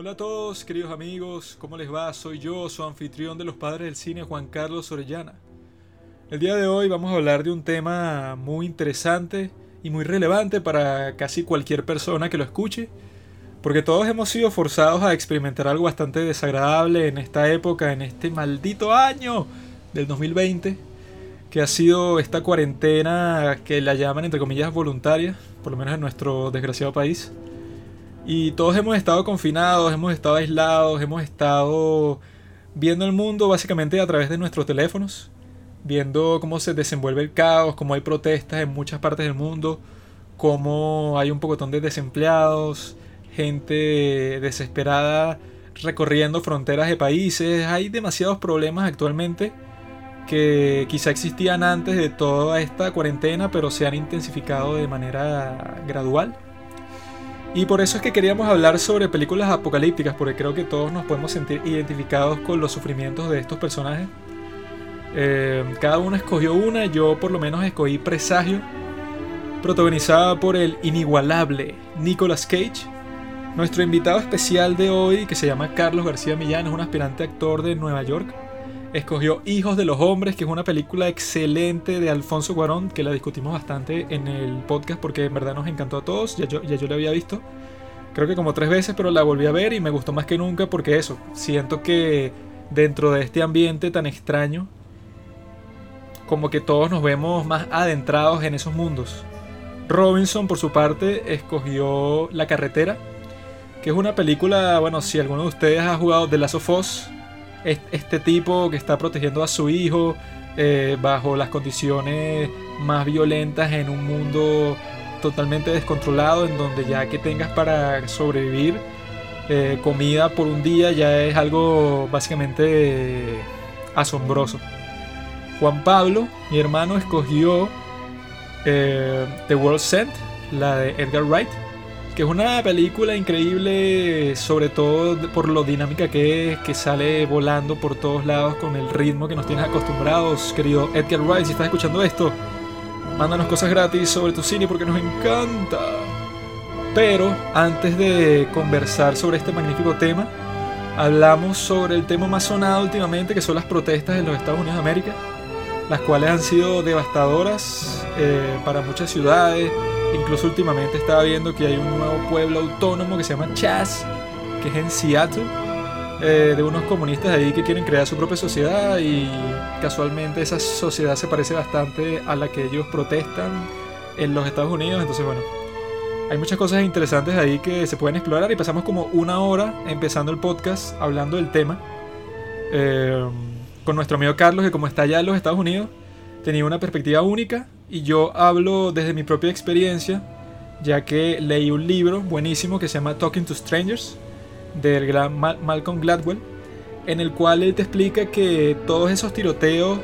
Hola a todos, queridos amigos, ¿cómo les va? Soy yo, su anfitrión de los padres del cine, Juan Carlos Orellana. El día de hoy vamos a hablar de un tema muy interesante y muy relevante para casi cualquier persona que lo escuche, porque todos hemos sido forzados a experimentar algo bastante desagradable en esta época, en este maldito año del 2020, que ha sido esta cuarentena que la llaman entre comillas voluntaria, por lo menos en nuestro desgraciado país y todos hemos estado confinados, hemos estado aislados, hemos estado viendo el mundo básicamente a través de nuestros teléfonos, viendo cómo se desenvuelve el caos, cómo hay protestas en muchas partes del mundo, cómo hay un pocotón de desempleados, gente desesperada recorriendo fronteras de países. Hay demasiados problemas actualmente que quizá existían antes de toda esta cuarentena, pero se han intensificado de manera gradual. Y por eso es que queríamos hablar sobre películas apocalípticas, porque creo que todos nos podemos sentir identificados con los sufrimientos de estos personajes. Eh, cada uno escogió una, yo por lo menos escogí Presagio, protagonizada por el inigualable Nicolas Cage. Nuestro invitado especial de hoy, que se llama Carlos García Millán, es un aspirante actor de Nueva York escogió Hijos de los Hombres, que es una película excelente de Alfonso Cuarón, que la discutimos bastante en el podcast porque en verdad nos encantó a todos, ya yo, ya yo la había visto, creo que como tres veces, pero la volví a ver y me gustó más que nunca porque eso, siento que dentro de este ambiente tan extraño, como que todos nos vemos más adentrados en esos mundos. Robinson, por su parte, escogió La Carretera, que es una película, bueno, si alguno de ustedes ha jugado The Last of Us, este tipo que está protegiendo a su hijo eh, bajo las condiciones más violentas en un mundo totalmente descontrolado en donde ya que tengas para sobrevivir eh, comida por un día ya es algo básicamente asombroso. Juan Pablo, mi hermano, escogió eh, The World Sent, la de Edgar Wright que es una película increíble, sobre todo por lo dinámica que es, que sale volando por todos lados con el ritmo que nos tienes acostumbrados, querido Edgar Wright. Si estás escuchando esto, mándanos cosas gratis sobre tu cine porque nos encanta. Pero antes de conversar sobre este magnífico tema, hablamos sobre el tema más sonado últimamente, que son las protestas en los Estados Unidos de América, las cuales han sido devastadoras eh, para muchas ciudades Incluso últimamente estaba viendo que hay un nuevo pueblo autónomo que se llama Chas, que es en Seattle, eh, de unos comunistas ahí que quieren crear su propia sociedad y casualmente esa sociedad se parece bastante a la que ellos protestan en los Estados Unidos. Entonces, bueno, hay muchas cosas interesantes ahí que se pueden explorar y pasamos como una hora empezando el podcast hablando del tema eh, con nuestro amigo Carlos, que como está allá en los Estados Unidos, tenía una perspectiva única y yo hablo desde mi propia experiencia, ya que leí un libro buenísimo que se llama Talking to Strangers, del gran Malcolm Gladwell, en el cual él te explica que todos esos tiroteos,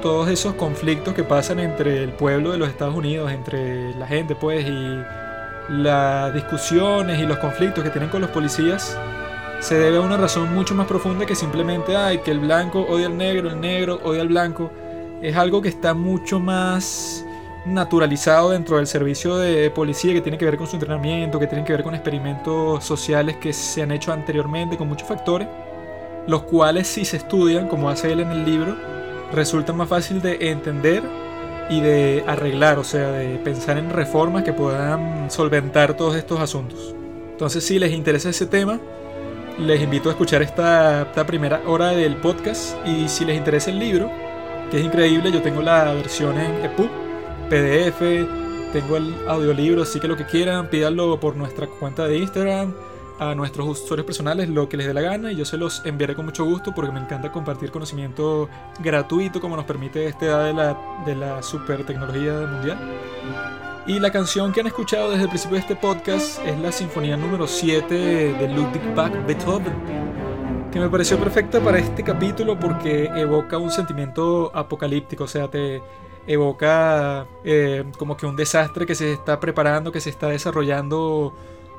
todos esos conflictos que pasan entre el pueblo de los Estados Unidos, entre la gente pues, y las discusiones y los conflictos que tienen con los policías, se debe a una razón mucho más profunda que simplemente, ay, que el blanco odia al negro, el negro odia al blanco es algo que está mucho más naturalizado dentro del servicio de policía que tiene que ver con su entrenamiento, que tiene que ver con experimentos sociales que se han hecho anteriormente con muchos factores, los cuales si se estudian, como hace él en el libro, resultan más fácil de entender y de arreglar, o sea, de pensar en reformas que puedan solventar todos estos asuntos. Entonces, si les interesa ese tema, les invito a escuchar esta, esta primera hora del podcast y si les interesa el libro, que es increíble. Yo tengo la versión en EPUB, PDF, tengo el audiolibro, así que lo que quieran, pídanlo por nuestra cuenta de Instagram, a nuestros usuarios personales, lo que les dé la gana, y yo se los enviaré con mucho gusto porque me encanta compartir conocimiento gratuito como nos permite esta edad de la, de la super tecnología mundial. Y la canción que han escuchado desde el principio de este podcast es la Sinfonía número 7 de Ludwig van Beethoven que me pareció perfecta para este capítulo porque evoca un sentimiento apocalíptico, o sea, te evoca eh, como que un desastre que se está preparando, que se está desarrollando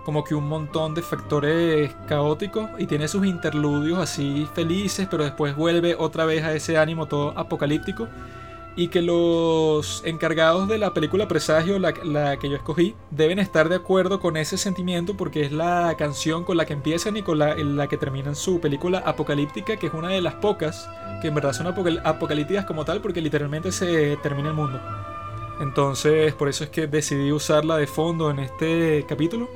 como que un montón de factores caóticos y tiene sus interludios así felices, pero después vuelve otra vez a ese ánimo todo apocalíptico. Y que los encargados de la película Presagio, la, la, que yo escogí, deben estar de acuerdo con ese sentimiento porque es la canción con la que empiezan y con la, la que terminan su película apocalíptica, que es una de las pocas que en verdad son apocalípticas como tal porque literalmente se termina el mundo. Entonces, por eso es que decidí usarla de fondo en este capítulo.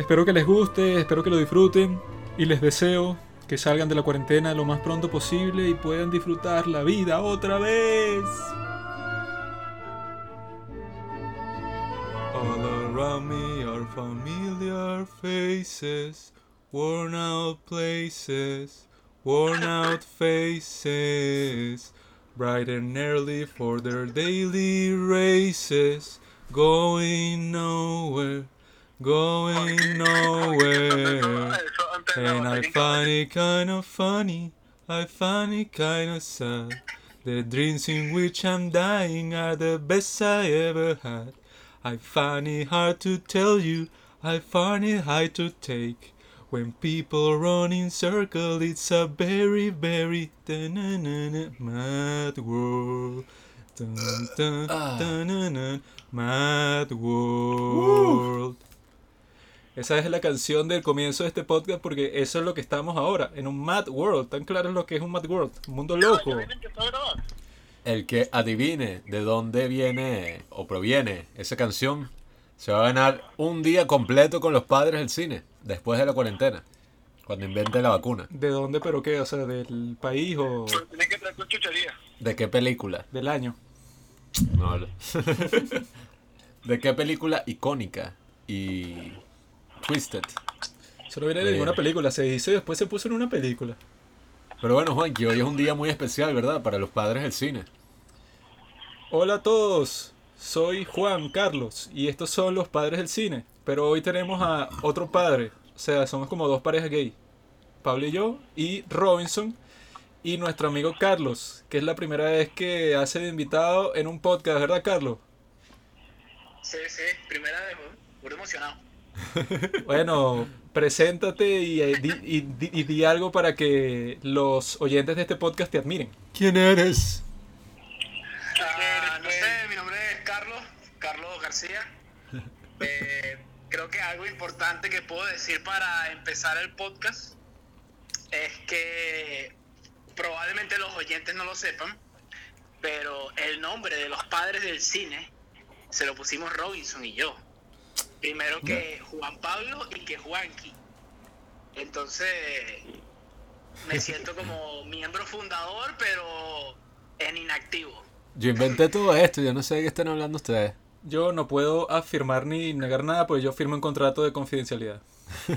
Espero que les guste, espero que lo disfruten y les deseo que salgan de la cuarentena lo más pronto posible y puedan disfrutar la vida otra vez. All around me are familiar faces, worn out places, worn out faces, bright and early for their daily races, going nowhere. Going nowhere. And I find it kind of funny, I find it kind of sad. The dreams in which I'm dying are the best I ever had. I find it hard to tell you, I find it hard to take. When people run in circles, it's a very, very mad world. Dun, dun, dun, mad world. Esa es la canción del comienzo de este podcast porque eso es lo que estamos ahora, en un Mad World. Tan claro es lo que es un Mad World, un mundo loco. El que adivine de dónde viene o proviene esa canción se va a ganar un día completo con los padres del cine, después de la cuarentena, cuando invente la vacuna. ¿De dónde pero qué? O sea, ¿del país o...? ¿De qué película? Del año. No. ¿De qué película icónica y Twisted. Eso no viene de ninguna película, se dice y después se puso en una película. Pero bueno, Juan, que hoy es un día muy especial, ¿verdad? Para los padres del cine. Hola a todos, soy Juan Carlos y estos son los padres del cine. Pero hoy tenemos a otro padre, o sea, somos como dos parejas gay. Pablo y yo, y Robinson, y nuestro amigo Carlos, que es la primera vez que hace de invitado en un podcast, ¿verdad, Carlos? Sí, sí, primera vez, muy emocionado. Bueno, preséntate y, eh, di, y, y, di algo para que los oyentes de este podcast te admiren. ¿Quién eres? Uh, no sé, mi nombre es Carlos, Carlos García. Eh, creo que algo importante que puedo decir para empezar el podcast es que probablemente los oyentes no lo sepan, pero el nombre de los padres del cine se lo pusimos Robinson y yo. Primero que Juan Pablo y que Juanqui. Entonces, me siento como miembro fundador, pero en inactivo. Yo inventé todo esto, yo no sé de qué están hablando ustedes. Yo no puedo afirmar ni negar nada, porque yo firmo un contrato de confidencialidad.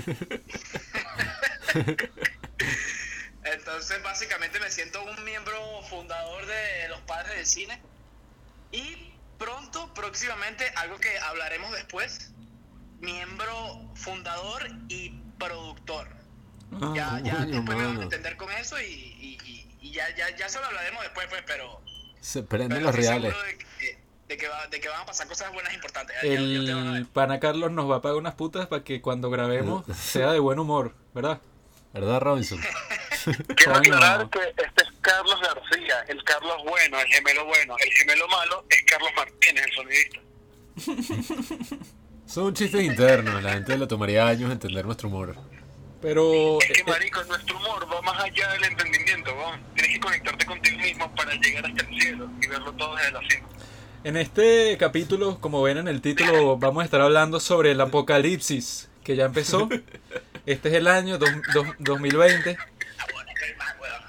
Entonces, básicamente me siento un miembro fundador de los padres del cine. Y pronto, próximamente, algo que hablaremos después, miembro fundador y productor. Ah, ya, ya después me van a entender con eso y, y, y- y ya, ya, ya se lo hablaremos después, pues, pero, Se prenden pero los reales. de que, va- de que van a pasar cosas buenas e importantes. Ya- ya. El pana Carlos nos va a pagar unas putas para que cuando grabemos sea de buen humor, ¿verdad? ¿Verdad, Robinson? Quiero aclarar que este es Carlos García, el Carlos bueno, el gemelo bueno. El gemelo malo es Carlos Martínez, el sonidista. Son chistes internos, la gente le tomaría años entender nuestro humor. Pero Es que, eh, marico, nuestro humor va más allá del entendimiento, ¿no? Tienes que conectarte contigo mismo para llegar hasta el cielo y verlo todo desde la cima. en este capítulo, como ven en el título, vamos a estar hablando sobre el apocalipsis que ya empezó. Este es el año dos- dos- 2020.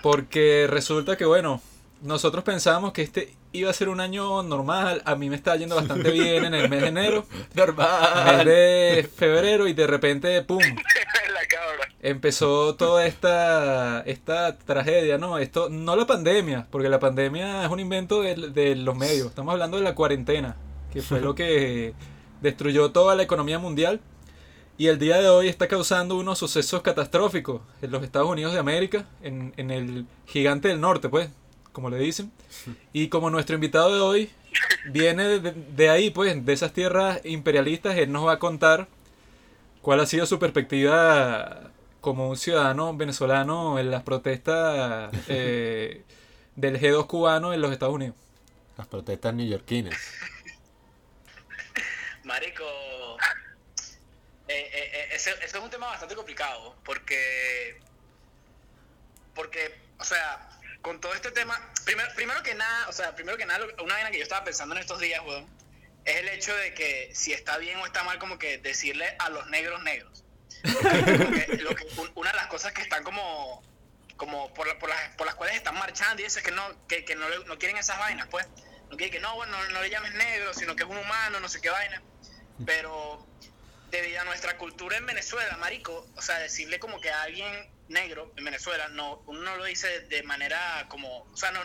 Porque resulta que, bueno, nosotros pensábamos que este iba a ser un año normal. A mí me está yendo bastante bien en el mes de enero, mes Normal. de febrero y de repente, ¡pum! la cabra. empezó toda esta, esta tragedia, ¿no? Esto, no la pandemia, porque la pandemia es un invento de, de los medios. Estamos hablando de la cuarentena, que fue lo que destruyó toda la economía mundial. Y el día de hoy está causando unos sucesos catastróficos en los Estados Unidos de América, en, en el gigante del norte, pues, como le dicen. Y como nuestro invitado de hoy viene de, de ahí, pues, de esas tierras imperialistas, él nos va a contar cuál ha sido su perspectiva como un ciudadano venezolano en las protestas eh, del G2 cubano en los Estados Unidos. Las protestas neoyorquinas. Marico, eh, eh, eh, ese, ese es un tema bastante complicado porque, porque, o sea, con todo este tema, primero, primero que nada, o sea, primero que nada, una vaina que yo estaba pensando en estos días, weón, es el hecho de que si está bien o está mal como que decirle a los negros negros. Porque lo que- un- una de las cosas que están como como por, la- por, las, por las cuales están marchando y eso es que no que, que no, no quieren esas vainas pues no quieren que no bueno no, no le llames negro sino que es un humano no sé qué vaina pero debido a nuestra cultura en Venezuela marico o sea decirle como que a alguien negro en Venezuela no uno no lo dice de manera como o sea no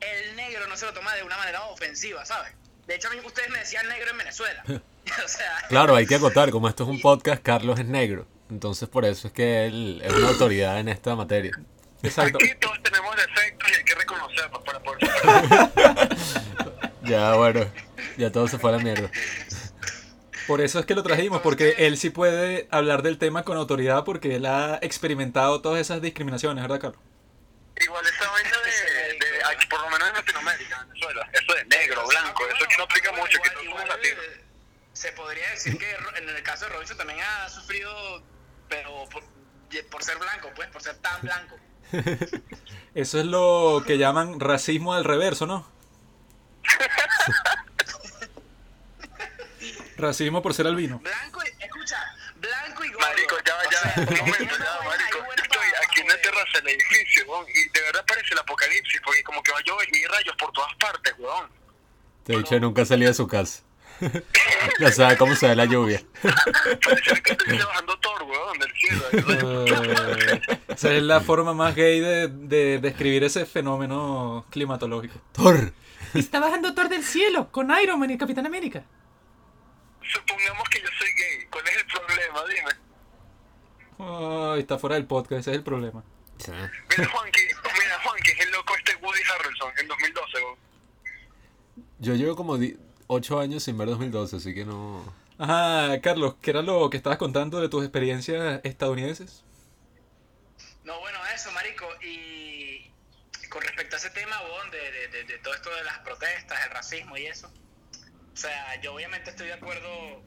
el negro no se lo toma de una manera ofensiva sabes de hecho a mí ustedes me decían negro en Venezuela o sea Claro, hay que acotar, como esto es un podcast, Carlos es negro. Entonces por eso es que él es una autoridad en esta materia. Exacto. Aquí todos tenemos defectos y hay que reconocerlos para poder. Ya, bueno, ya todo se fue a la mierda. Por eso es que lo trajimos, porque él sí puede hablar del tema con autoridad porque él ha experimentado todas esas discriminaciones, ¿verdad, Carlos? Igual esa vaina de, de aquí, por lo menos en Latinoamérica, en Venezuela, eso de negro, blanco, eso no aplica mucho, que igual- todos somos latinos. Se podría decir que en el caso de Robinson también ha sufrido, pero por, por ser blanco, pues, por ser tan blanco. Eso es lo que llaman racismo al reverso, ¿no? Racismo por ser albino. Blanco y, escucha, blanco y gordo. Marico, ya, O ya, sea, un momento, tiene ya, marico. Estoy aquí en la terraza del edificio, weón, y de verdad parece el apocalipsis, porque como que va a llover y rayos por todas partes, weón. Te he dicho, nunca salí de su casa. ya sabe cómo se ve la lluvia. Parece que estoy bajando Thor, weón, del cielo. Eh, esa es la forma más gay de, de describir ese fenómeno climatológico. Thor. Está bajando Thor del cielo con Iron Man y Capitán América. Supongamos que yo soy gay, ¿cuál es el problema? Dime. Ay, está fuera del podcast, ese es el problema. Mira, Juanqui, mira, Juanqui, es el loco este Woody Harrelson en 2012, weón. Yo llevo como 8 años sin ver 2012, así que no... Ajá, Carlos, ¿qué era lo que estabas contando de tus experiencias estadounidenses? No, bueno, eso, marico. Y con respecto a ese tema, weón, de, de, de, de todo esto de las protestas, el racismo y eso. O sea, yo obviamente estoy de acuerdo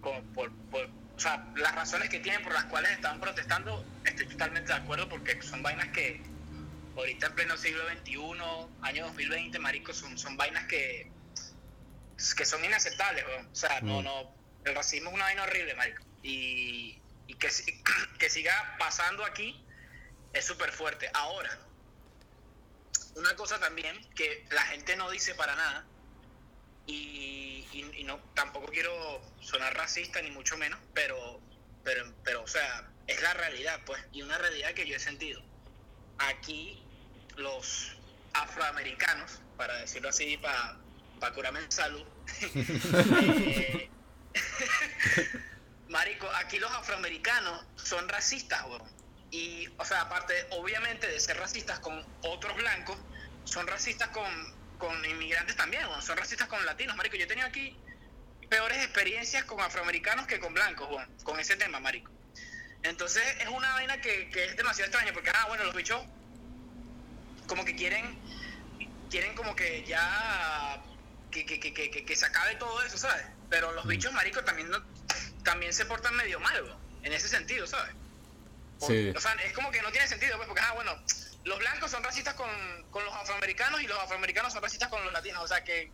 con por, por- o sea, las razones que tienen por las cuales están protestando, estoy totalmente de acuerdo porque son vainas que ahorita en pleno siglo XXI, año 2020, marico, son, son vainas que, que son inaceptables. O sea, no, Mm. no, el racismo es una vaina horrible, marico. Y, y que, que siga pasando aquí es súper fuerte. Ahora, una cosa también que la gente no dice para nada, y, no tampoco quiero sonar racista ni mucho menos, pero, pero, pero, o sea, es la realidad, pues, y una realidad que yo he sentido. Aquí los afroamericanos, para decirlo así, para curarme en salud, eh, Marico, aquí los afroamericanos son racistas, weón. Y, o sea, aparte, obviamente, de ser racistas con otros blancos, son racistas con, con inmigrantes también. Son racistas con latinos, marico. Yo he tenido aquí peores experiencias con afroamericanos que con blancos. Con ese tema, marico. Entonces, es una vaina que, que es demasiado extraña, porque, ah, bueno, los bichos como que quieren, quieren como que ya, que, que, que, se acabe todo eso, ¿sabes? Pero los bichos, marico, también no, también se portan medio mal, en ese sentido, ¿sabes? Sí. O sea, es como que no tiene sentido, pues, porque, ah, bueno, los blancos son racistas con, con los afroamericanos y los afroamericanos son racistas con los latinos, o sea, que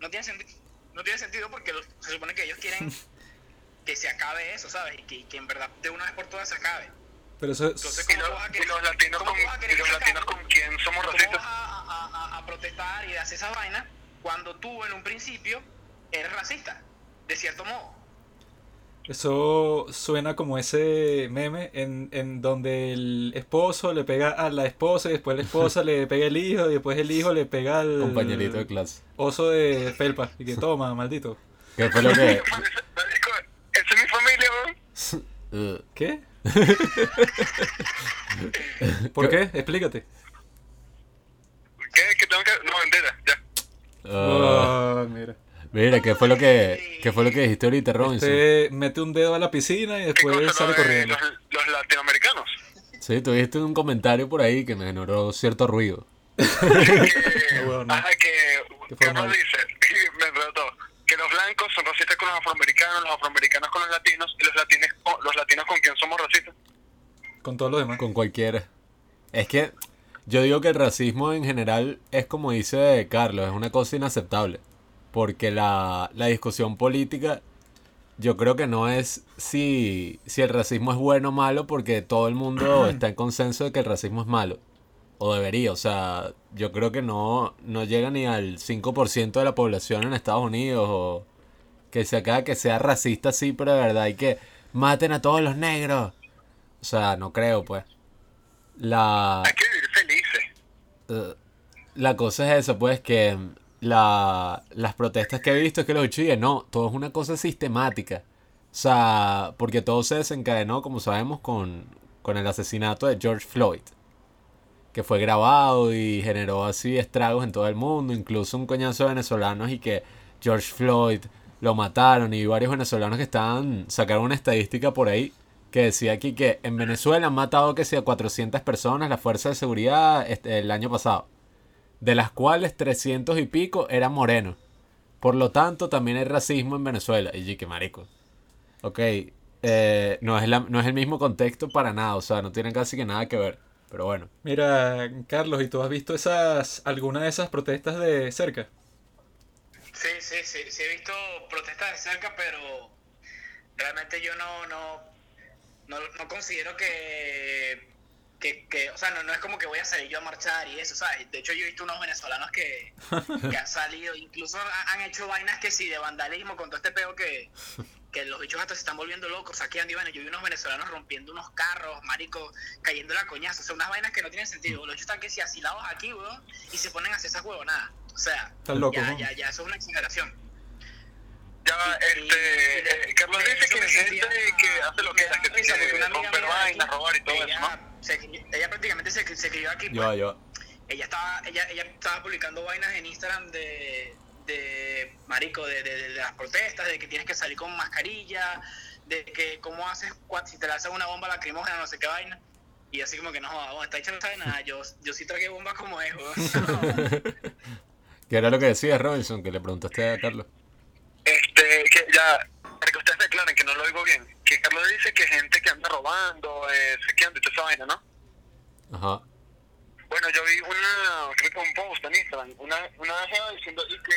no tiene, senti- no tiene sentido porque los- se supone que ellos quieren que se acabe eso, ¿sabes? Y que, y que en verdad de una vez por todas se acabe. Pero eso Entonces, Y ¿cómo los, vas a y querer- los latinos cómo con, vas a y querer los que se latinos con quién somos ¿Cómo racistas. vas a, a- a- a protestar y hacer esa vaina cuando tú en un principio eres racista? De cierto modo. Eso suena como ese meme en, en donde el esposo le pega a la esposa y después la esposa le pega el hijo y después el hijo le pega al Compañerito de clase. oso de felpa y que toma, maldito. ¿Qué fue lo que...? Esa es mi familia, weón. ¿Qué? ¿Por qué? Explícate. ¿Qué? ¿Qué tengo que...? No, entera, ya. uh, Ah, mira. Mira, ¿qué fue lo que, qué fue lo que dijiste ahorita, Robinson? Usted mete un dedo a la piscina y ¿Qué después cosa? sale Lo de corriendo. Los, los latinoamericanos. Sí, tuviste un comentario por ahí que me generó cierto ruido. Que, Bueno, no. ajá, que Carlos dice, y me todo, que los blancos son racistas con los afroamericanos, los afroamericanos con los latinos, y los latinos con, los latinos con quien somos racistas. Con todos los demás. Con cualquiera. Es que yo digo que el racismo en general es como dice Carlos, es una cosa inaceptable. Porque la, la discusión política, yo creo que no es si, si el racismo es bueno o malo, porque todo el mundo está en consenso de que el racismo es malo. O debería, o sea, yo creo que no, no llega ni al 5% de la población en Estados Unidos. O que se acaba que sea racista, sí, pero de verdad hay que maten a todos los negros. O sea, no creo, pues. La, Hay que vivir felices. eh, la cosa es eso, pues, que la, las protestas que he visto es que los chilles, no, todo es una cosa sistemática. O sea, porque todo se desencadenó, como sabemos, con, con el asesinato de George Floyd. Que fue grabado y generó así estragos en todo el mundo, incluso un coñazo de venezolanos y que George Floyd lo mataron y varios venezolanos que estaban, sacaron una estadística por ahí que decía aquí que en Venezuela han matado que sea 400 personas la fuerza de seguridad este, el año pasado, de las cuales 300 y pico eran morenos. Por lo tanto, también hay racismo en Venezuela. Y que marico. Ok, eh, no, es la- no es el mismo contexto para nada, o sea, no tienen casi que nada que ver. Pero bueno, Mira, Carlos, ¿y tú has visto esas alguna de esas protestas de cerca? Sí, sí, sí, sí he visto protestas de cerca, pero realmente yo no, no, no, no considero que, que, que, o sea, no, no es como que voy a salir yo a marchar y eso, ¿sabes? De hecho, yo he visto unos venezolanos que, que han salido, incluso ha- han hecho vainas que sí, de vandalismo, con todo este peo que, que los bichos hasta se están volviendo locos, saqueando y bueno, yo vi unos venezolanos rompiendo unos carros, maricos, cayendo la coñazo, o sea, unas vainas que no tienen sentido, los bichos están que si asilados aquí, weón, y se ponen a hacer esas huevonadas, o sea, Están locos, ya, ¿no? ya, ya, eso es una exageración. Ya, este, eh, Carlos dice eso que gente que hace lo que es, que risa porque una quiere amiga romper vainas, robar y todo eso, ella, ¿no? se- ella prácticamente se, se crió aquí. yo, pues. yo. Ella estaba, ella, ella estaba publicando vainas en Instagram de, de marico, de, de, de las protestas, de que tienes que salir con mascarilla, de que cómo haces cua- si te lanzan una bomba lacrimógena, no sé qué vaina. Y así como que no, joda, está hecho no sabe nada, yo, yo sí tragué bombas como es. ¿Qué era lo que decía Robinson? Que le preguntaste a Carlos. Este, que ya, para que ustedes me aclaren que no lo oigo bien, que Carlos dice que gente que anda robando, eh, saqueando y toda esa vaina, ¿no? Ajá. Bueno, yo vi una, creo que un post en Instagram, una, una diciendo y que,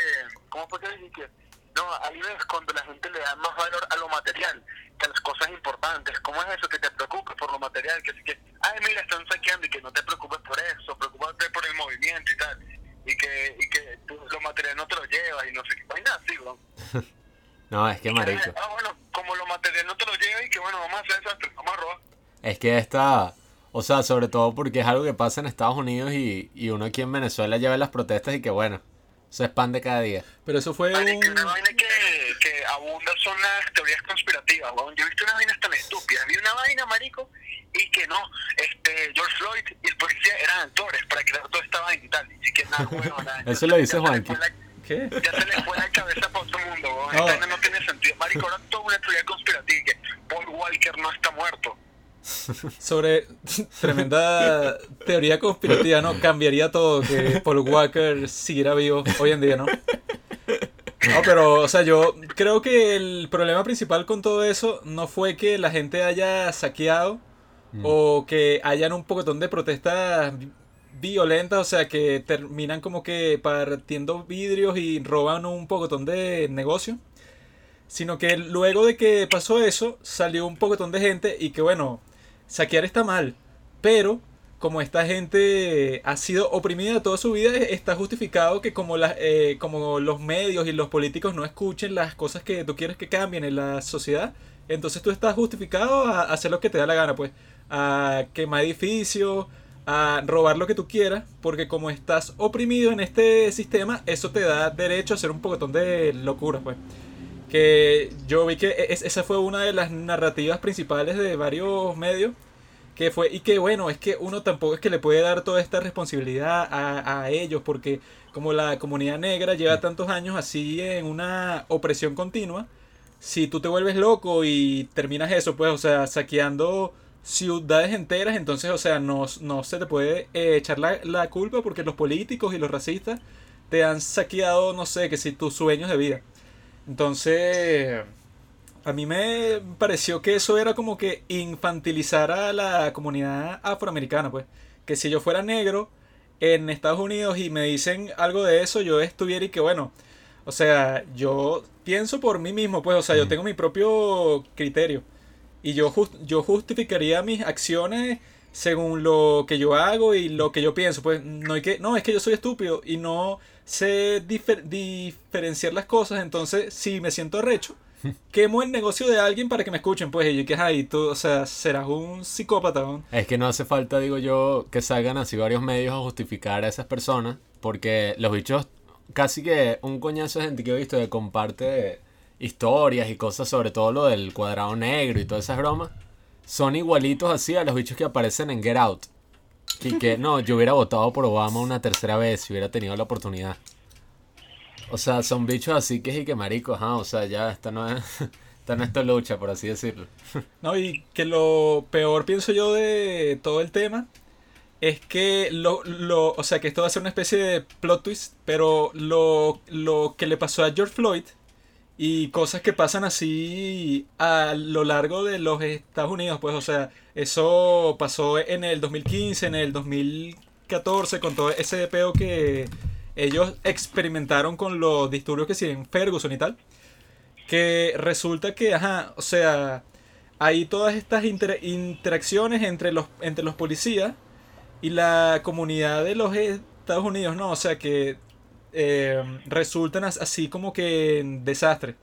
¿cómo fue que dije que? No, ahí ves cuando la gente le da más valor a lo material que a las cosas importantes. ¿Cómo es eso que te preocupes por lo material? Que así que, ay, mira, están saqueando y que no te preocupes por eso, preocúpate por el movimiento y tal. Y que, y que tú, lo material no te lo llevas y no sé qué. Vaina así, bro. No, es que marico. Ah, bueno, como lo material no te lo llevas y que bueno, vamos a hacer eso, vamos a robar. Es que esta, o sea, sobre todo porque es algo que pasa en Estados Unidos y, y uno aquí en Venezuela lleva las protestas y que bueno, se expande cada día. Pero eso fue Marico, un... una vaina que, que abunda son las teorías conspirativas, weón. Yo he visto unas vainas tan estúpidas. Vi una vaina, marico, y que no, este, George Floyd y el policía eran actores para crear toda esta vaina y tal. Y que nada, weón, nada. Eso lo dice Juanqui. la- ¿Qué? Ya se le fue la cabeza para todo el mundo. No. Vaina no tiene sentido. Marico, ahora toda una teoría conspirativa y que Paul Walker no está muerto. Sobre tremenda teoría conspirativa, ¿no? Cambiaría todo que Paul Walker siguiera vivo hoy en día, ¿no? No, pero, o sea, yo creo que el problema principal con todo eso no fue que la gente haya saqueado o que hayan un pocotón de protestas violentas, o sea, que terminan como que partiendo vidrios y roban un pocotón de negocio. Sino que luego de que pasó eso, salió un pocotón de gente y que bueno, saquear está mal, pero como esta gente ha sido oprimida toda su vida, está justificado que como, eh, como los medios y los políticos no escuchen las cosas que tú quieres que cambien en la sociedad, entonces tú estás justificado a hacer lo que te da la gana, pues, a quemar edificios, a robar lo que tú quieras, porque como estás oprimido en este sistema, eso te da derecho a hacer un pocotón de locuras, pues. Que yo vi que es- esa fue una de las narrativas principales de varios medios que fue y que bueno es que uno tampoco es que le puede dar toda esta responsabilidad a, a ellos porque como la comunidad negra lleva tantos años así en una opresión continua si tú te vuelves loco y terminas eso pues o sea saqueando ciudades enteras entonces o sea no, no se te puede eh, echar la, la culpa porque los políticos y los racistas te han saqueado, no sé, que si tus sueños de vida. Entonces, a mí me pareció que eso era como que infantilizar a la comunidad afroamericana, pues. Que si yo fuera negro en Estados Unidos y me dicen algo de eso, yo estuviera y que bueno, o sea, yo pienso por mí mismo, pues, o sea, yo tengo mi propio criterio. Y yo, jus- yo justificaría mis acciones según lo que yo hago y lo que yo pienso. Pues no, hay que, no es que yo soy estúpido y no sé difer- diferenciar las cosas. Entonces, si me siento arrecho, quemo el negocio de alguien para que me escuchen. Pues, y que, ay, tú, o sea, serás un psicópata. ¿no? Es que no hace falta, digo yo, que salgan así varios medios a justificar a esas personas, porque los bichos, casi que un coñazo de gente que he visto que comparte historias y cosas sobre todo lo del cuadrado negro y todas esas bromas, son igualitos así a los bichos que aparecen en Get Out. Y que no, yo hubiera votado por Obama una tercera vez si hubiera tenido la oportunidad. O sea, son bichos así que y que marico, ajá, o sea, ya esta no es, esta no es tu lucha, por así decirlo. No, y que lo peor, pienso yo, de todo el tema es que lo, lo, o sea, que esto va a ser una especie de plot twist, pero lo, lo que le pasó a George Floyd y cosas que pasan así a lo largo de los Estados Unidos, pues, o sea, eso pasó en el 2015, en el 2014, con todo ese peo que ellos experimentaron con los disturbios que sí en Ferguson y tal, que resulta que, ajá, o sea, hay todas estas inter- interacciones entre los, entre los policías y la comunidad de los Estados Unidos, ¿no? O sea, que eh, resultan as- así como que en desastre.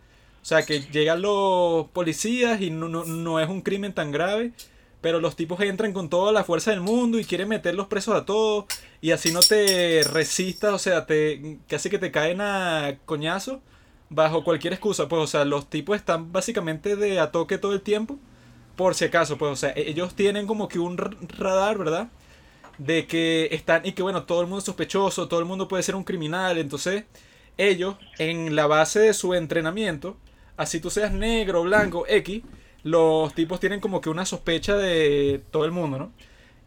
O sea, que llegan los policías y no, no- no es un crimen tan grave, pero los tipos entran con toda la fuerza del mundo y quieren meterlos presos a todos y así no te resistas, o sea, te casi que te caen a coñazo bajo cualquier excusa, pues, o sea, los tipos están básicamente de a toque todo el tiempo, por si acaso, pues, o sea, e- ellos tienen como que un radar, ¿verdad? De que están, y que bueno, todo el mundo es sospechoso, todo el mundo puede ser un criminal, entonces ellos, en la base de su entrenamiento, así tú seas negro, blanco, X, los tipos tienen como que una sospecha de todo el mundo, ¿no?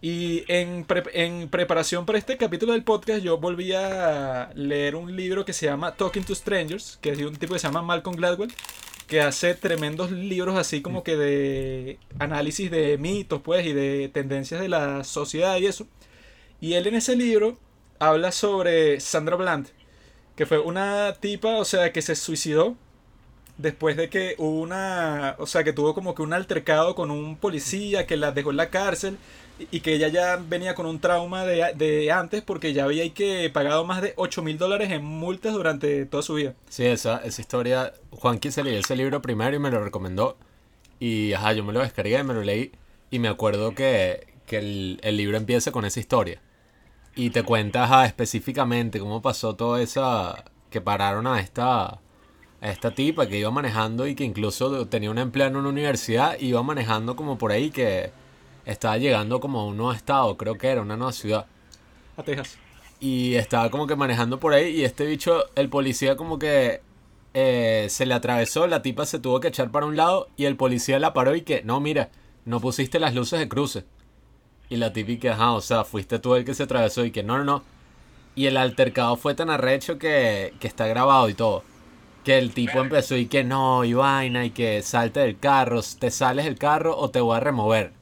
Y en, pre- en preparación para este capítulo del podcast, yo volví a leer un libro que se llama Talking to Strangers, que es de un tipo que se llama Malcolm Gladwell, que hace tremendos libros así como que de análisis de mitos, pues, y de tendencias de la sociedad y eso. Y él en ese libro habla sobre Sandra Bland, que fue una tipa, o sea, que se suicidó después de que hubo una, o sea, que tuvo como que un altercado con un policía que la dejó en la cárcel y- que ella ya venía con un trauma de, de antes porque ya había que pagado más de 8 mil dólares en multas durante toda su vida. Sí, esa, esa historia, Juanqui se leyó ese libro primero y me lo recomendó. Y ajá, yo me lo descargué, me lo leí y me acuerdo que, que el, el libro empieza con esa historia. Y te cuenta ajá, específicamente cómo pasó todo esa... que pararon a esta, a esta tipa que iba manejando y que incluso tenía un empleo en una universidad y iba manejando como por ahí que estaba llegando como a un nuevo estado, creo que era una nueva ciudad. A Texas. Y estaba como que manejando por ahí y este bicho, el policía como que eh, se le atravesó, la tipa se tuvo que echar para un lado y el policía la paró y que, no, mira, no pusiste las luces de cruce. Y la que, ajá, o sea, fuiste tú el que se atravesó y que, no, no, no. Y el altercado fue tan arrecho que, que está grabado y todo. Que el tipo empezó y que no, y vaina, y que salte del carro, te sales del carro o te voy a remover.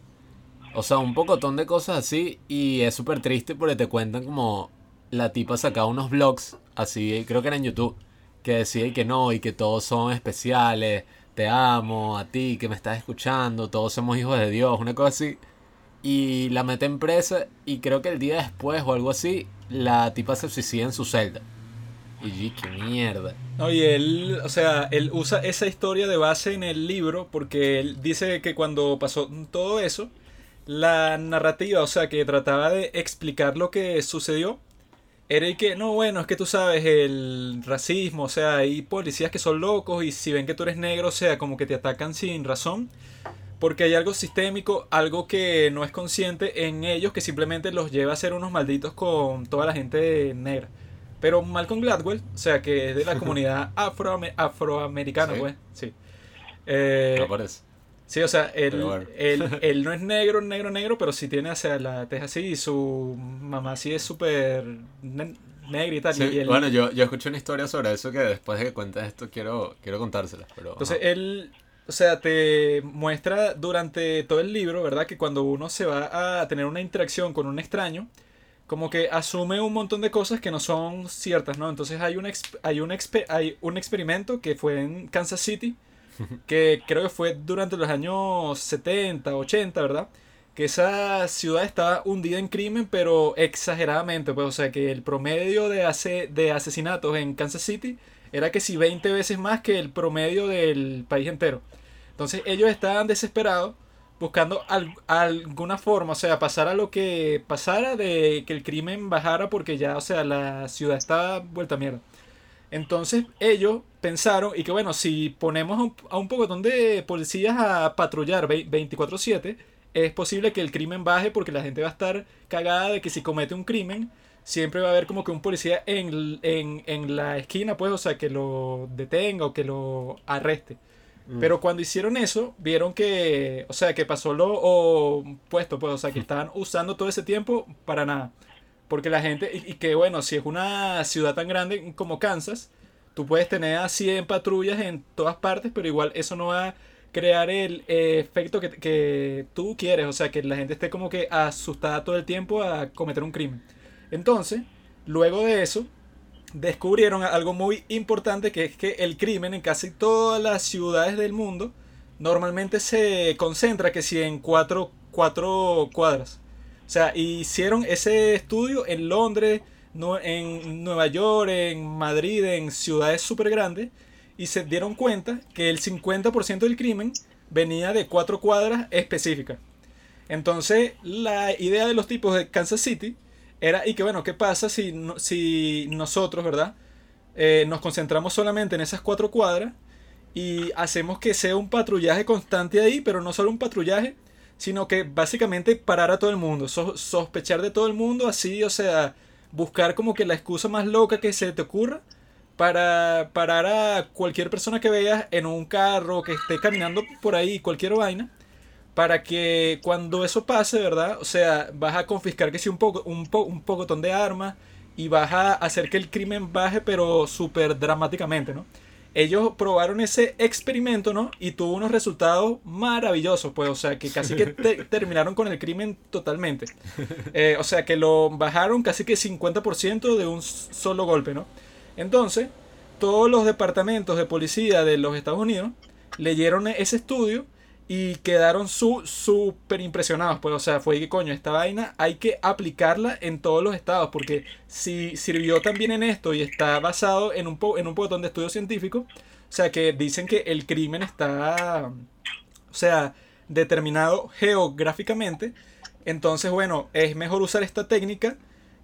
O sea, un pocotón de cosas así y es súper triste porque te cuentan como la tipa sacaba unos vlogs así, creo que era en YouTube, que decía y que no, y que todos son especiales, te amo, a ti que me estás escuchando, todos somos hijos de Dios, una cosa así. Y la meten presa y creo que el día después o algo así, la tipa se suicida en su celda. Y yo, "Y qué mierda. No, y él, o sea, él usa esa historia de base en el libro porque él dice que cuando pasó todo eso, la narrativa, o sea, que trataba de explicar lo que sucedió, era y que, no, bueno, es que tú sabes, el racismo, o sea, hay policías que son locos y si ven que tú eres negro, o sea, como que te atacan sin razón, porque hay algo sistémico, algo que no es consciente en ellos, que simplemente los lleva a ser unos malditos con toda la gente negra. Pero Malcolm Gladwell, o sea, que es de la comunidad afroame- afroamericana, ¿Sí? pues, sí. Eh, No parece. Sí, o sea, él, bueno. él, él no es negro, negro, negro, pero sí tiene, o sea, la tez así y su mamá sí es súper ne- negra y tal. Sí, y él- Bueno, yo, yo escuché una historia sobre eso que después de que cuentes esto quiero, quiero contárselas. Pero, Entonces ajá. él, o sea, te muestra durante todo el libro, ¿verdad? Que cuando uno se va a tener una interacción con un extraño, como que asume un montón de cosas que no son ciertas, ¿no? Entonces hay un, hay un, hay un experimento que fue en Kansas City, que creo que fue durante los años 70, 80, ¿verdad? Que esa ciudad estaba hundida en crimen, pero exageradamente, pues, o sea, que el promedio de, ase- de asesinatos en Kansas City era que si 20 veces más que el promedio del país entero. Entonces ellos estaban desesperados buscando al- alguna forma, o sea, pasara lo que pasara de que el crimen bajara porque ya, o sea, la ciudad estaba vuelta a mierda. Entonces ellos pensaron, y que bueno, si ponemos a un, a de policías a patrullar ve- 24/7, es posible que el crimen baje porque la gente va a estar cagada de que si comete un crimen, siempre va a haber como que un policía en, en, en la esquina, pues, o sea, que lo detenga o que lo arreste. Pero cuando hicieron eso, vieron que, o sea, que pasó lo opuesto, pues, o sea, que estaban usando todo ese tiempo para nada. Porque la gente, y, y que bueno, si es una ciudad tan grande como Kansas, tú puedes tener a 100 patrullas en todas partes, pero igual eso no va a crear el eh, efecto que, que tú quieres, o sea, que la gente esté como que asustada todo el tiempo a cometer un crimen. Entonces, luego de eso, descubrieron algo muy importante que es que el crimen en casi todas las ciudades del mundo normalmente se concentra que si en cuatro, cuatro cuadras. O sea, hicieron ese estudio en Londres, en Nueva York, en Madrid, en ciudades súper grandes, y se dieron cuenta que el 50% del crimen venía de cuatro cuadras específicas. Entonces, la idea de los tipos de Kansas City era, y que bueno, ¿qué pasa si, no- si nosotros, ¿verdad? Eh, nos concentramos solamente en esas cuatro cuadras y hacemos que sea un patrullaje constante ahí, pero no solo un patrullaje, sino que básicamente parar a todo el mundo, so- sospechar de todo el mundo, así, o sea, buscar como que la excusa más loca que se te ocurra para parar a cualquier persona que veas en un carro, que esté caminando por ahí, cualquier vaina, para que cuando eso pase, ¿verdad? O sea, vas a confiscar que sí un poco, un, po, un pocotón de armas y vas a hacer que el crimen baje, pero súper dramáticamente, ¿no? Ellos probaron ese experimento, ¿no? Y tuvo unos resultados maravillosos, pues, o sea, que casi que te- terminaron con el crimen totalmente. Eh, o sea, que lo bajaron casi que 50% de un solo golpe, ¿no? Entonces, todos los departamentos de policía de los Estados Unidos leyeron ese estudio y quedaron súper impresionados. Pues, o sea, fue que coño, esta vaina hay que aplicarla en todos los estados. Porque si sirvió también en esto y está basado en un, po en un botón de estudio científico, o sea, que dicen que el crimen está, o sea, determinado geográficamente. Entonces, bueno, es mejor usar esta técnica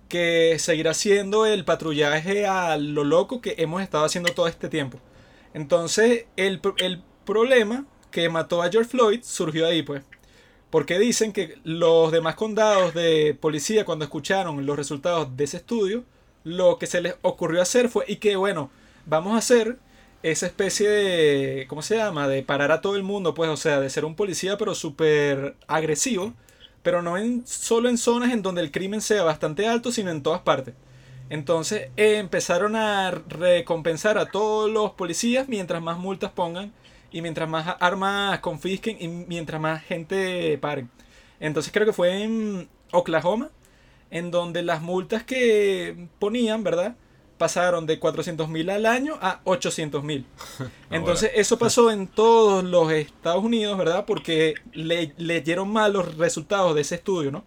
que seguir haciendo el patrullaje a lo loco que hemos estado haciendo todo este tiempo. Entonces, el, el problema que mató a George Floyd surgió ahí, pues. Porque dicen que los demás condados de policía, cuando escucharon los resultados de ese estudio, lo que se les ocurrió hacer fue, y que bueno, vamos a hacer esa especie de, ¿cómo se llama? De parar a todo el mundo, pues, o sea, de ser un policía, pero súper agresivo, pero no en, solo en zonas en donde el crimen sea bastante alto, sino en todas partes. Entonces eh, empezaron a recompensar a todos los policías mientras más multas pongan y mientras más armas confisquen y mientras más gente paren. Entonces creo que fue en Oklahoma, en donde las multas que ponían, ¿verdad? Pasaron de 400 mil al año a 800 mil. Entonces eso pasó en todos los Estados Unidos, ¿verdad? Porque le, leyeron mal los resultados de ese estudio, ¿no?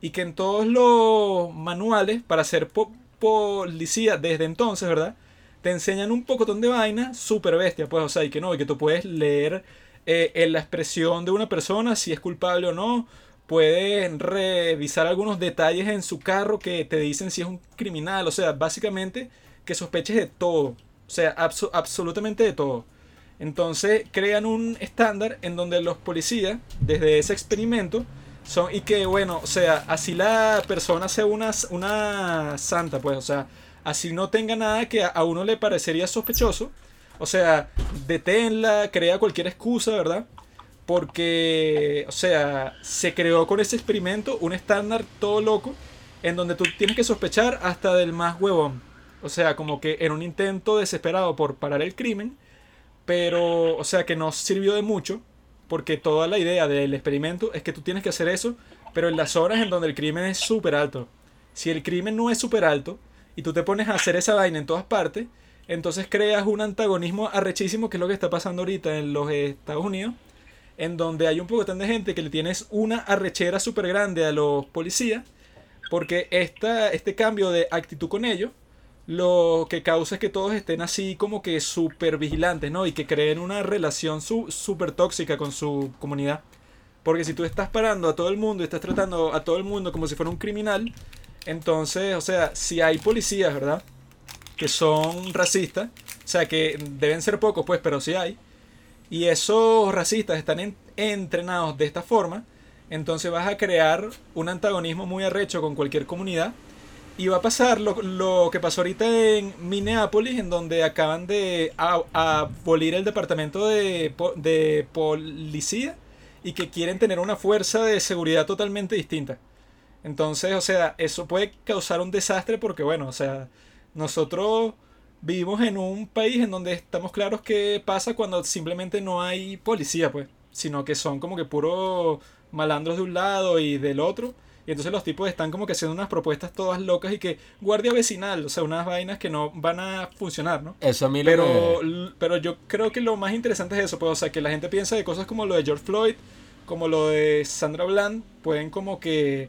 Y que en todos los manuales para ser po- policía desde entonces, ¿verdad? Te enseñan un pocotón de vaina súper bestia, pues, o sea, y que no, y que tú puedes leer eh, en la expresión de una persona si es culpable o no. Puedes revisar algunos detalles en su carro que te dicen si es un criminal. O sea, básicamente que sospeches de todo. O sea, abso- absolutamente de todo. Entonces crean un estándar en donde los policías, desde ese experimento, son y que bueno, o sea, así la persona sea una, una santa, pues, o sea, así no tenga nada que a- uno le parecería sospechoso. O sea, deténla, crea cualquier excusa, ¿verdad? Porque, o sea, se creó con ese experimento un estándar todo loco en donde tú tienes que sospechar hasta del más huevón. O sea, como que en un intento desesperado por parar el crimen, pero, o sea, que no sirvió de mucho, porque toda la idea del experimento es que tú tienes que hacer eso, pero en las horas en donde el crimen es súper alto. Si el crimen no es súper alto y tú te pones a hacer esa vaina en todas partes, entonces creas un antagonismo arrechísimo, que es lo que está pasando ahorita en los Estados Unidos, en donde hay un poco de gente que le tienes una arrechera súper grande a los policías, porque esta, este cambio de actitud con ellos lo que causa es que todos estén así como que súper vigilantes, ¿no? Y que creen una relación súper tóxica con su comunidad. Porque si tú estás parando a todo el mundo y estás tratando a todo el mundo como si fuera un criminal, entonces, o sea, si hay policías, ¿verdad? Que son racistas, o sea, que deben ser pocos, pues, pero sí hay. Y esos racistas están entrenados de esta forma, entonces vas a crear un antagonismo muy arrecho con cualquier comunidad y va a pasar lo, que pasó ahorita en Minneapolis, en donde acaban de abolir el departamento de, de policía y que quieren tener una fuerza de seguridad totalmente distinta. Entonces, o sea, eso puede causar un desastre porque, bueno, o sea, nosotros vivimos en un país en donde estamos claros qué pasa cuando simplemente no hay policía, pues, sino que son como que puros malandros de un lado y del otro y entonces los tipos están como que haciendo unas propuestas todas locas y que guardia vecinal, o sea, unas vainas que no van a funcionar, ¿no? Eso a mí lo pero, pero yo creo que lo más interesante es eso, pues, o sea, que la gente piensa de cosas como lo de George Floyd, como lo de Sandra Bland, pueden como que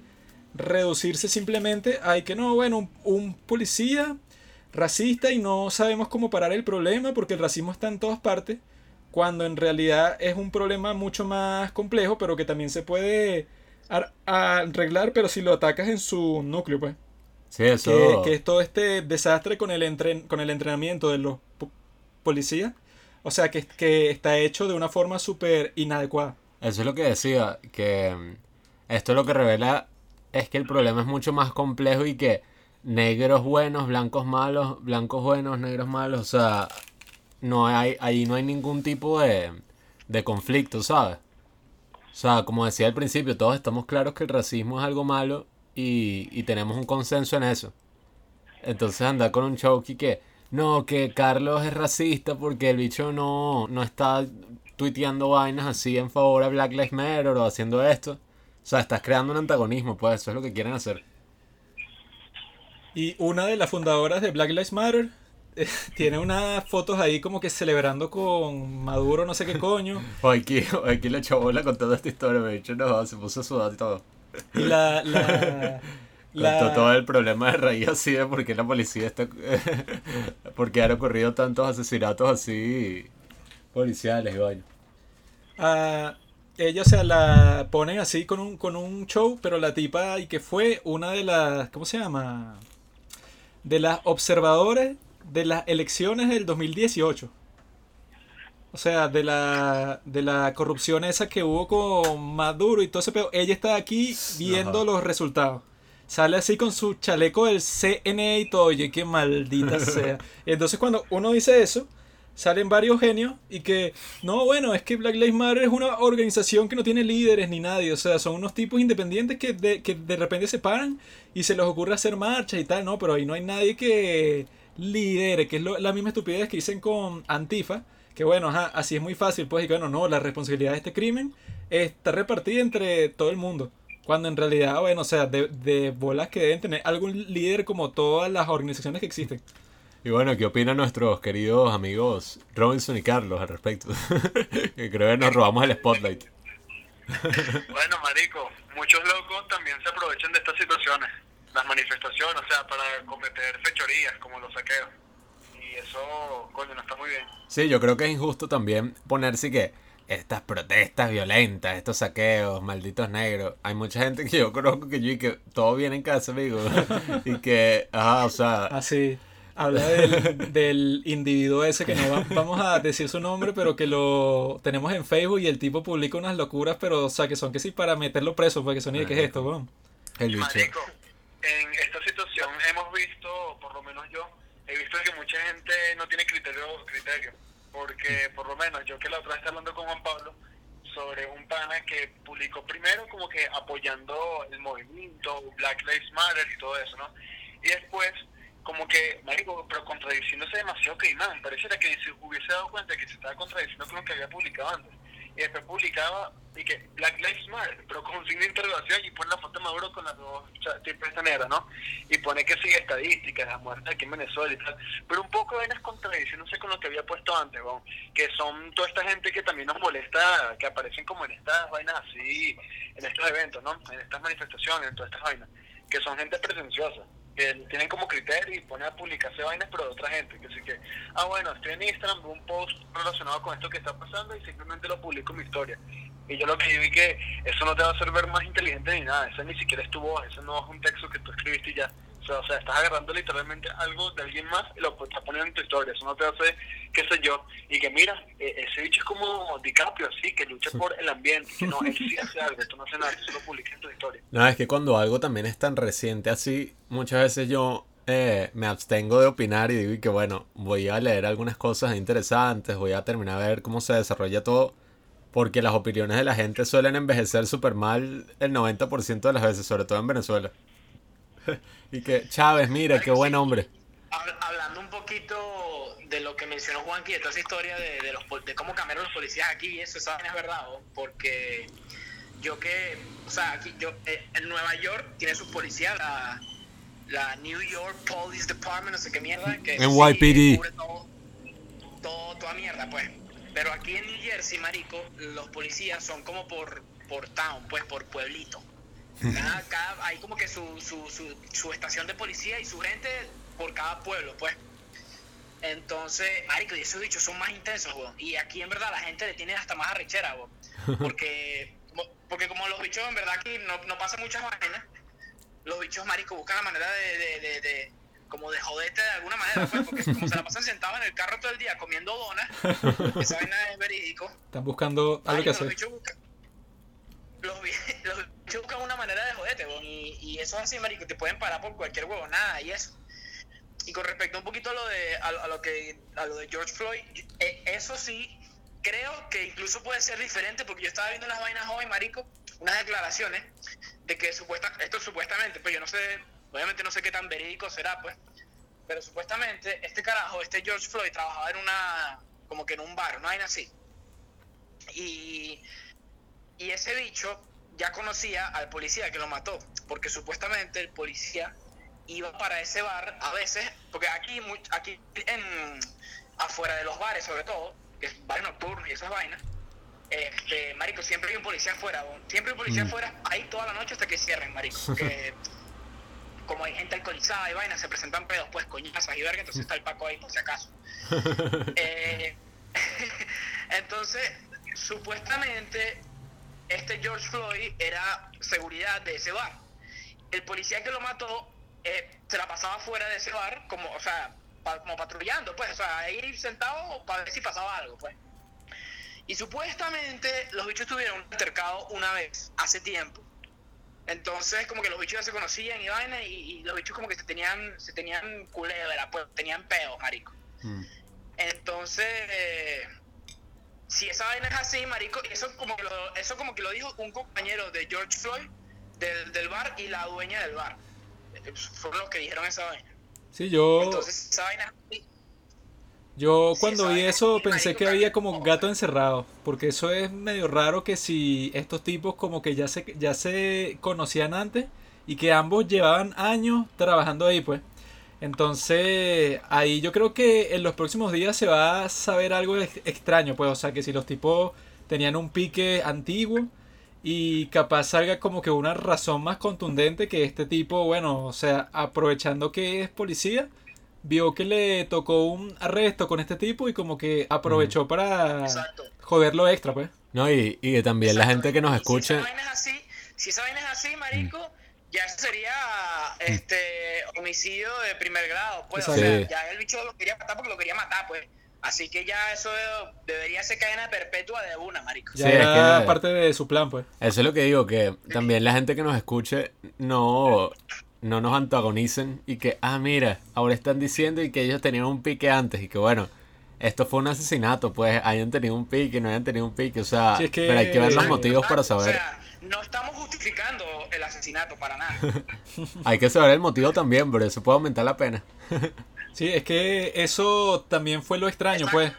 reducirse simplemente a que no, bueno, un, un policía racista y no sabemos cómo parar el problema porque el racismo está en todas partes, cuando en realidad es un problema mucho más complejo, pero que también se puede arreglar, pero si lo atacas en su núcleo, pues. Sí, eso. Que, es todo este desastre con el, entren, con el entrenamiento de los policías. O sea, que, que está hecho de una forma súper inadecuada. Eso es lo que decía, que mm, esto lo que revela es que el problema es mucho más complejo y que negros buenos, blancos malos, blancos buenos, negros malos, o sea, no hay, ahí no hay ningún tipo de, de conflicto, ¿sabes? O sea, como decía al principio, todos estamos claros que el racismo es algo malo y, tenemos un consenso en eso. Entonces andar con un choque que, no, que Carlos es racista porque el bicho no, no está tuiteando vainas así en favor a Black Lives Matter o haciendo esto. O sea, estás creando un antagonismo, pues eso es lo que quieren hacer. Y una de las fundadoras de Black Lives Matter tiene unas fotos ahí como que celebrando con Maduro, no sé qué coño. O aquí, aquí la chabola con toda esta historia, me dicho, no, se puso a sudar y todo. Y la, la, la... todo el problema de raíz así de por qué la policía está... porque han ocurrido tantos asesinatos así policiales y Ah, ella, o sea, la ponen así con un, con un show, pero la tipa y que fue una de las... ¿Cómo se llama? De las observadoras de las elecciones del 2018. O sea, de la, de la corrupción esa que hubo con Maduro y todo ese pedo. Ella está aquí viendo los resultados. Sale así con su chaleco del CNE y todo. Oye, qué maldita sea. Entonces cuando uno dice eso, salen varios genios y que, no, bueno, es que Black Lives Matter es una organización que no tiene líderes ni nadie. O sea, son unos tipos independientes que de, que de repente se paran y se les ocurre hacer marchas y tal. No, pero ahí no hay nadie que líderes, que es la misma estupidez que dicen con Antifa, que bueno, así es muy fácil, pues, y que bueno, no, la responsabilidad de este crimen está repartida entre todo el mundo. Cuando en realidad, bueno, o sea, de, bolas que deben tener algún líder como todas las organizaciones que existen. Y bueno, ¿qué opinan nuestros queridos amigos Robinson y Carlos al respecto? que creo que nos robamos el spotlight. bueno, marico, muchos locos también se aprovechan de estas situaciones las manifestaciones, o sea, para cometer fechorías como los saqueos. Y eso, coño, no está muy bien. Sí, yo creo que es injusto también ponerse que estas protestas violentas, estos saqueos, malditos negros. Hay mucha gente que yo conozco que yo y que todo viene en casa, amigo. y que, ajá, o sea. Así. Habla del, del, individuo ese que no vamos a decir su nombre, pero que lo tenemos en Facebook y el tipo publica unas locuras, pero, o sea, que son que sí para meterlo preso, porque son y ¿qué es esto, weón? El bicho en esta situación hemos visto, por lo menos yo, he visto que mucha gente no tiene criterio, criterio porque por lo menos yo que la otra vez estaba hablando con Juan Pablo, sobre un pana que publicó primero como que apoyando el movimiento, Black Lives Matter y todo eso, ¿no? Y después como que, marico, pero contradiciéndose demasiado que imán, pareciera que se hubiese dado cuenta que se estaba contradiciendo con lo que había publicado antes. Y después publicaba y que Black Lives Matter, pero con un signo de interrogación y pone la foto Maduro con las dos tipos esta negra, ¿no? Y pone que sigue estadísticas, las muertes aquí en Venezuela y tal. Pero un poco de vainas contradiciéndose con lo que había puesto antes, ¿no? que son toda esta gente que también nos molesta, que aparecen como en estas vainas así, en estos eventos, ¿no? En estas manifestaciones, en todas estas vainas, que son gente pretenciosa que tienen como criterio y ponen a publicarse vainas, pero de otra gente. Que así que, ah, bueno, estoy en Instagram, veo un post relacionado con esto que está pasando y simplemente lo publico en mi historia. Y yo lo que vi que eso no te va a hacer ver más inteligente ni nada, eso ni siquiera es tu voz, eso no es un texto que tú escribiste y ya. O sea, estás agarrando literalmente algo de alguien más y lo estás poniendo en tu historia. Eso no te hace, qué sé yo. Y que mira, e, ese bicho es como DiCaprio, así, que lucha por el ambiente. Que no, él sí hace algo, tú no haces nada, eso lo publicas en tu historia. No, es que cuando algo también es tan reciente así, muchas veces yo eh, me abstengo de opinar y digo que bueno, voy a leer algunas cosas interesantes, voy a terminar a ver cómo se desarrolla todo. Porque las opiniones de la gente suelen envejecer súper mal el 90% de las veces, sobre todo en Venezuela. y que Chávez, mira, qué buen hombre. Hablando un poquito de lo que mencionó Juanqui, de toda esa historia de, los, de cómo cambiaron los policías aquí, y eso, esa es verdad, porque yo que, o sea, aquí, yo, eh, en Nueva York tiene sus policías, la, la, New York Police Department, no sé qué mierda, que NYPD. todo, todo, toda mierda, pues. Pero aquí en New Jersey, marico, los policías son como por, por town, pues, por pueblito. Cada, hay como que su, su, su, su, estación de policía y su gente por cada pueblo, pues. Entonces, marico, y esos bichos son más intensos, weón. Y aquí en verdad la gente le tiene hasta más arrechera, weón. Porque, porque como los bichos en verdad aquí no, no pasan muchas vainas, los bichos, marico, buscan la manera de, de, de, como de joderte de alguna manera, pues, porque como se la pasan sentados en el carro todo el día comiendo donas, esa vaina es verídico. Están buscando algo que hacer. Los los, buscan una manera de joderte, y, eso es así, marico, te pueden parar por cualquier huevo, nada, y eso. Y con respecto un poquito a lo de, a, lo que, a lo de George Floyd, eh, eso sí, creo que incluso puede ser diferente, porque yo estaba viendo unas vainas hoy, marico, unas declaraciones de que supuesta, esto supuestamente, pues yo no sé, obviamente no sé qué tan verídico será, pues, pero supuestamente este carajo, este George Floyd, trabajaba en una, como que en un bar, una vaina así. Y, y ese bicho ya conocía al policía que lo mató, porque supuestamente el policía iba para ese bar a veces, porque aquí, aquí en, afuera de los bares sobre todo, que es bares nocturnos y esas vainas, este, marico, siempre hay un policía afuera, siempre hay un policía mm. afuera, ahí toda la noche hasta que cierren, marico, porque como hay gente alcoholizada y vainas, se presentan pedos, pues coñazas y verga, entonces está el Paco ahí por si acaso. eh, entonces, supuestamente este George Floyd era seguridad de ese bar. El policía que lo mató eh, se la pasaba fuera de ese bar, como, o sea, como patrullando, pues, o sea, ir sentado para ver si pasaba algo, pues. Y supuestamente los bichos tuvieron un altercado una vez, hace tiempo. Entonces, como que los bichos ya se conocían y vaina, y, los bichos como que se tenían, se tenían culebra, pues, tenían peos, marico. Mm. Entonces, si esa vaina es así, marico, eso como que lo, eso como que lo dijo un compañero de George Floyd del, del bar y la dueña del bar. Fueron los que dijeron esa vaina. Sí, yo. Entonces, esa vaina. Yo cuando vi eso pensé que había como gato encerrado, porque eso es medio raro que si estos tipos como que ya se, ya se conocían antes y que ambos llevaban años trabajando ahí, pues. Entonces, ahí yo creo que en los próximos días se va a saber algo extraño, pues, o sea, que si los tipos tenían un pique antiguo y capaz salga como que una razón más contundente que este tipo, bueno, o sea, aprovechando que es policía, vio que le tocó un arresto con este tipo y como que aprovechó para joderlo extra, pues. No, y, y también la gente que nos escucha... Si esa vaina es así, si esa vaina es así, marico... Mm ya sería este homicidio de primer grado, pues, o sea, ya el bicho lo quería matar porque lo quería matar, pues. Así que ya eso debería ser cadena perpetua de una, marico. Ya era parte de su plan, pues. Eso es lo que digo, que también la gente que nos escuche no, no nos antagonicen y que, ah, mira, ahora están diciendo y que ellos tenían un pique antes y que bueno, esto fue un asesinato, pues hayan tenido un pique, no hayan tenido un pique, o sea, Sí, es que- pero hay que ver los motivos para saber. O sea, no estamos justificando el asesinato para nada. Hay que saber el motivo también, pero eso puede aumentar la pena. Sí, es que eso también fue lo extraño, pues.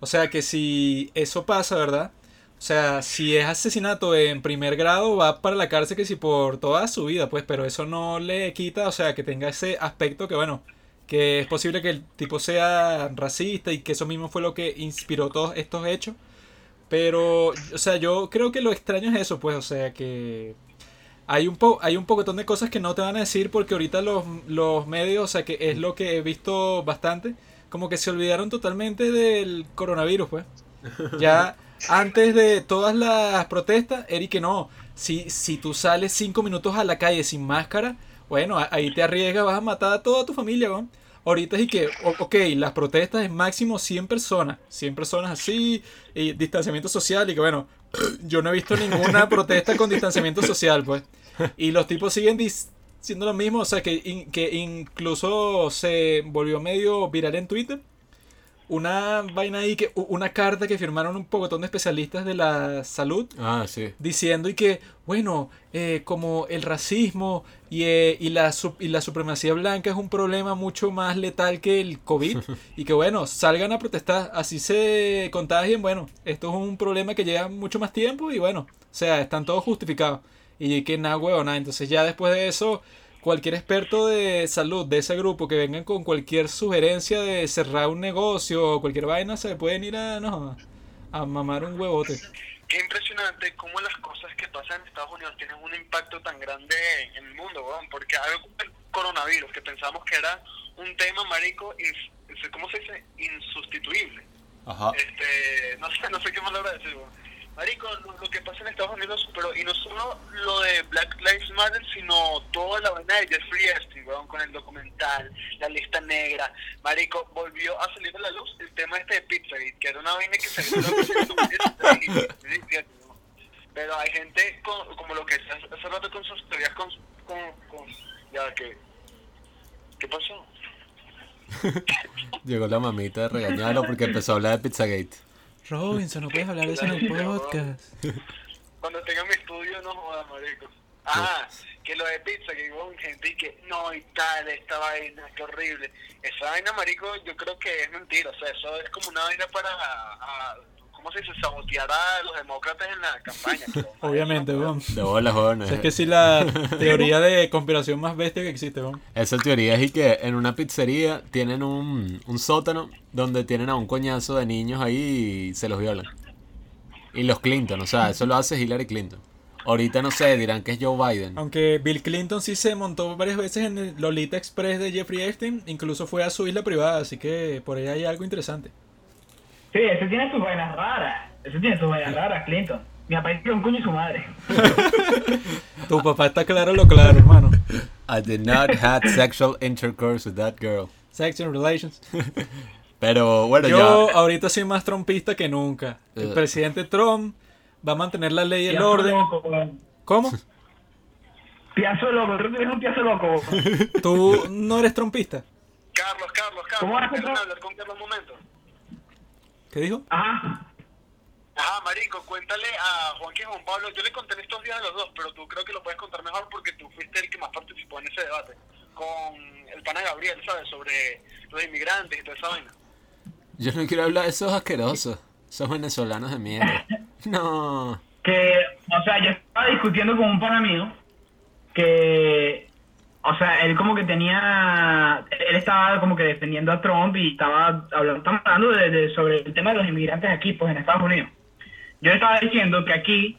O sea, que si eso pasa, ¿verdad? O sea, si es asesinato en primer grado, va para la cárcel que si por toda su vida, pues, pero eso no le quita, o sea, que tenga ese aspecto que, bueno, que es posible que el tipo sea racista y que eso mismo fue lo que inspiró todos estos hechos. Pero, o sea, yo creo que lo extraño es eso, pues, o sea, que hay un, po hay un pocotón de cosas que no te van a decir porque ahorita los, los medios, o sea, que es lo que he visto bastante, como que se olvidaron totalmente del coronavirus, pues. Ya antes de todas las protestas, Eric, no, si, si tú sales cinco minutos a la calle sin máscara, bueno, ahí te arriesgas, vas a matar a toda tu familia, ¿no? Ahorita es y que, ok, las protestas es máximo 100 personas, 100 personas así, y distanciamiento social, y que bueno, yo no he visto ninguna protesta con distanciamiento social, pues. Y los tipos siguen diciendo lo mismo, o sea, que, que incluso se volvió medio viral en Twitter. Una vaina ahí, que una carta que firmaron un pocotón de especialistas de la salud Ah, sí. diciendo y que, bueno, eh, como el racismo y, eh, y, la, y la supremacía blanca es un problema mucho más letal que el COVID y que, bueno, salgan a protestar, así se contagien, bueno, esto es un problema que lleva mucho más tiempo y bueno, o sea, están todos justificados y que nada, huevo, nada, entonces ya después de eso... Cualquier experto de salud de ese grupo que vengan con cualquier sugerencia de cerrar un negocio o cualquier vaina, se pueden ir a, no, a mamar un huevote. Qué impresionante cómo las cosas que pasan en Estados Unidos tienen un impacto tan grande en el mundo, weón, porque algo como el coronavirus, que pensamos que era un tema, marico, ins- ¿cómo se dice? Insustituible. Ajá. Este, no sé, no sé qué palabra decir, weón. Marico, lo, que pasa en Estados Unidos, pero y no solo lo de Black Lives Matter, sino toda la vaina de Jeffrey Epstein, weón, con el documental, la lista negra. Marico, volvió a salir a la luz el tema este de Pizzagate, que era una vaina que salió en el 2017, ¿no? Pero hay gente con- como lo que hace rato con sus teorías con, con, con ya que ¿qué pasó? Llegó la mamita de regañarlo porque empezó a hablar de Pizzagate. Robinson, no puedes hablar de eso en el podcast. Cuando tenga mi estudio no jodas, marico. Ah, que lo de pizza, que hubo gente y que no y tal, esta vaina, qué horrible. Esa vaina, marico, yo creo que es mentira. O sea, eso es como una vaina para, a- ¿cómo se dice? Sabotear a los demócratas en la campaña. Obviamente, weón. De bolas, weón. Es que sí la teoría de conspiración más bestia que existe, weón. Esa teoría es y que en una pizzería tienen un, un sótano donde tienen a un coñazo de niños ahí y se los violan. Y los Clinton, o sea, eso lo hace Hillary Clinton. Ahorita no sé, dirán que es Joe Biden. Aunque Bill Clinton sí se montó varias veces en el Lolita Express de Jeffrey Epstein, incluso fue a su isla privada, así que por ahí hay algo interesante. Sí, ese tiene sus vainas raras. Ese tiene sus vainas raras, Clinton. Mi papá es un coño y su madre. Tu papá está claro lo claro, hermano. I did not have sexual intercourse with that girl. Section Relations. Pero bueno, Yo ya. ahorita soy más trompista que nunca. El Eh. presidente Trump va a mantener la ley y el Piazo orden. loco. ¿Cómo? Piazo loco, creo que eres un piazo loco. ¿Tú no eres trompista? Carlos, Carlos, Carlos, ¿Cómo ¿quieres no? hablar con Carlos un momento? ¿Qué dijo? Ajá. Ajá, marico, cuéntale a Juanqui y Juan Pablo. Yo le conté en estos días a los dos, pero tú creo que lo puedes contar mejor porque tú fuiste el que más participó en ese debate. Con el pana Gabriel, ¿sabes? Sobre los inmigrantes y toda esa vaina. Yo no quiero hablar de esos asquerosos. Esos venezolanos de mierda. No. Que, o sea, yo estaba discutiendo con un pana mío que, o sea, él como que tenía, él estaba como que defendiendo a Trump y estaba hablando, estamos hablando de, sobre el tema de los inmigrantes aquí, pues en Estados Unidos. Yo le estaba diciendo que aquí,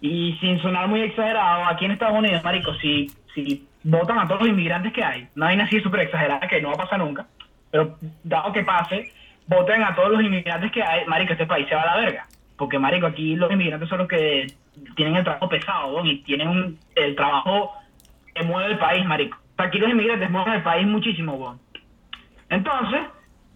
y sin sonar muy exagerado, aquí en Estados Unidos, marico, si, si votan a todos los inmigrantes que hay, no hay así súper exagerada que no va a pasar nunca, pero dado que pase, voten a todos los inmigrantes que hay, marico, este país se va a la verga. Porque, marico, aquí los inmigrantes son los que tienen el trabajo pesado, ¿no? y tienen un- el trabajo mueve el país, marico. O sea, aquí los inmigrantes mueven el país muchísimo, weón. Entonces,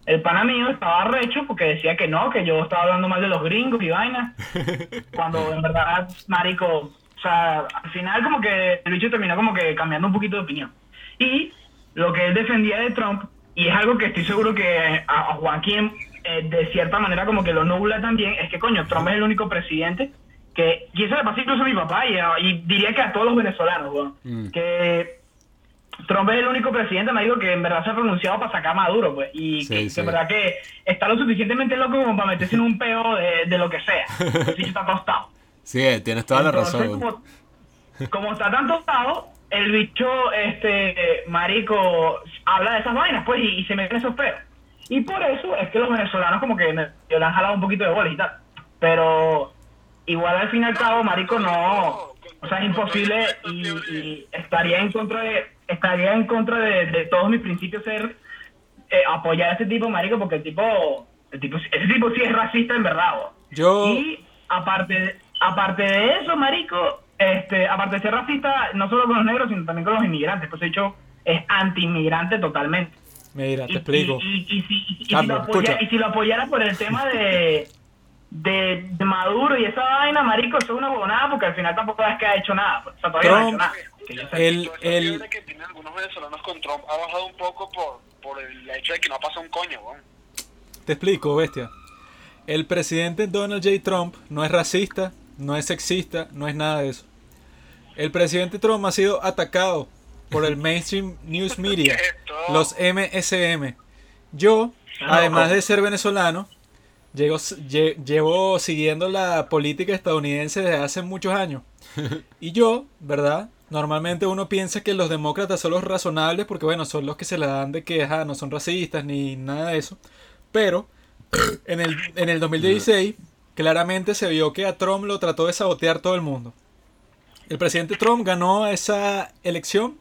el pana mío estaba recho porque decía que no, que yo estaba hablando mal de los gringos y vainas. Cuando en verdad, marico, o sea, al final como que el bicho terminó como que cambiando un poquito de opinión. Y lo que él defendía de Trump, y es algo que estoy seguro que a, a Joaquín eh, de cierta manera como que lo nubla también es que, coño, Trump es el único presidente que, y eso le pasa incluso a mi papá y, a- y diría que a todos los venezolanos, weón, Mm. que Trump es el único presidente, me digo, que en verdad se ha pronunciado para sacar a Maduro, pues, y Sí, que, que sí. en verdad que está lo suficientemente loco como para meterse en un peo de, de lo que sea. Así está tostado. Sí, eh, tienes toda la Entonces, razón. Como, como está tan tostado, el bicho, este, marico, habla de esas vainas, pues, y, y se mete en esos peos. Y por eso es que los venezolanos como que me, le han jalado un poquito de bolas y tal. Pero igual al fin y al cabo, marico, no... O sea, es imposible y, y estaría en contra de estaría en contra de, de todos mis principios ser eh, apoyar a ese tipo, marico, porque el tipo, el tipo, ese tipo sí es racista en verdad. bo. Yo- Y aparte, aparte de eso, marico, este, aparte de ser racista, no solo con los negros, sino también con los inmigrantes. Pues de hecho, es anti-inmigrante totalmente. Mira, te Y- explico. Y, y- y si, y- y si Carlos, lo apoya- escucha. y si lo apoyara por el tema de, de, de Maduro y esa vaina, marico, eso es una huevonada porque al final tampoco es que ha hecho nada. pues, O sea, todavía no ha hecho Trump- nada. Que yo sé. El, el, fiebre que tienen algunos venezolanos con Trump ha bajado un poco por, por el hecho de que no pasa un coño, weón. Te explico, bestia. El presidente Donald J. Trump no es racista, no es sexista, no es nada de eso. El presidente Trump ha sido atacado por el mainstream news media, los MSM. Yo, además de ser venezolano, llego- lle- llevo siguiendo la política estadounidense desde hace muchos años. Y yo, ¿verdad? Normalmente uno piensa que los demócratas son los razonables porque, bueno, son los que se la dan de que no son racistas ni nada de eso. Pero en el, en el 2016, claramente se vio que a Trump lo trató de sabotear todo el mundo. El presidente Trump ganó esa elección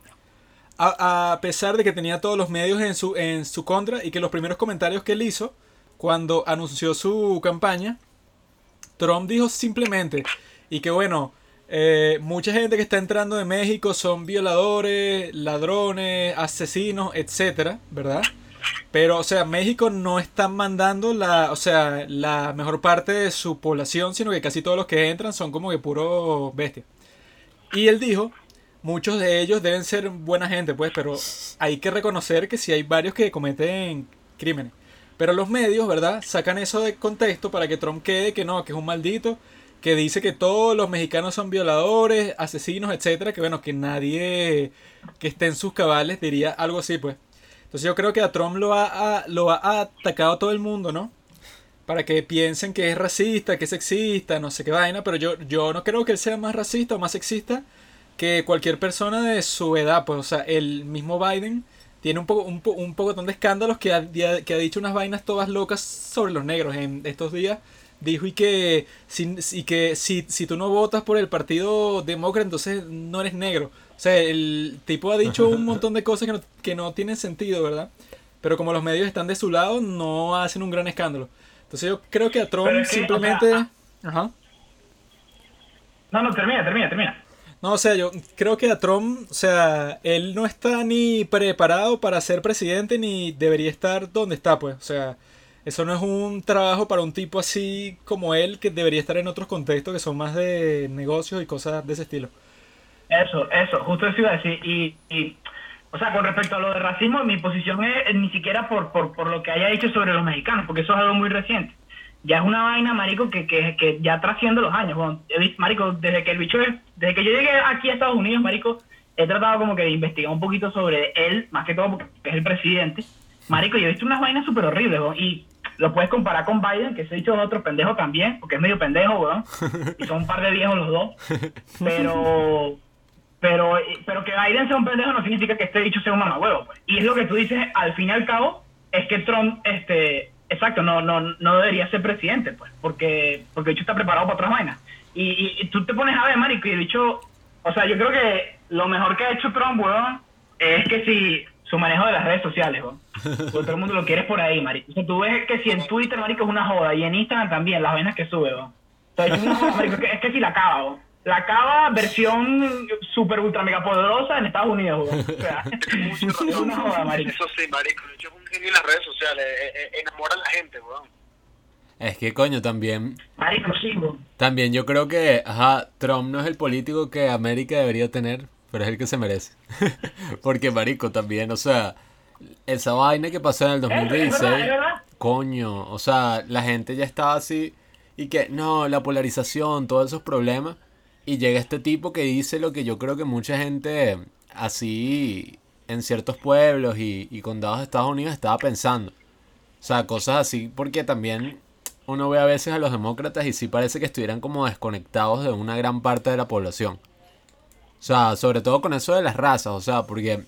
a, a pesar de que tenía todos los medios en su, en su contra y que los primeros comentarios que él hizo cuando anunció su campaña, Trump dijo simplemente, y que bueno, eh, mucha gente que está entrando de México son violadores, ladrones, asesinos, etcétera, ¿verdad? Pero, o sea, México no está mandando la, o sea, la mejor parte de su población, sino que casi todos los que entran son como que puro bestia. Y él dijo, muchos de ellos deben ser buena gente, pues, pero hay que reconocer que sí hay varios que cometen crímenes. Pero los medios, ¿verdad? Sacan eso de contexto para que Trump quede que no, que es un maldito, que dice que todos los mexicanos son violadores, asesinos, etcétera, que bueno, que nadie que esté en sus cabales diría algo así, pues. Entonces yo creo que a Trump lo ha, a- lo ha atacado todo el mundo, ¿no? Para que piensen que es racista, que es sexista, no sé qué vaina, pero yo, yo no creo que él sea más racista o más sexista que cualquier persona de su edad, pues, o sea, el mismo Biden tiene un poco un, po- un pocotón de escándalos que ha, que ha dicho unas vainas todas locas sobre los negros en estos días. Dijo y que, si, y que si, si tú no votas por el partido demócrata, entonces no eres negro. O sea, el tipo ha dicho un montón de cosas que no, que no tienen sentido, ¿verdad? Pero como los medios están de su lado, no hacen un gran escándalo. Entonces yo creo que a Trump Pero es que, o simplemente... sea, Ajá. No, no, termina, termina, termina. No, o sea, yo creo que a Trump, o sea, él no está ni preparado para ser presidente ni debería estar donde está, pues. O sea, eso no es un trabajo para un tipo así como él que debería estar en otros contextos que son más de negocios y cosas de ese estilo. Eso, eso, justo eso iba a decir. Y, y, o sea, con respecto a lo de racismo, mi posición es ni siquiera por, por, por lo que haya dicho sobre los mexicanos, porque eso es algo muy reciente. Ya es una vaina, marico, que, que, que ya trasciende los años. Bueno, marico, desde que el bicho, es- desde que yo llegué aquí a Estados Unidos, marico, he tratado como que de investigar un poquito sobre él, más que todo porque es el presidente. Marico, yo he visto unas vainas súper horribles, weón, y lo puedes comparar con Biden, que ese dicho es otro pendejo también, porque es medio pendejo, weón, y son un par de viejos los dos. Pero pero pero que Biden sea un pendejo no significa que este dicho sea un mamahuevo pues. y es lo que tú dices al fin y al cabo es que Trump este exacto no no no debería ser presidente pues porque porque el dicho está preparado para otras vainas. Y, y, y tú te pones a ver marico y el dicho o sea yo creo que lo mejor que ha hecho Trump weón es que si su manejo de las redes sociales weón todo el mundo lo quiere por ahí marico. O sea, tú ves que si en Twitter marico es una joda y en Instagram también las vainas que sube weón. O sea, es, una joda, es que, si la acaba la cava versión super ultra mega poderosa en Estados Unidos, weón. O sea, Mucho es una joda, marico. Eso sí, marico. De hecho, es un genio en las redes sociales. eh, eh, enamora a la gente, weón. Es que coño, también, Marico, sí, weón. también yo creo que, ajá, Trump no es el político que América debería tener, pero es el que se merece. Porque marico también, o sea, esa vaina que pasó en el Es, es verdad, es 2016, verdad. coño, o sea, la gente ya estaba así y que no, la polarización, todos esos problemas. Y llega este tipo que dice lo que yo creo que mucha gente así en ciertos pueblos y, y condados de Estados Unidos estaba pensando. O sea, cosas así, porque también uno ve a veces a los demócratas y sí parece que estuvieran como desconectados de una gran parte de la población. O sea, sobre todo con eso de las razas, o sea, porque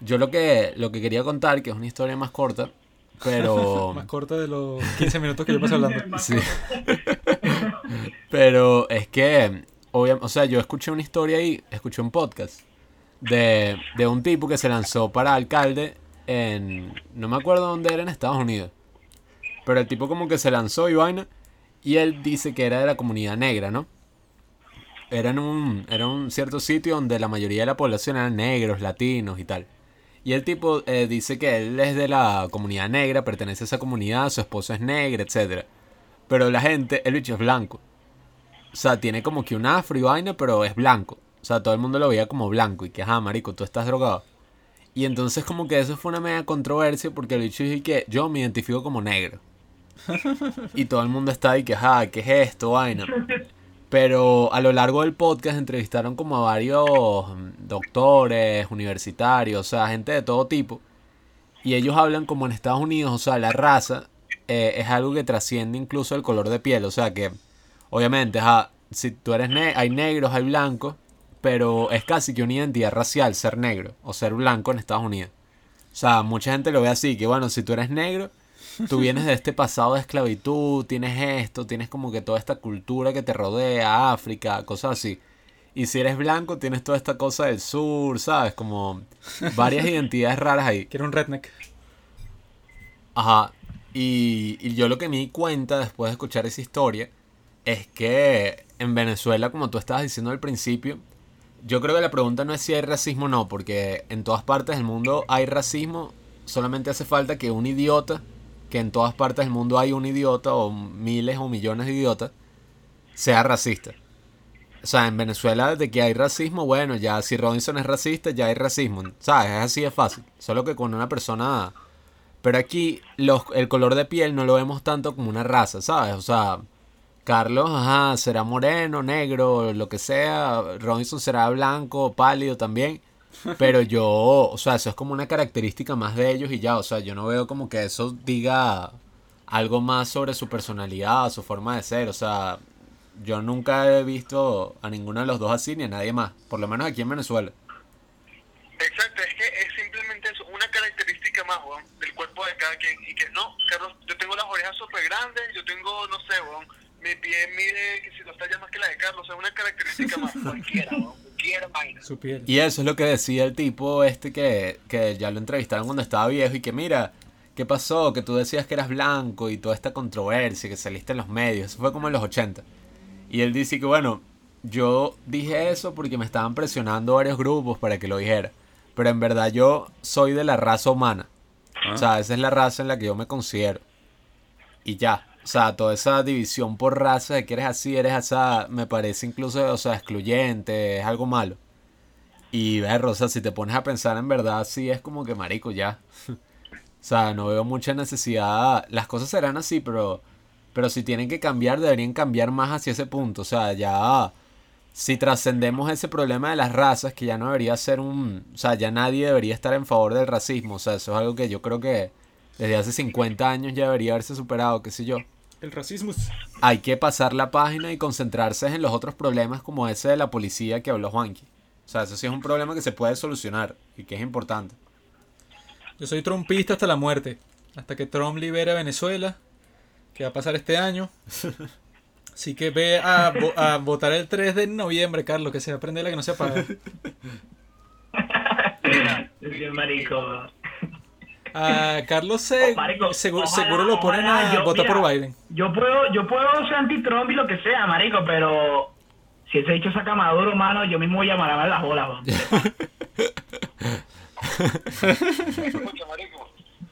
yo lo que, lo que quería contar, que es una historia más corta, pero... Más corta de los 15 minutos que yo pasé hablando. Sí. Pero es que, o sea, yo escuché una historia ahí, escuché un podcast de, de un tipo que se lanzó para alcalde en, no me acuerdo dónde era en Estados Unidos, pero el tipo como que se lanzó y vaina, y él dice que era de la comunidad negra, ¿no? Era en un, era un cierto sitio donde la mayoría de la población eran negros, latinos y tal. Y el tipo eh, dice que él es de la comunidad negra, pertenece a esa comunidad, su esposa es negra, etcétera. Pero la gente, el bicho es blanco. O sea, tiene como que un afro y vaina, pero es blanco. O sea, todo el mundo lo veía como blanco y que, ajá, marico, tú estás drogado. Y entonces como que eso fue una media controversia porque el bicho dice que yo me identifico como negro. Y todo el mundo está ahí que, ajá, ¿qué es esto, vaina? Pero a lo largo del podcast entrevistaron como a varios mm, doctores, universitarios, o sea, gente de todo tipo. Y ellos hablan como en Estados Unidos, o sea, la raza eh, es algo que trasciende incluso el color de piel. O sea que, obviamente, ajá, si tú eres ne hay negros, hay blancos, pero es casi que una identidad racial ser negro o ser blanco en Estados Unidos. O sea, mucha gente lo ve así, que bueno, si tú eres negro, tú vienes de este pasado de esclavitud, tienes esto, tienes como que toda esta cultura que te rodea, África, cosas así. Y si eres blanco, tienes toda esta cosa del sur, ¿sabes? Como varias identidades raras ahí. Que era un redneck. Ajá. Y, y yo lo que me di cuenta después de escuchar esa historia es que en Venezuela, como tú estabas diciendo al principio, yo creo que la pregunta no es si hay racismo o no, porque en todas partes del mundo hay racismo, solamente hace falta que un idiota, que en todas partes del mundo hay un idiota o miles o millones de idiotas, sea racista. O sea, en Venezuela de que hay racismo, bueno, ya si Robinson es racista, ya hay racismo, ¿sabes? Es así de fácil. Solo que con una persona... Pero aquí los, el color de piel no lo vemos tanto como una raza, ¿sabes? O sea, Carlos, ajá, será moreno, negro, lo que sea. Robinson será blanco, pálido también. Pero yo, o sea, eso es como una característica más de ellos y ya. O sea, yo no veo como que eso diga algo más sobre su personalidad, su forma de ser. O sea, yo nunca he visto a ninguno de los dos así ni a nadie más. Por lo menos aquí en Venezuela. Exacto, es que es simplemente eso, una característica más, weón, del cuerpo de cada quien. Y que no, Carlos, yo tengo las orejas súper grandes, yo tengo, no sé, weón, mi pie mide que si no está ya más que la de Carlos, es una característica más, cualquiera, cualquier vaina. Su piel. Y eso es lo que decía el tipo este que, que ya lo entrevistaron cuando estaba viejo y que mira, ¿qué pasó? Que tú decías que eras blanco y toda esta controversia que saliste en los medios. Eso fue como en los 80. Y él dice que bueno, yo dije eso porque me estaban presionando varios grupos para que lo dijera. Pero en verdad yo soy de la raza humana. O sea, esa es la raza en la que yo me considero. Y ya. O sea, toda esa división por raza de que eres así, eres así, me parece incluso, o sea, excluyente, es algo malo. Y ver, o sea, si te pones a pensar en verdad, sí es como que marico ya. o sea, no veo mucha necesidad. Las cosas serán así, pero, pero si tienen que cambiar, deberían cambiar más hacia ese punto. O sea, ya si trascendemos ese problema de las razas, que ya no debería ser un... O sea, ya nadie debería estar en favor del racismo. O sea, eso es algo que yo creo que desde hace 50 años ya debería haberse superado, qué sé yo. El racismo. Hay que pasar la página y concentrarse en los otros problemas como ese de la policía que habló Juanqui. O sea, eso sí es un problema que se puede solucionar y que es importante. Yo soy trumpista hasta la muerte. Hasta que Trump libere a Venezuela. Que va a pasar este año. Así que ve a, a votar el 3 de noviembre, Carlos, que se va a prender la que no se apaga. Sí, marico. A Carlos se, Marico, seguro, ojalá- seguro lo ponen ojalá a yo- votar por Biden. Yo puedo, yo puedo ser anti-Trump y lo que sea, marico, pero si ese hecho saca Maduro, mano, yo mismo voy a llamar a las bolas.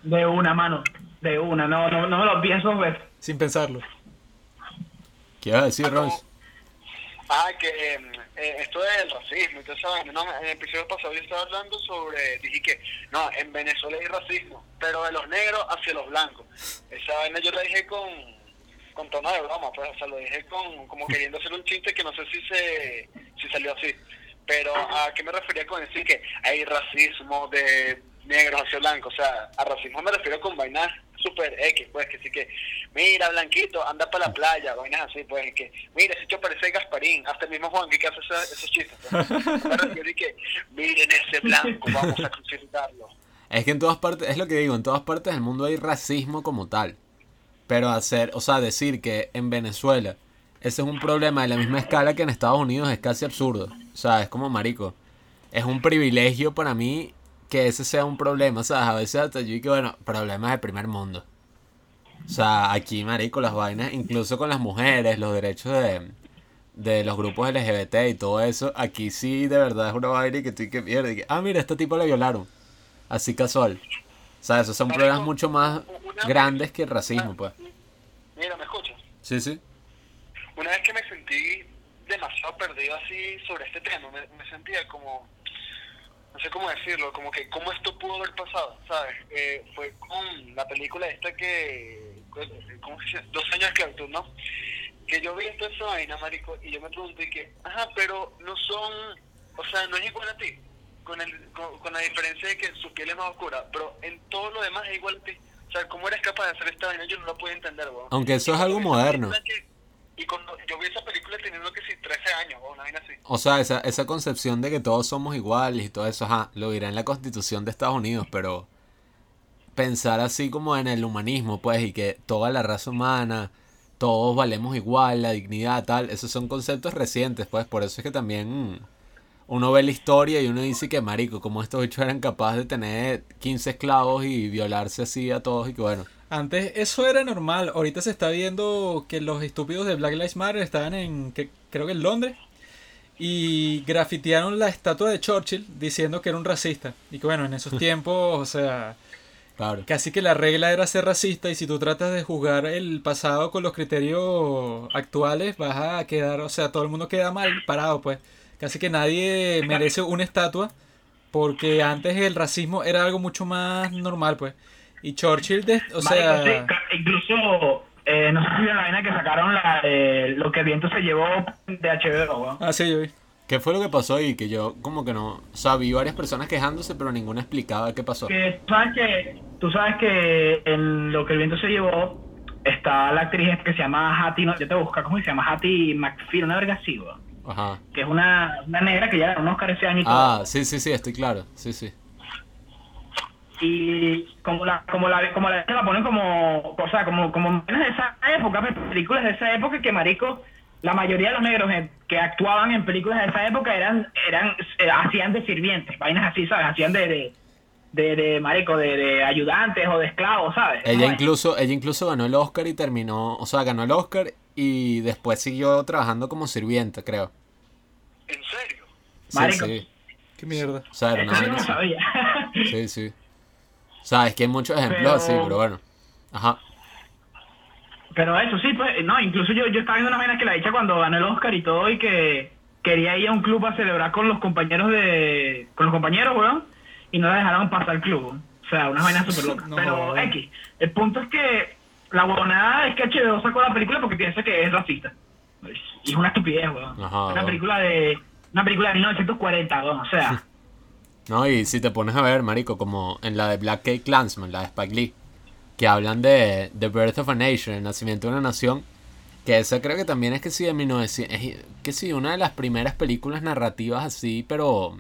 De una, mano. De una, no, no, no me lo pienso ver. Sin pensarlo. ¿Qué ibas a decir, Royce? Ah, que, em, eh, esto del racismo y eso, no, en el episodio pasado yo estaba hablando sobre, dije que, no, en Venezuela hay racismo, pero de los negros hacia los blancos. Esa vaina yo la dije con, con tono de broma, pues, o sea, lo dije con, como queriendo hacer un chiste que no sé si se, si salió así. Pero a qué me refería con decir que hay racismo de negros hacia blancos, o sea, a racismo me refiero con vainas super X, pues, que sí que, mira, Blanquito, anda para la playa, vainas así, pues, que, mira, ese hecho parece Gasparín, hasta el mismo Juan que hace esa- esos chistes, pues. Me refiero y que, miren ese blanco, vamos a crucificarlo. Es que en todas partes, es lo que digo, en todas partes del mundo hay racismo como tal. Pero hacer, o sea, decir que en Venezuela ese es un problema de la misma escala que en Estados Unidos es casi absurdo. O sea, es como marico. Es un privilegio para mí que ese sea un problema, o sea, a veces hasta yo digo, bueno, problemas de primer mundo. O sea, aquí, marico, las vainas, incluso con las mujeres, los derechos de, de los grupos LGBT y todo eso, aquí sí de verdad es una vaina y que estoy que que, ah, mira, este tipo le violaron. Así casual. O sea, esos son Marico, problemas mucho más grandes que el racismo, pues. Mira, ¿me escuchas? Sí, sí. una vez que me sentí demasiado perdido así sobre este tema, me, me sentía como, no sé cómo decirlo, como que cómo esto pudo haber pasado, ¿sabes? Eh, fue con la película esta que, ¿cómo se llama? Dos años de esclavitud, ¿no? Que yo vi toda esa vaina, marico, y yo me pregunté que, ajá, pero no son, o sea, no es igual a ti, con, el, con, con la diferencia de que su piel es más oscura, pero en todo lo demás es igual a ti. O sea, ¿cómo eres capaz de hacer esta vaina? Yo no lo puedo entender, weón. Aunque eso es algo moderno. que- y cuando yo vi esa película teniendo que si 13 años o una vaina así. O sea, esa, esa concepción de que todos somos iguales y todo eso, ajá, lo dirá en la constitución de Estados Unidos, pero pensar así como en el humanismo, pues, y que toda la raza humana, todos valemos igual, la dignidad, tal, esos son conceptos recientes, pues, por eso es que también uno ve la historia y uno dice que, marico, como estos bichos eran capaces de tener 15 esclavos y violarse así a todos y que, bueno, Antes eso era normal. Ahorita se está viendo que los estúpidos de Black Lives Matter estaban en, que, creo que en Londres, y grafitearon la estatua de Churchill diciendo que era un racista. Y que bueno, en esos tiempos, o sea, claro. casi que la regla era ser racista y si tú tratas de juzgar el pasado con los criterios actuales, vas a quedar, o sea, todo el mundo queda mal parado, pues. Casi que nadie merece una estatua porque antes el racismo era algo mucho más normal, pues. Y Churchill, de- o sea... Marico, sí, ca- incluso, eh, no sé si la vaina que sacaron la de lo que el viento se llevó de HBO, weón. Ah, sí, yo vi. ¿Qué fue lo que pasó ahí? Que yo como que no... O sea, vi varias personas quejándose, pero ninguna explicaba qué pasó. Que tú sabes que, tú sabes que en lo que el viento se llevó está la actriz que se llama Hattie, no, yo te busco, ¿cómo se llama? Hattie McPhee, una verga así, weón. Ajá. Que es una, una negra que ya ganó un Oscar ese año y todo. Ah, sí, sí, sí, estoy claro. Sí, sí. Y como la como la como la, la ponen como o sea como como de esa época pues, películas de esa época que marico la mayoría de los negros que actuaban en películas de esa época eran eran eh, hacían de sirvientes vainas así sabes hacían de de, de, de, marico de, de ayudantes o de esclavos sabes Ella incluso, ella incluso ganó el Oscar y terminó, o sea, ganó el Oscar y después siguió trabajando como sirvienta, creo. ¿En serio? Sí, Marico. sí. Qué mierda. O sea, era una no sabía Sí, sí. O sea, es que hay muchos ejemplos Pero- así, pero bueno. Ajá. Pero eso sí, pues, no, incluso yo, yo estaba viendo una vaina que la dicha cuando ganó el Oscar y todo y que quería ir a un club a celebrar con los compañeros de... con los compañeros, weón, y no la dejaron pasar al club. O sea, una vaina súper loca. No, Pero. X, el punto es que la huevonada es que HBO sacó la película porque piensa que es racista. Y es una estupidez, weón. Ajá, una weón. película de... una película de 1940, weón, o sea... No, y si te pones a ver, marico, como en la de Black Cake Clansman, la de Spike Lee, que hablan de The Birth of a Nation, el nacimiento de una nación, que esa creo que también es que sí de 1900, es que sí, una de las primeras películas narrativas así, pero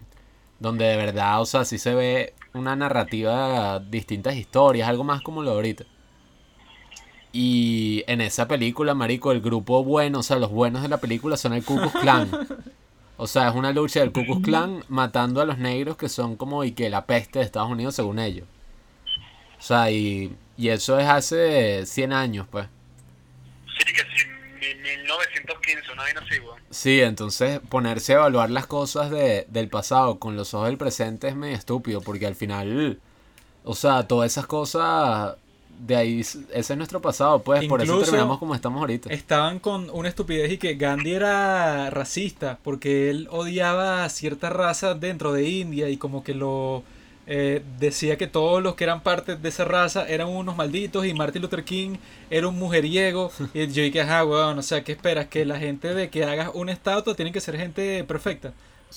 donde de verdad, o sea, sí se ve una narrativa, distintas historias, algo más como lo de ahorita. Y en esa película, marico, el grupo bueno, o sea, los buenos de la película son el Ku Klan. O sea, es una lucha del Ku Klux Klan matando a los negros que son como y que la peste de Estados Unidos según ellos. O sea, y, y eso es hace 100 años, pues. Sí, que sí, mi- 1915, una vaina así, weón. Sí, entonces ponerse a evaluar las cosas de, del pasado con los ojos del presente es medio estúpido, porque al final, o sea, todas esas cosas de ahí, ese es nuestro pasado, pues, por eso terminamos como estamos ahorita. Estaban con una estupidez y que Gandhi era racista porque él odiaba a cierta raza dentro de India y como que lo eh, decía que todos los que eran parte de esa raza eran unos malditos y Martin Luther King era un mujeriego y yo dije, ajá, weón, o sea, ¿qué esperas? Que la gente de que hagas una estatua tiene que ser gente perfecta,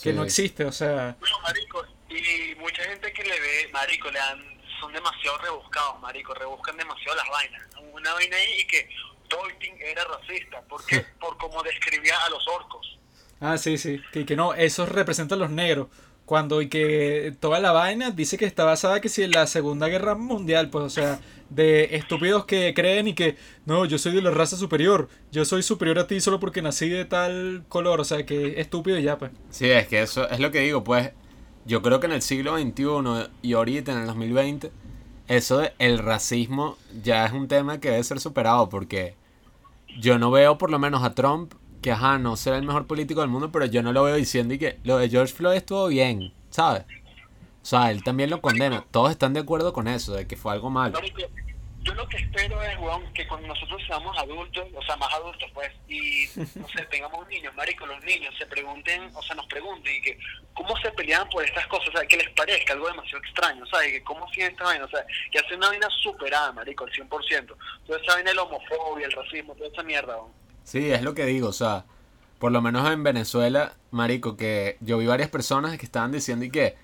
que Sí. no existe, o sea, Bueno, marico, y mucha gente que le ve, marico, le dan, son demasiado rebuscados, marico, rebuscan demasiado las vainas. Una vaina ahí y que Tolkien era racista, ¿por qué? Por cómo describía a los orcos. Ah, sí, sí. Que, que no, eso representa a los negros. Cuando y que toda la vaina dice que está basada que si en la Segunda Guerra Mundial, pues, o sea, de estúpidos que creen y que, no, yo soy de la raza superior, yo soy superior a ti solo porque nací de tal color, o sea, que estúpido y ya, pues. Sí, es que eso es lo que digo, pues yo creo que en el siglo XXI y ahorita en el 2020, eso de el racismo ya es un tema que debe ser superado porque yo no veo por lo menos a Trump, que ajá, no será el mejor político del mundo, pero yo no lo veo diciendo y que lo de George Floyd estuvo bien, ¿sabes? O sea, él también lo condena. Todos están de acuerdo con eso, de que fue algo malo. Yo lo que espero es, weón, que cuando nosotros seamos adultos, o sea, más adultos, pues, y, no sé, tengamos niños, marico, los niños se pregunten, o sea, nos pregunten, y que, ¿cómo se peleaban por estas cosas? O sea, que les parezca algo demasiado extraño, ¿sabes? Que cómo hacían esta vaina, o sea, que hace una vaina superada, marico, al 100%. Toda esa vaina de la homofobia, el racismo, toda esa mierda, weón. Sí, es lo que digo, o sea, por lo menos en Venezuela, marico, que yo vi varias personas que estaban diciendo y que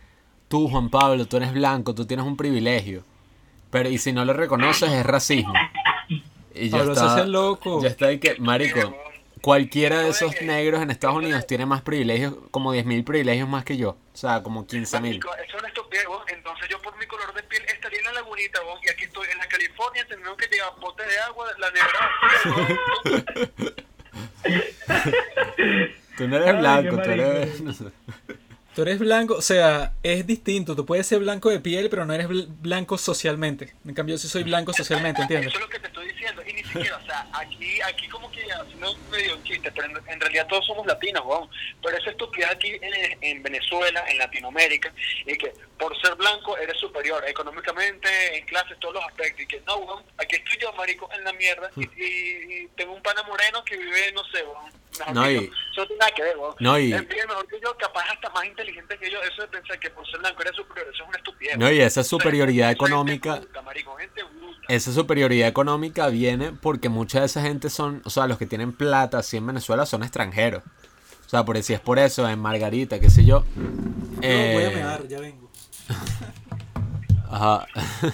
tú, Juan Pablo, tú eres blanco, tú tienes un privilegio, pero y si no lo reconoces es racismo. Y ya se está, hace loco. ya está y que, marico, cualquiera de esos negros en Estados Unidos tiene más privilegios, como 10.000 privilegios más que yo, o sea, como 15.000. Marico, eso es una estupidez. Entonces yo por mi color de piel estaría en la lagunita, weón, y aquí estoy en la California, teniendo que llevar botes de agua, la nevera. Tú no eres blanco, tú eres... no sé. Tú eres blanco, o sea, es distinto. Tú puedes ser blanco de piel, pero no eres bl- blanco socialmente. En cambio, yo sí soy blanco socialmente, ¿entiendes? Eso es lo que te estoy diciendo. Y ni siquiera, o sea, aquí, aquí como que haciendo medio un chiste, pero en, en realidad todos somos latinos, weón. Pero esa estupidez aquí en, en Venezuela, en Latinoamérica, y que por ser blanco eres superior económicamente, en clases, todos los aspectos. Y que no, weón, aquí estoy yo, marico, en la mierda, y, y- y tengo un pana moreno que vive, no sé, weón. No, y-. Eso no tiene nada que ver, weón. No, y- Él vive mejor que yo, capaz hasta más inteligente que yo. Eso de pensar que por ser blanco eres superior, eso es una estupidez. No, y esa O sea, superioridad gente económica... bruta, marico, gente bruta. Esa superioridad económica viene porque mucha de esa gente son, o sea, los que tienen plata así en Venezuela son extranjeros. O sea, por si es por eso, en Margarita, qué sé yo. eh, ya vengo. Ajá.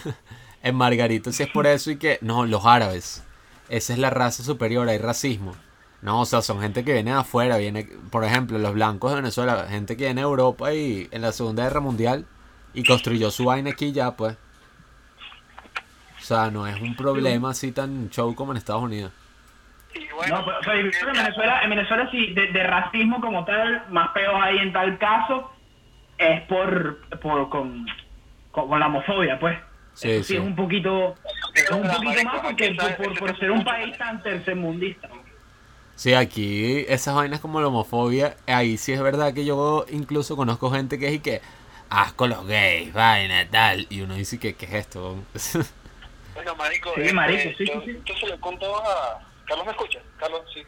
en Margarita si es por eso y que, no, los árabes. Esa es la raza superior, hay racismo. No, o sea, son gente que viene de afuera, viene, por ejemplo, los blancos de Venezuela, gente que viene de Europa y en la Segunda Guerra Mundial y construyó su vaina aquí ya, pues. O sea, no es un problema así tan show como en Estados Unidos. Y bueno, No, pero, o sea, yo creo que en Venezuela, en Venezuela sí, de, de racismo como tal, más peor hay en tal caso, es por, por con, con, con la homofobia, pues. Sí, Eso sí, sí. es un poquito, es un poquito más porque por, por, ser un país tan tercermundista. Sí, aquí esas vainas como la homofobia, ahí sí es verdad que yo incluso conozco gente que es y que asco los gays, vaina, tal. Y uno dice que, ¿qué es esto? Bueno, marico, Sí, este, marico, sí, yo, sí, sí. yo se lo he contado a... ¿Carlos me escucha? Carlos, sí.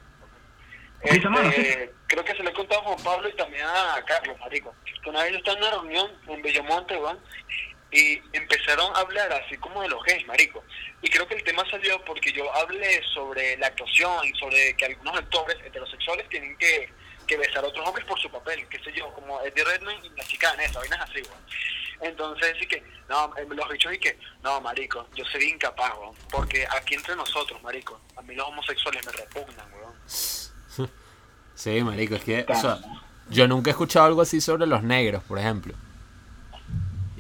Sí, hermano, Este, creo que se lo he contado a Juan Pablo y también a Carlos, marico. Que una vez yo estaba en una reunión en Bellomonte, weón, y empezaron a hablar así como de los gays, marico. Y creo que el tema salió porque yo hablé sobre la actuación y sobre que algunos actores heterosexuales tienen que, que besar a otros hombres por su papel, qué sé yo, como Eddie Redmayne y la chica esa, vainas así, weón. Entonces, sí que, no, eh, los bichos y que, no, marico, yo sería incapaz, weón, porque aquí entre nosotros, marico, a mí los homosexuales me repugnan, weón. Sí, marico, es que, o sea, yo nunca he escuchado algo así sobre los negros, por ejemplo.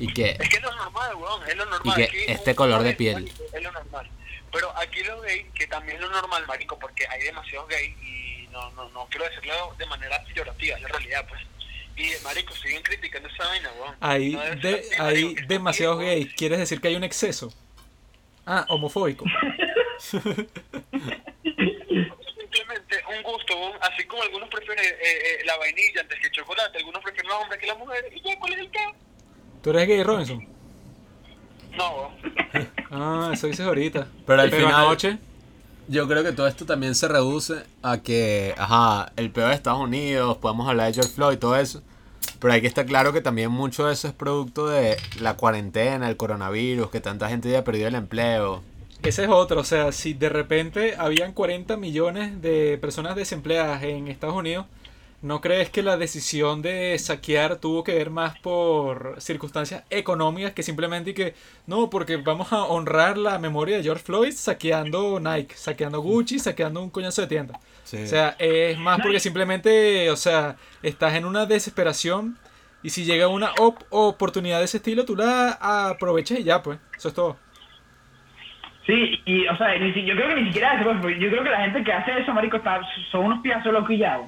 Y que, Es que es lo normal, weón, es lo normal. que Aquí, este color de piel. Es lo normal. Pero aquí los gays, que también es lo normal, marico, porque hay demasiados gays y no, no, no quiero decirlo de manera peyorativa, es la realidad, pues. Y, marico, siguen criticando esa vaina, weón. Hay, No de, así, hay marico, demasiados weón. gays. ¿Quieres decir que hay un exceso? Ah, homofóbico. Simplemente un gusto, weón. así como algunos prefieren eh, eh, la vainilla antes que el chocolate, algunos prefieren los hombres que las mujeres, y ya, ¿cuál es el tema? ¿Tú eres gay, Robinson? No. Ah, eso dices ahorita. Pero al final- anoche, Yo creo que todo esto también se reduce a que, ajá, el peor de Estados Unidos, podemos hablar de George Floyd y todo eso. Pero hay que estar claro que también mucho de eso es producto de la cuarentena, el coronavirus, que tanta gente ya ha perdido el empleo. ese es otro. O sea, si de repente habían 40 millones de personas desempleadas en Estados Unidos, ¿no crees que la decisión de saquear tuvo que ver más por circunstancias económicas que simplemente que no, porque vamos a honrar la memoria de George Floyd saqueando Nike, saqueando Gucci, saqueando un coñazo de tienda? Sí. O sea, es más porque simplemente, o sea, estás en una desesperación y si llega una op- oportunidad de ese estilo, tú la aprovechas y ya, pues. Eso es todo. Sí, y, o sea, ni si- yo creo que ni siquiera pues, yo creo que la gente que hace eso, marico, está, son unos piazos loquillados.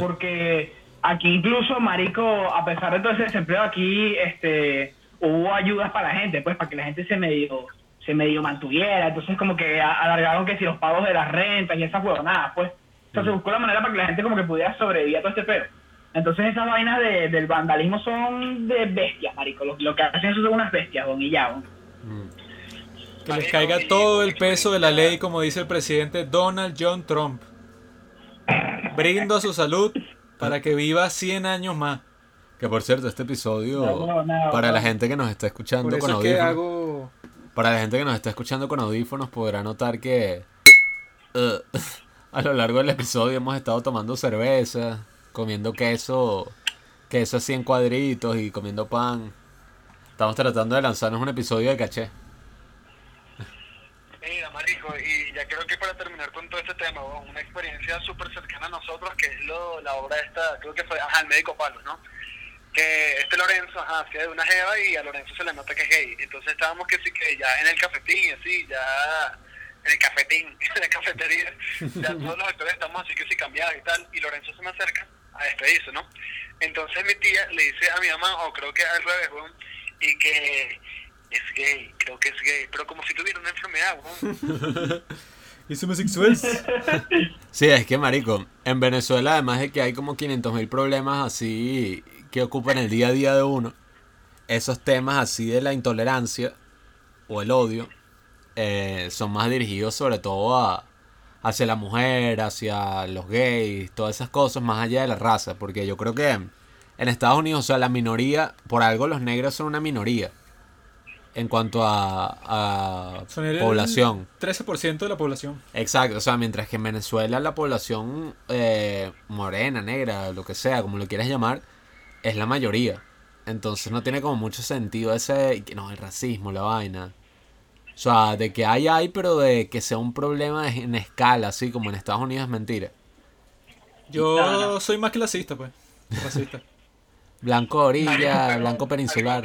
Porque aquí incluso, marico, a pesar de todo ese desempleo, aquí este hubo ayudas para la gente, pues, para que la gente se medio se medio mantuviera. Entonces, como que alargaron que si los pagos de las rentas y esas huevonadas, pues. O sea, se buscó la manera para que la gente como que pudiera sobrevivir a todo este pedo. Entonces, esas vainas de- del vandalismo son de bestias, marico. Lo, lo que hacen eso son unas bestias, don y ya, don. Que les caiga todo el peso de la ley, como dice el presidente Donald John Trump. Brindo a su salud para que viva 100 años más. Que por cierto, este episodio, No, no, no, para la gente que nos está escuchando con eso es que audífonos, hago... para la gente que nos está escuchando con audífonos podrá notar que eh, a lo largo del episodio hemos estado tomando cerveza, comiendo queso, queso así en cuadritos y comiendo pan. Estamos tratando de lanzarnos un episodio de caché. Mira, marico, y ya creo que para terminar con todo este tema, una experiencia súper cercana a nosotros, que es lo, la obra esta, creo que fue, ajá, el médico Palo, ¿no? Que este Lorenzo, ajá, hacía de una jeva y a Lorenzo se le nota que es gay. Entonces estábamos que sí, que ya en el cafetín, así, ya en el cafetín, en la cafetería, ya todos los actores estamos así que sí cambiados y tal, y Lorenzo se me acerca a despedirse, ¿no? Entonces mi tía le dice a mi mamá, o creo que al revés, weón, y que es gay, creo que es gay, pero como si tuviera una enfermedad, weón. ¿Es homosexual? Sí, es que marico, en Venezuela además de que hay como 500 mil problemas así que ocupan el día a día de uno, esos temas así de la intolerancia o el odio eh, son más dirigidos sobre todo a, hacia la mujer, hacia los gays, todas esas cosas más allá de la raza, porque yo creo que en Estados Unidos, o sea, la minoría, por algo los negros son una minoría en cuanto a, a Son el población. 13% de la población. Exacto, o sea, mientras que en Venezuela la población eh, morena, negra, lo que sea, como lo quieras llamar, es la mayoría. Entonces no tiene como mucho sentido ese, no, el racismo, la vaina. O sea, de que hay, hay, pero de que sea un problema en escala, así como en Estados Unidos es mentira. Yo No, no. soy más clasista, pues. Racista. Blanco orilla, blanco peninsular.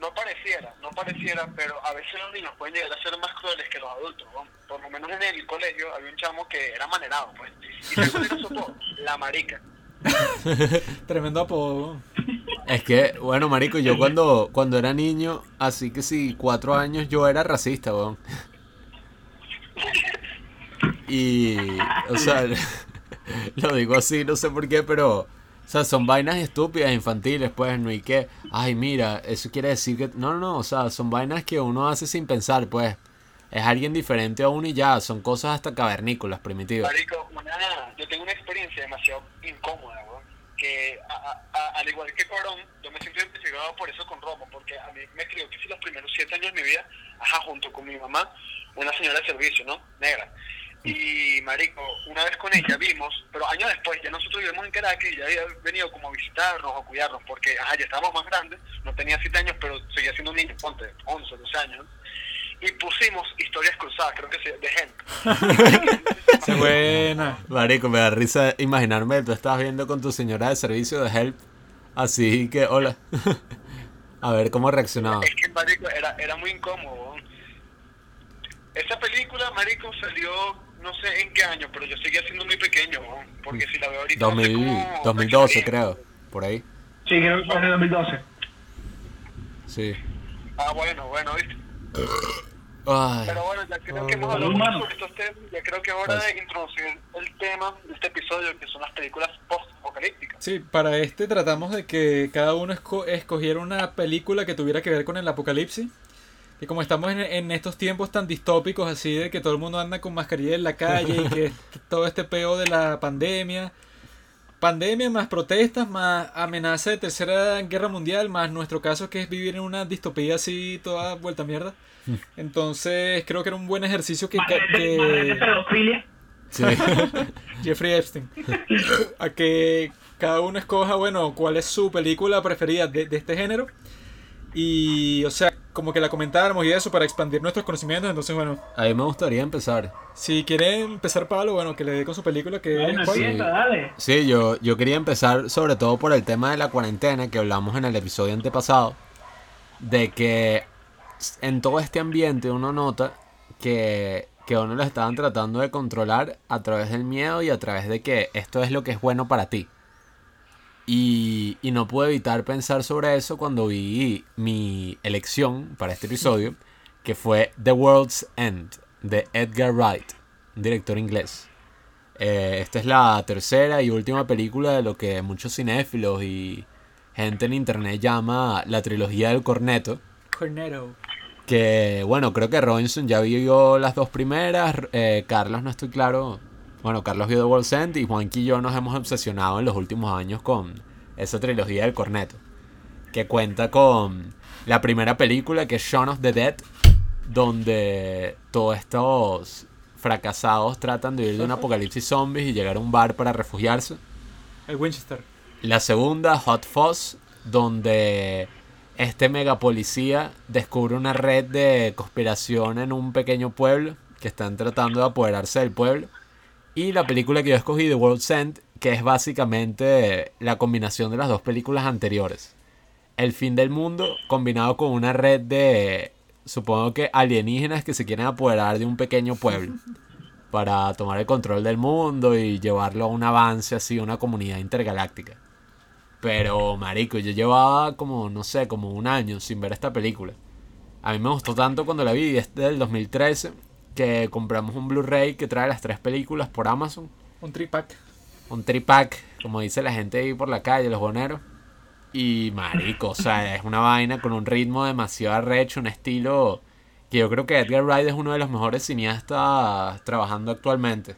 No pareciera, no pareciera, pero a veces los niños pueden llegar a ser más crueles que los adultos. ¿no? Por lo menos en el colegio había un chamo que era manerado, pues. Y ¿sabes cuál era su apodo? La marica. Tremendo apodo. Es que, bueno, marico, yo cuando, cuando era niño, así que sí, cuatro años, yo era racista, weón. Y, o sea, lo digo así, no sé por qué, pero, o sea, son vainas estúpidas, infantiles, pues, no hay que, ay, mira, eso quiere decir que, no, no, no, o sea, son vainas que uno hace sin pensar, pues, es alguien diferente a uno y ya, son cosas hasta cavernícolas, primitivas. Marico, una, yo tengo una experiencia demasiado incómoda, weón. Que a- a- al igual que Corón, yo me siento identificado por eso con Romo, porque a mí me crió que si los primeros siete años de mi vida, ajá, junto con mi mamá, una señora de servicio, ¿no? Negra. Y, marico, una vez con ella vimos, pero años después, ya nosotros vivimos en Caracas y ya había venido como a visitarnos o cuidarnos, porque, ajá, ya estábamos más grandes, no tenía siete años, pero seguía siendo un niño, ponte, 11, 12 años. Y pusimos historias cruzadas, creo que se, de gente. Qué buena. Marico, me da risa imaginarme que tú estabas viendo con tu señora de servicio de help, así que, hola, a ver cómo reaccionaba. Es que, marico, era, era muy incómodo. Esa película, marico, salió no sé en qué año, pero yo seguía siendo muy pequeño, porque si la veo ahorita... no sé 2000, cómo 2012 reaccionaría. creo, por ahí. Sí, creo que fue en el 2012. Sí. Ah, bueno, bueno, ¿viste? Ay, Pero bueno, ya creo que hemos hablado mucho sobre estos temas, ya creo que es hora de introducir el tema de este episodio, que son las películas post-apocalípticas. Sí, para este tratamos de que cada uno esco- escogiera una película que tuviera que ver con el apocalipsis. Que como estamos en, en estos tiempos tan distópicos así de que todo el mundo anda con mascarilla en la calle y que todo este peo de la pandemia, pandemia más protestas más amenaza de tercera guerra mundial más nuestro caso que es vivir en una distopía así toda vuelta a mierda. Entonces creo que era un buen ejercicio que, Más que- de- pedofilia. Sí. Jeffrey Epstein a que cada uno escoja bueno cuál es su película preferida de, de este género y o sea como que la comentáramos y eso para expandir nuestros conocimientos entonces bueno A mí me gustaría empezar. si quiere empezar Pablo bueno que le dé con su película que Bueno, empieza, dale. Sí, yo, yo quería empezar sobre todo por el tema de la cuarentena que hablamos en el episodio antepasado. De que en todo este ambiente uno nota que, que uno lo estaban tratando de controlar a través del miedo y a través de que esto es lo que es bueno para ti. Y, y no pude evitar pensar sobre eso cuando vi mi elección para este episodio, que fue The World's End, de Edgar Wright, un director inglés. Eh, esta es la tercera y última película de lo que muchos cinéfilos y gente en internet llama la trilogía del corneto. Cornetto Que bueno, creo que Robinson ya vio las dos primeras. eh, Carlos no estoy claro. Bueno, Carlos vio The World's End y Juanqui y yo nos hemos obsesionado en los últimos años con esa trilogía del corneto. Que cuenta con la primera película que es Shaun of the Dead, donde todos estos fracasados tratan de huir de un apocalipsis zombies y llegar a un bar para refugiarse. el Winchester La segunda, Hot Fuzz, donde este mega policía descubre una red de conspiración en un pequeño pueblo que están tratando de apoderarse del pueblo. Y la película que yo escogí, The World's End, que es básicamente la combinación de las dos películas anteriores. El fin del mundo combinado con una red de, supongo que alienígenas que se quieren apoderar de un pequeño pueblo para tomar el control del mundo y llevarlo a un avance así, una comunidad intergaláctica. Pero, marico, yo llevaba como, no sé, como un año sin ver esta película. A mí me gustó tanto cuando la vi, es del 2013, que compramos un Blu-ray que trae las tres películas por Amazon. un tripack Un tripack, como dice la gente ahí por la calle, los boneros. Y, marico, o sea, es una vaina con un ritmo demasiado arrecho, un estilo que yo creo que Edgar Wright es uno de los mejores cineastas trabajando actualmente.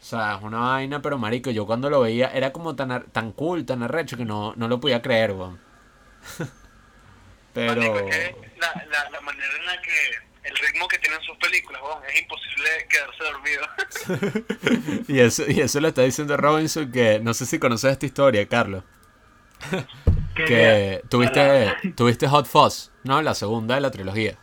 O sea, es una vaina, pero marico, yo cuando lo veía era como tan, ar- tan cool, tan arrecho que no, no lo podía creer, weón. pero... Marico, la, la manera en la que el ritmo que tienen sus películas, es imposible quedarse dormido. Y eso, y eso lo está diciendo Robinson, que no sé si conoces esta historia, Carlos. Que- Que tuviste, tuviste Hot Fuzz, ¿no? La segunda de la trilogía.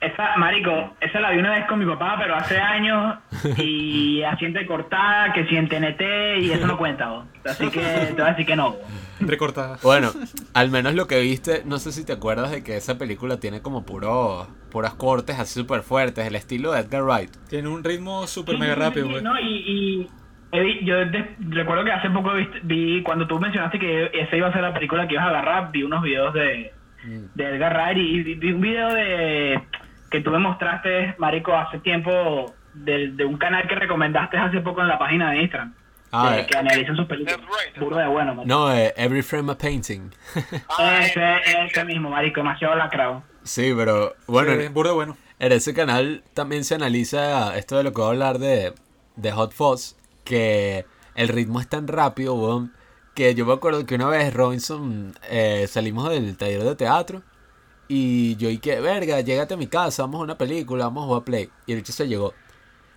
Esa, marico, esa la vi una vez con mi papá, pero hace años y asiente cortada, que si en TNT y eso no cuenta, vos. Así que te voy a decir que no. recortada Bueno, al menos lo que viste, no sé si te acuerdas de que esa película tiene como puro, puras cortes así súper fuertes, el estilo de Edgar Wright. tiene un ritmo súper Sí, mega rápido sí, güey. No, y, y he vi- yo de- recuerdo que hace poco vi, cuando tú mencionaste que esa iba a ser la película que ibas a agarrar, vi unos videos de, de Edgar Wright y vi un video de que tú me mostraste, marico, hace tiempo de, de un canal que recomendaste hace poco en la página de Instagram. Ah, de- eh. que analizan sus películas. Right. Burro de bueno, marico. No, eh, Every Frame a Painting. Ah, ese, ese- ese mismo, marico, demasiado lacrado. sí, pero bueno, Sí, burda de bueno En ese canal también se analiza esto de lo que voy a hablar de, de Hot Fuzz, que el ritmo es tan rápido, weón, que yo me acuerdo que una vez Robinson eh, salimos del taller de teatro y yo y que, verga, llégate a mi casa, vamos a una película, vamos a jugar Play. Y el hecho se llegó.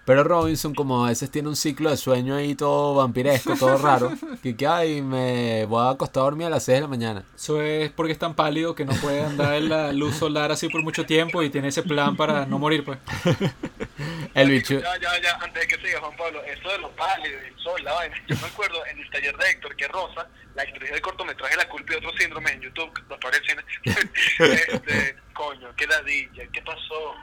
Pero Robinson, como a veces tiene un ciclo de sueño ahí todo vampiresco, todo raro, que, que ay, me voy a acostar a dormir a las 6 de la mañana. Eso es porque es tan pálido que no puede andar en la luz solar así por mucho tiempo y tiene ese plan para no morir, pues. El bicho... Ya, ya, ya, antes de que siga Juan Pablo, eso de los pálidos, el sol, la vaina. Yo me acuerdo en el taller de Héctor que Rosa, la actriz del cortometraje La culpa y otros síndromes en YouTube, los parecen. este, coño, qué ladilla, ¿qué pasó?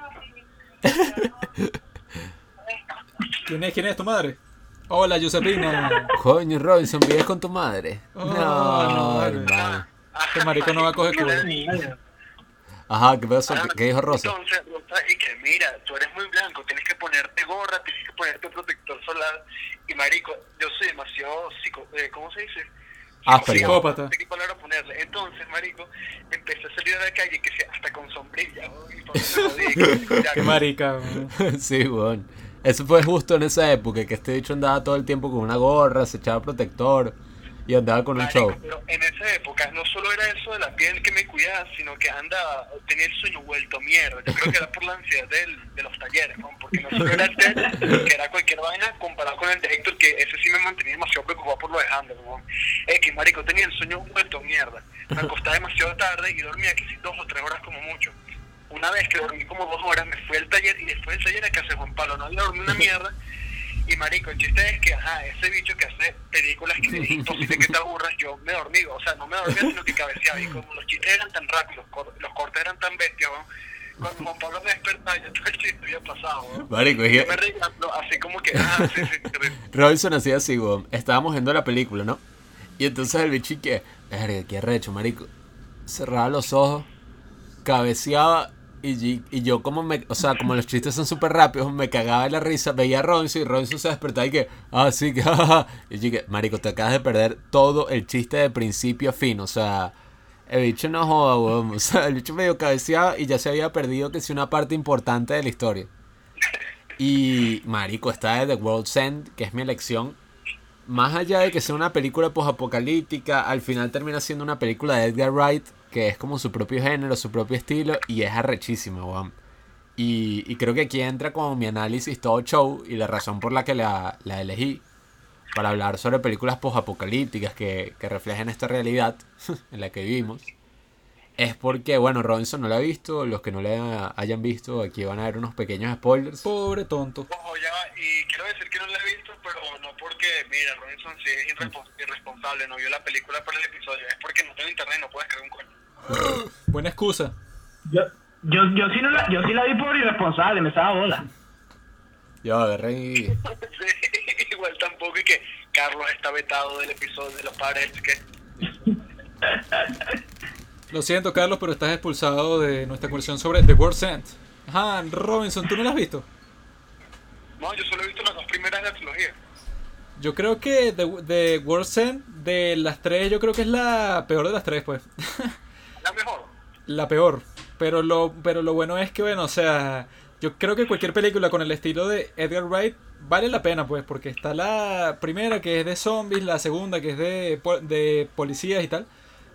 ¿Quién es, quién es tu madre? Hola, Josepina. Coño, Robinson, ¿vives con tu madre? Oh, no, no, hermano. Este marico no va a coger culo. Ajá, ¿qué pasó? ¿Qué, qué dijo Rosa? Entonces, Rosa, y que mira, tú eres muy blanco, tienes que ponerte gorra, tienes que ponerte protector solar. Y marico, yo soy demasiado psico, eh, ¿cómo se dice? Áspero. Psicópata. No sé qué palabra ponerle. Entonces, marico, empecé a salir a la calle que sea hasta con sombrilla. weón, y por eso que- ya, Qué marica. weón. sí, weón. Eso fue justo en esa época que este bicho andaba todo el tiempo con una gorra, se echaba protector y andaba con un Marico, show. pero en esa época no solo era eso de la piel que me cuidaba, sino que andaba, tenía el sueño vuelto mierda. Yo creo que era por la ansiedad del, de los talleres, ¿no? porque no solo era el test, que era cualquier vaina, comparado con el de Héctor, que ese sí me mantenía demasiado preocupado por lo de Handel, ¿no? Es que, marico, tenía el sueño vuelto mierda. Me acostaba demasiado tarde y dormía que si dos o tres horas como mucho. Una vez que dormí como dos horas, me fui al taller y después del taller a casa de Juan Pablo, no había dormido una mierda. Y marico, el chiste es que, ajá, ese bicho que hace películas que es imposible que te aburras, yo me dormí, o sea, no me dormía, sino que cabeceaba. Y como los chistes eran tan rápidos, los cortes eran tan bestias, cuando Juan Pablo me despertaba, ya todo el chiste había pasado, weón. Marico, es Yo que me no, así como que, ah, sí, sí, sí. Robinson hacía así, weón. Estábamos viendo la película, ¿no? Y entonces el bicho que, verga, qué arrecho, marico. Cerraba los ojos, cabeceaba y, yo como me, o sea, como los chistes son súper rápidos, me cagaba de la risa, veía a Robinson y Robinson se despertaba y que, ah, sí, que, jajaja. Y yo que, marico, te acabas de perder todo el chiste de principio a fin, o sea, el bicho no joda, weón. O sea, el bicho medio cabeceaba y ya se había perdido que si una parte importante de la historia. Y, marico, está de The World's End, que es mi elección. Más allá de que sea una película posapocalíptica, al final termina siendo una película de Edgar Wright, que es como su propio género, su propio estilo, y es arrechísima, weón. Y, y creo que aquí entra como mi análisis todo show y la razón por la que la, la elegí para hablar sobre películas posapocalípticas que, que reflejen esta realidad en la que vivimos. Es porque, bueno, Robinson no la ha visto, los que no la hayan visto, aquí van a ver unos pequeños spoilers. Pobre tonto. Ojo, ya, va, y quiero decir que no la he visto, pero no porque, mira, Robinson sí es irrespo- irresponsable, no vio la película por el episodio, es porque no tengo internet y no puedes creer un coño. Buena excusa. Yo, yo, yo, sí no la, yo sí la vi por irresponsable, me estaba bola. Yo agarré y... Sí, igual tampoco, y que Carlos está vetado del episodio de los padres, que Lo siento, Carlos, pero estás expulsado de nuestra conversación sobre The World's End. Ajá, Robinson, ¿tú no la has visto? no, yo solo he visto las dos primeras de la trilogía. Yo creo que The, The World's End, de las tres, yo creo que es la peor de las tres, pues. La mejor. la peor. Pero lo, pero lo bueno es que, bueno, o sea, yo creo que cualquier película con el estilo de Edgar Wright vale la pena, pues, porque está la primera que es de zombies, la segunda que es de, de policías y tal.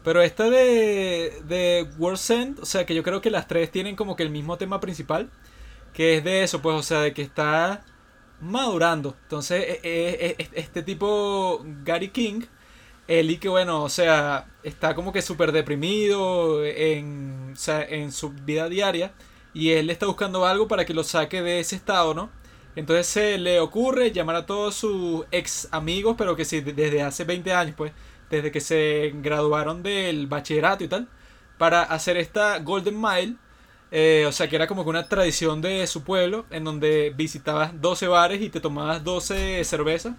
Pero esta de, de World's End, o sea, que yo creo que las tres tienen como que el mismo tema principal, que es de eso, pues, o sea, de que está madurando. Entonces, e- e- e- este tipo, Gary King, y que bueno, o sea, está como que súper deprimido en, o sea, en su vida diaria y él está buscando algo para que lo saque de ese estado, ¿no? Entonces se le ocurre llamar a todos sus ex amigos, pero que sí, de- desde hace 20 años, pues, desde que se graduaron del bachillerato y tal, para hacer esta Golden Mile, eh, o sea, que era como que una tradición de su pueblo, en donde visitabas 12 bares y te tomabas 12 cervezas,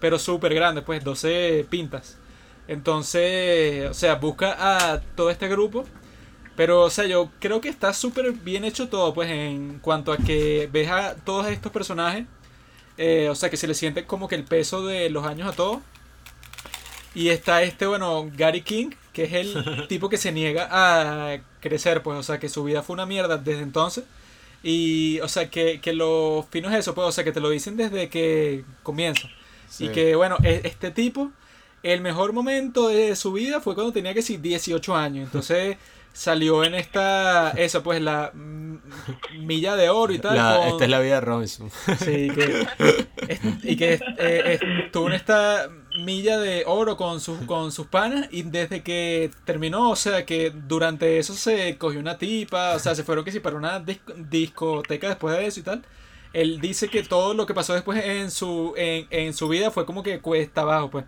pero súper grandes, pues, 12 pintas. Entonces, o sea, busca a todo este grupo. Pero, o sea, yo creo que está súper bien hecho todo, pues, en cuanto a que ves a todos estos personajes. eh, o sea, que se le siente como que el peso de los años a todos. Y está este, bueno, Gary King, que es el tipo que se niega a crecer, pues, o sea, que su vida fue una mierda desde entonces. Y, o sea, que, que lo fino es eso, pues, o sea, que te lo dicen desde que comienza. Sí. Y que, bueno, e- este tipo, el mejor momento de su vida fue cuando tenía que decir 18 años. Entonces salió en esta, esa pues la milla de oro y tal. La- con- esta es la vida de Robinson. Sí, que, es- y que eh, estuvo en esta milla de oro con sus, con sus panas y desde que terminó, o sea, que durante eso se cogió una tipa, o sea, se fueron que sí para una dis- discoteca después de eso y tal. Él dice que todo lo que pasó después en su, en, en su vida fue como que cuesta abajo, pues.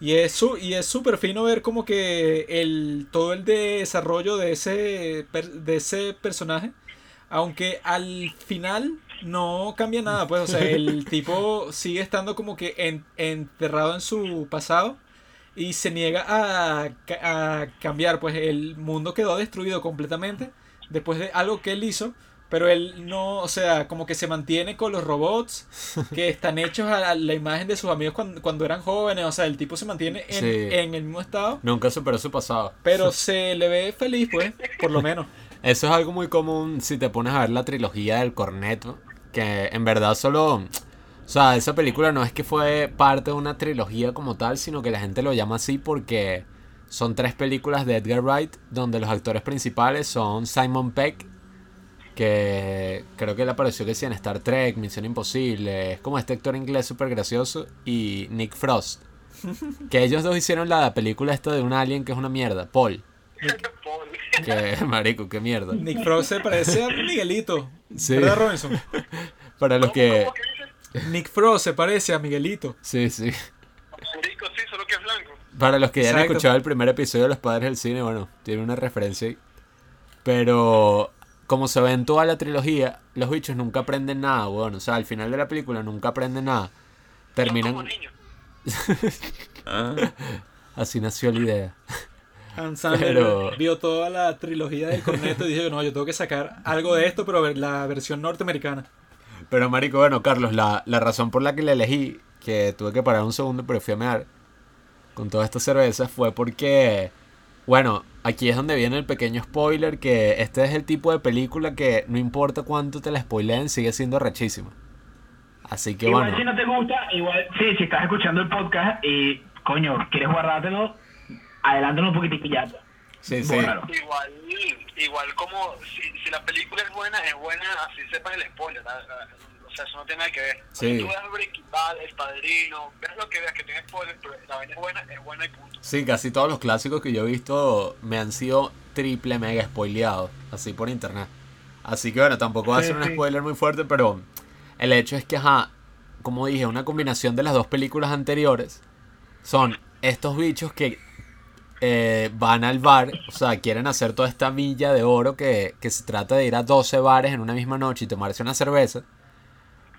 Y es su- y es súper fino ver como que el todo el desarrollo de ese de ese personaje, aunque al final no cambia nada, pues, o sea, el tipo sigue estando como que en- enterrado en su pasado y se niega a, a cambiar, pues el mundo quedó destruido completamente después de algo que él hizo Pero él no, o sea, como que se mantiene con los robots que están hechos a la imagen de sus amigos cuando, cuando eran jóvenes. O sea, el tipo se mantiene en, Sí. en el mismo estado. Nunca superó su pasado. Pero se le ve feliz, pues, por lo menos. Eso es algo muy común si te pones a ver la trilogía del corneto. Que en verdad solo... O sea, esa película no es que fue parte de una trilogía como tal, sino que la gente lo llama así porque son tres películas de Edgar Wright donde los actores principales son Simon Peck, que creo que él apareció que sí en Star Trek, Misión Imposible, es como este actor inglés súper gracioso, y Nick Frost. Que ellos dos hicieron la película esta de un alien que es una mierda, Paul. Paul. Que, marico, qué mierda. Nick Frost se parece a Miguelito. Sí. ¿Verdad, Robinson? Para los que... Nick Frost se parece a Miguelito. Sí, sí. Rico, sí, solo que es blanco. Para los que ya han escuchado el primer episodio de Los Padres del Cine, bueno, tiene una referencia ahí. Pero como se ve en toda la trilogía, los bichos nunca aprenden nada, weón. O sea, al final de la película nunca aprenden nada. Terminan... como niños. Así nació la idea. Hans Sandler Pero- vio toda la trilogía del corneto y dijo, no, yo tengo que sacar algo de esto, pero la versión norteamericana. Pero marico, bueno, Carlos, la, la razón por la que le elegí, que tuve que parar un segundo, pero fui a mear con toda esta cerveza, fue porque, bueno, aquí es donde viene el pequeño spoiler, que este es el tipo de película que no importa cuánto te la spoileen, sigue siendo rechísima. Así que igual bueno, si no te gusta, igual, sí, si estás escuchando el podcast y, coño, quieres guardártelo, adelántalo un poquitico y ya. sí, sí. bórralo. Igual, igual como si, si la película es buena, es buena, así sepas el spoiler. ¿no? O sea, eso no tiene nada que ver. Sí. Si tú ves Breaking Bad, El Padrino, ves lo que veas que tiene spoiler, pero la vaina es buena, es buena y punto. Sí, casi todos los clásicos que yo he visto me han sido triple mega spoileados, así por internet. Así que bueno, tampoco va a Sí, ser un sí. spoiler muy fuerte, pero el hecho es que, ajá, como dije, una combinación de las dos películas anteriores son estos bichos que eh, van al bar, o sea, quieren hacer toda esta milla de oro que, que se trata de ir a 12 bares en una misma noche y tomarse una cerveza.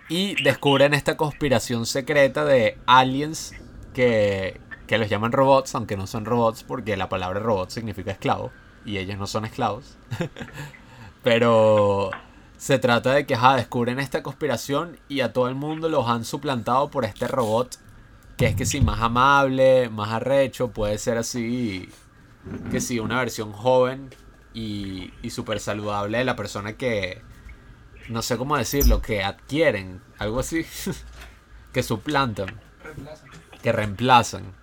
Y descubren esta conspiración secreta de aliens que, que los llaman robots, aunque no son robots porque la palabra robot significa esclavo y ellos no son esclavos. Pero se trata de que ajá, descubren esta conspiración y a todo el mundo los han suplantado por este robot que es que sí, más amable, más arrecho, puede ser así, que sí, una versión joven y, y súper saludable de la persona que, no sé cómo decirlo, que adquieren, algo así, que suplantan, que reemplazan.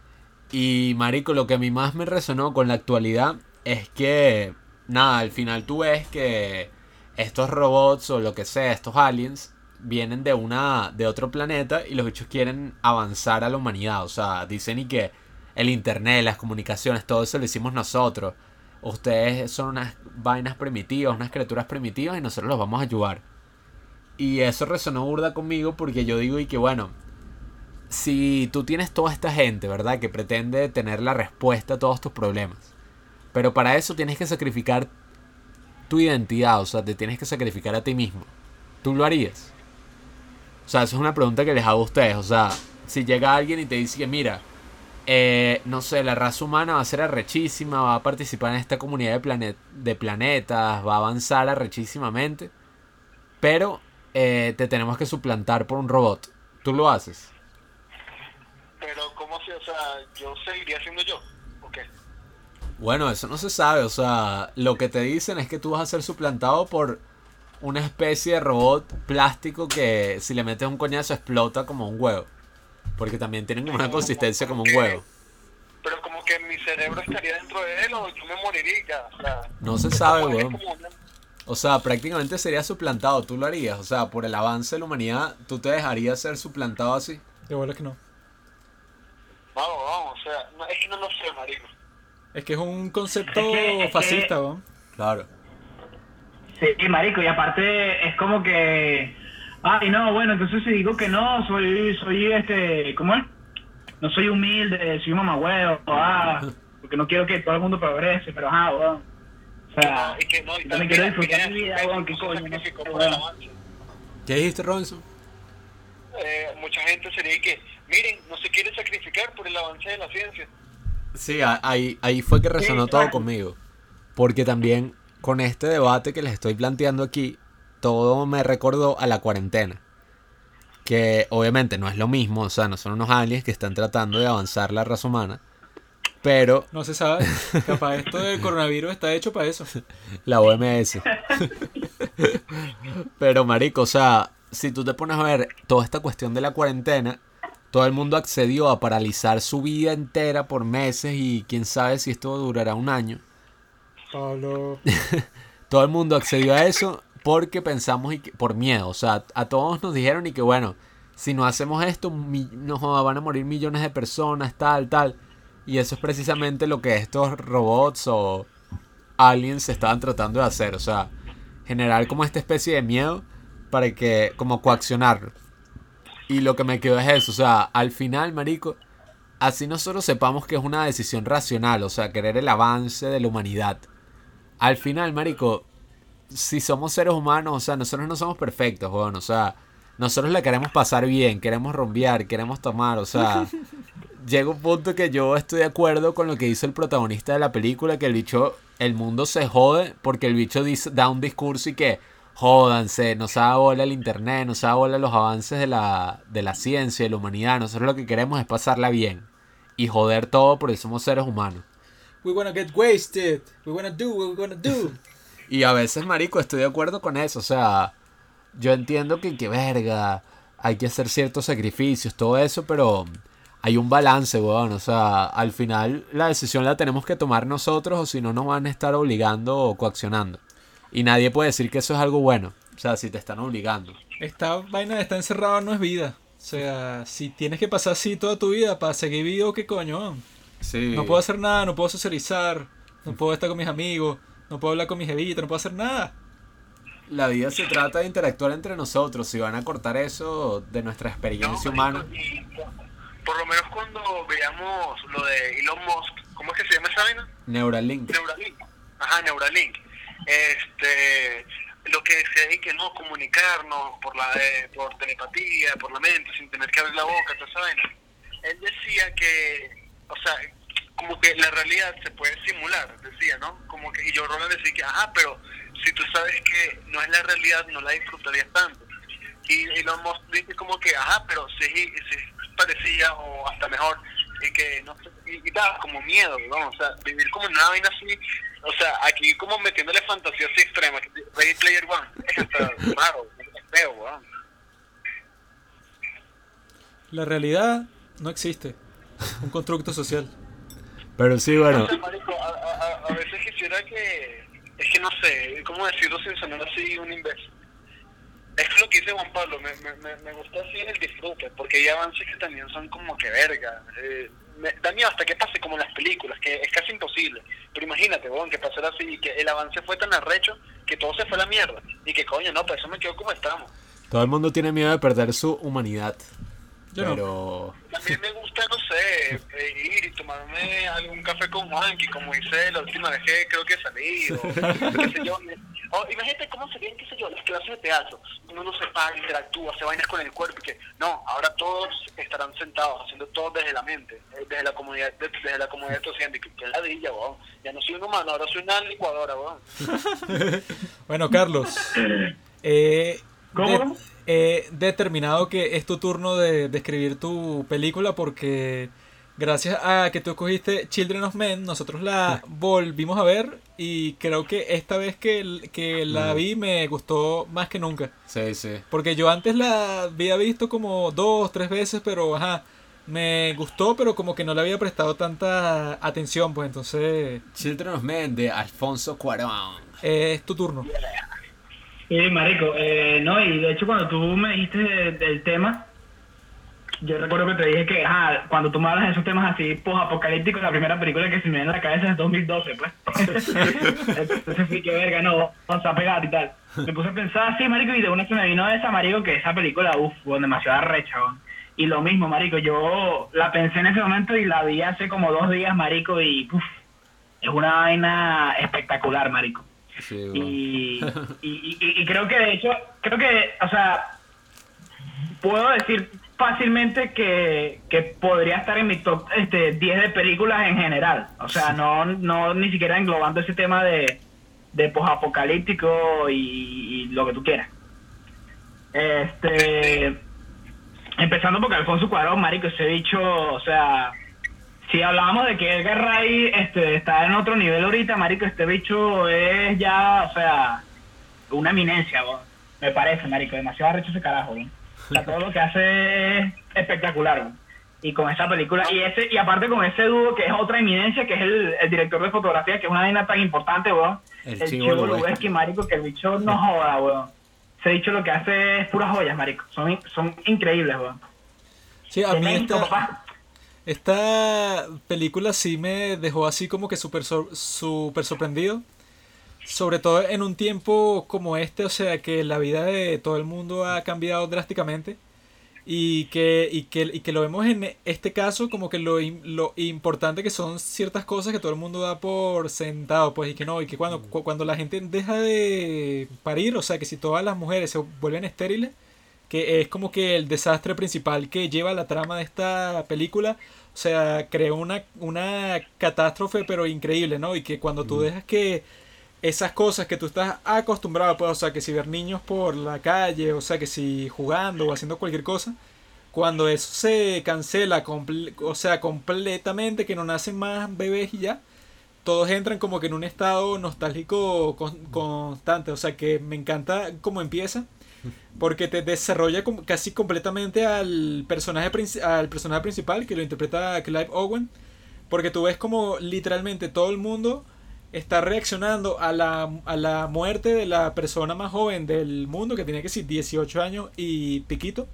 Y marico, lo que a mí más me resonó con la actualidad es que, nada, al final tú ves que estos robots o lo que sea, estos aliens, vienen de una de otro planeta y los bichos quieren avanzar a la humanidad, o sea, dicen y que el internet, las comunicaciones, todo eso lo hicimos nosotros. Ustedes son unas vainas primitivas, unas criaturas primitivas y nosotros los vamos a ayudar. Y eso resonó burda conmigo porque yo digo y que bueno, si tú tienes toda esta gente, ¿verdad? Que pretende tener la respuesta a todos tus problemas. Pero para eso tienes que sacrificar tu identidad, o sea, te tienes que sacrificar a ti mismo. ¿Tú lo harías? O sea, eso es una pregunta que les hago a ustedes. O sea, si llega alguien y te dice que mira, eh, no sé, la raza humana va a ser arrechísima, va a participar en esta comunidad de, planet de planetas, va a avanzar arrechísimamente, pero eh, te tenemos que suplantar por un robot. ¿Tú lo haces? Pero, ¿cómo se, o sea, yo seguiría siendo yo? ¿O qué? Bueno, eso no se sabe. O sea, lo que te dicen es que tú vas a ser suplantado por una especie de robot plástico que si le metes un coñazo explota como un huevo. Porque también tienen una consistencia como un huevo. Pero como que mi cerebro estaría dentro de él o yo me moriría. O sea, No se sabe, como una- O sea, prácticamente sería suplantado. Tú lo harías. O sea, por el avance de la humanidad, tú te dejarías ser suplantado así. De bola que no. Vamos, vamos, o sea, no, es que no lo sé, marico. Es que es un concepto Es que- es que- fascista, weón. Claro. Sí, marico, y aparte es como que, ay, no, bueno, entonces si digo que no, soy, soy este, ¿cómo es? No soy humilde, soy un mamahuevo, ah, porque no quiero que todo el mundo progrese, pero ajá, weón. O sea, y que no, y yo me también quiero disfrutar final mi vida, se weón, qué coño. ¿Qué dijiste, Robinson? Eh, mucha gente sería que, miren, no se quiere sacrificar por el avance de la ciencia. Sí, ahí, ahí fue que resonó Sí, todo claro. conmigo. Porque también con este debate que les estoy planteando aquí, todo me recordó a la cuarentena. Que obviamente no es lo mismo, o sea, no son unos aliens que están tratando de avanzar la raza humana. Pero No se sabe. Capaz esto del coronavirus está hecho para eso. la OMS. Pero marico, o sea, si tú te pones a ver toda esta cuestión de la cuarentena, todo el mundo accedió a paralizar su vida entera por meses y quién sabe si esto durará un año. Pablo. Todo el mundo accedió a eso porque pensamos y que- por miedo. O sea, a todos nos dijeron y que bueno, si no hacemos esto, mi- nos van a morir millones de personas, tal, tal. Y eso es precisamente lo que estos robots o aliens estaban tratando de hacer. O sea, generar como esta especie de miedo para que, como coaccionarlo. Y lo que me quedó es eso. O sea, al final, marico, así nosotros sepamos que es una decisión racional. O sea, querer el avance de la humanidad. Al final, marico, si somos seres humanos, o sea, nosotros no somos perfectos, weón. O sea, nosotros la queremos pasar bien, queremos rompear, queremos tomar, o sea. llega un punto que yo estoy de acuerdo con lo que dice el protagonista de la película, que el bicho, el mundo se jode porque el bicho dice, da un discurso y que jódanse, nos da bola el internet, nos da bola los avances de la, de la ciencia, de la humanidad. Nosotros lo que queremos es pasarla bien y joder todo porque somos seres humanos. We wanna get wasted. We wanna do what we wanna do. Y a veces, marico, estoy de acuerdo con eso. O sea, yo entiendo que, que verga, hay que hacer ciertos sacrificios, todo eso, pero hay un balance, weón. O sea, al final la decisión la tenemos que tomar nosotros o si no nos van a estar obligando o coaccionando. Y nadie puede decir que eso es algo bueno. O sea, si te están obligando. Esta vaina de estar encerrado no es vida. O sea, si tienes que pasar así toda tu vida para seguir vivo, ¿qué coño? Sí. No puedo hacer nada, no puedo socializar, no puedo estar con mis amigos, no puedo hablar con mis jevitas, no puedo hacer nada. La vida se trata de interactuar entre nosotros. Si van a cortar eso de nuestra experiencia No, humana. Y por lo menos cuando veamos lo de Elon Musk, ¿cómo es que se llama esa vaina? Neuralink. Neuralink. Ajá, Neuralink. Este, lo que decía ahí que no comunicarnos por la eh, por telepatía, por la mente, sin tener que abrir la boca, toda esa vaina. Él decía que, o sea, como que la realidad se puede simular, decía, ¿no? Como que y yo Roland decía que, ajá, pero si tú sabes que no es la realidad, no la disfrutarías tanto. Y Elon Musk dice como que, ajá, pero sí, sí parecía o hasta mejor y que no sé, y, y da como miedo, ¿no? O sea, vivir como en una vaina así, o sea, aquí como metiéndole fantasía así extrema, Ready Player One, es hasta raro, es feo, weón. La realidad no existe. Un constructo social. Pero sí, bueno. O sea, marico, a, a, a- a veces quisiera que, es que no sé, ¿cómo decirlo sin sonar así un imbécil? Es lo que dice Juan Pablo, me, me, me, me gusta así el disfrute, porque hay avances que también son como que verga. Eh, me, da miedo hasta que pase como en las películas, que es casi imposible. Pero imagínate, weón, que pasara así y que el avance fue tan arrecho que todo se fue a la mierda. Y que coño, no, pues eso me quedó como estamos. Todo el mundo tiene miedo de perder su humanidad. Yo no. pero También me gusta, no sé, eh, ir y tomarme algún café con Juanqui, como hice la última vez que creo que salí, o qué sé yo. O, imagínate cómo serían, qué sé yo, las clases de teatro. Uno no se para, interactúa, se vainas con el cuerpo y que, no, ahora todos estarán sentados, haciendo todo desde la mente, eh, desde la comunidad, de- desde la comunidad docente, que, que ladilla, weón. Ya no soy un humano, ahora soy una licuadora, weón. Bueno, Carlos. eh, ¿Cómo? de- he determinado que es tu turno de, de escribir tu película porque gracias a que tú escogiste Children of Men, nosotros la volvimos a ver y creo que esta vez que, que la vi me gustó más que nunca. sí, sí. Porque yo antes la había visto como dos, tres veces, pero ajá, me gustó, pero como que no le había prestado tanta atención, pues entonces Children of Men de Alfonso Cuarón. eh, es tu turno. Sí, marico, eh, no, y de hecho cuando tú me dijiste de- del tema, yo recuerdo que te dije que, ajá, cuando tú me hablas de esos temas así post-apocalípticos, la primera película que se me viene a la cabeza es 2012, pues. Entonces fui que verga, no, vamos a pegar y tal. Me puse a pensar así, marico, y de una se me vino esa, marico, que esa película, uff, demasiado arrecha. Y lo mismo, marico, yo la pensé en ese momento y la vi hace como dos días, marico, y uff, es una vaina espectacular, marico. Sí, bueno. Y, y, y- y creo que de hecho, creo que, o sea, puedo decir fácilmente que, que podría estar en mi top este, 10 de películas en general. O sea, no, no ni siquiera englobando ese tema de, de posapocalíptico y, y lo que tú quieras. Este, empezando porque Alfonso Cuarón, marico, ese bicho, o sea, si hablábamos de que Edgar Ray este, está en otro nivel ahorita, marico, este bicho es ya, o sea, una eminencia, me parece, marico, demasiado arrecho ese carajo, weón. Sea, todo lo que hace es espectacular. Y con esa película, y ese y aparte con ese dúo que es otra eminencia, que es el, el director de fotografía, que es una vaina tan importante, weón. El El, Chivo Chivo Lubeski. Marico, que el bicho no joda, weón. Ese bicho lo que hace es puras joyas, marico. Son, son increíbles, weón. Sí, a mí esta, papá. esta película sí me dejó así como que súper súper sorprendido. Sobre todo en un tiempo como este, o sea, que la vida de todo el mundo ha cambiado drásticamente. Y que, y que, y que lo vemos en este caso como que lo, lo importante que son ciertas cosas que todo el mundo da por sentado, pues, y que no, y que cuando, cu- cuando la gente deja de parir, o sea, que si todas las mujeres se vuelven estériles, que es como que el desastre principal que lleva la trama de esta película. O sea, creó una, una catástrofe pero increíble, ¿no? Y que cuando tú dejas que esas cosas que tú estás acostumbrado, pues, o sea, que si ver niños por la calle, o sea, que si jugando o haciendo cualquier cosa, cuando eso se cancela, o sea, completamente, que no nacen más bebés y ya, todos entran como que en un estado nostálgico con- constante, o sea, que me encanta cómo empieza, porque te desarrolla como casi completamente al personaje, al personaje principal, que lo interpreta Clive Owen, porque tú ves como literalmente todo el mundo está reaccionando a la, a la muerte de la persona más joven del mundo, que tenía que ser 18 años y piquito.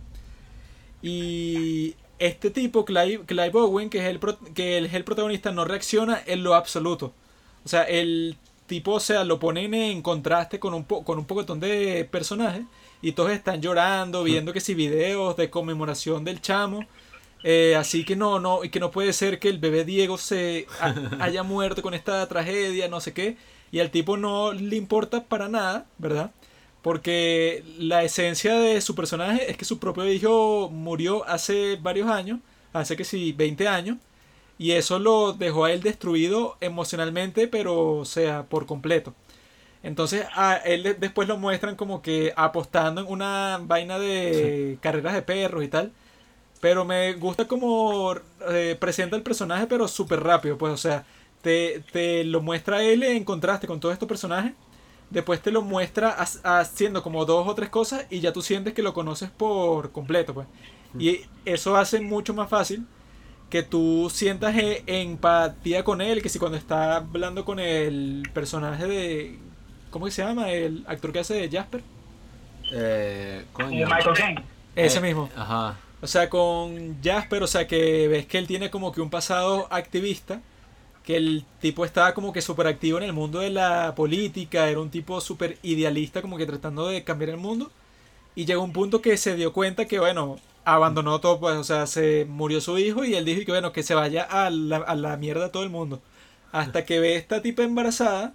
Y este tipo, Clive, Clive Owen, que es, el, pro- que es el protagonista, no reacciona en lo absoluto. O sea, el tipo, o sea, lo ponen en contraste con un, po con un pocotón de personajes y todos están llorando, viendo que si videos de conmemoración del chamo. Eh, así que no, no, y que no puede ser que el bebé Diego se ha- haya muerto con esta tragedia, no sé qué. Y al tipo no le importa para nada, ¿verdad? Porque la esencia de su personaje es que su propio hijo murió hace varios años, hace que sí, 20 años. Y eso lo dejó a él destruido emocionalmente, pero o sea, por completo. Entonces a él de- después lo muestran como que apostando en una vaina de carreras de perros y tal. Pero me gusta como eh, presenta el personaje, pero súper rápido. Pues, o sea, te, te lo muestra él en contraste con todos estos personajes. Después te lo muestra ha- haciendo como dos o tres cosas y ya tú sientes que lo conoces por completo. Pues. Y eso hace mucho más fácil que tú sientas eh, empatía con él. Que si cuando está hablando con el personaje de. ¿Cómo que se llama? El actor que hace de Jasper. Eh, coño. Michael Caine. Ese Eh, mismo. Ajá. O sea, con Jasper, o sea, que ves que él tiene como que un pasado activista, que el tipo estaba como que súper activo en el mundo de la política, era un tipo súper idealista, como que tratando de cambiar el mundo, y llegó un punto que se dio cuenta que, bueno, abandonó todo, pues, o sea, se murió su hijo y él dijo que, bueno, que se vaya a la, a la mierda todo el mundo. Hasta que ve esta tipa embarazada,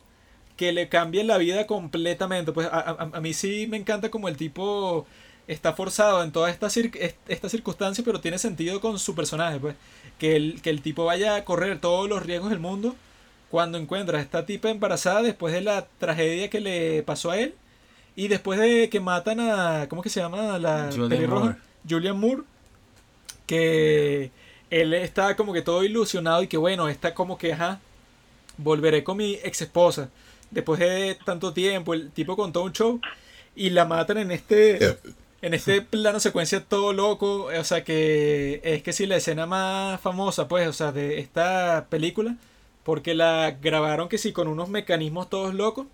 que le cambia la vida completamente. Pues a, a- a mí sí me encanta como el tipo está forzado en toda esta, cir- est- esta circunstancia, pero tiene sentido con su personaje, pues. Que el, que el tipo vaya a correr todos los riesgos del mundo cuando encuentra a esta tipa embarazada después de la tragedia que le pasó a él y después de que matan a, ¿cómo que se llama? La Julianne pelirroja, Moore. Julian Moore, que él está como que todo ilusionado y que bueno, está como que, ajá, volveré con mi ex esposa. Después de tanto tiempo, el tipo contó un show y la matan en este en este plano secuencia todo loco, o sea que es que si la escena más famosa pues, o sea, de esta película, porque la grabaron que sí con unos mecanismos todos locos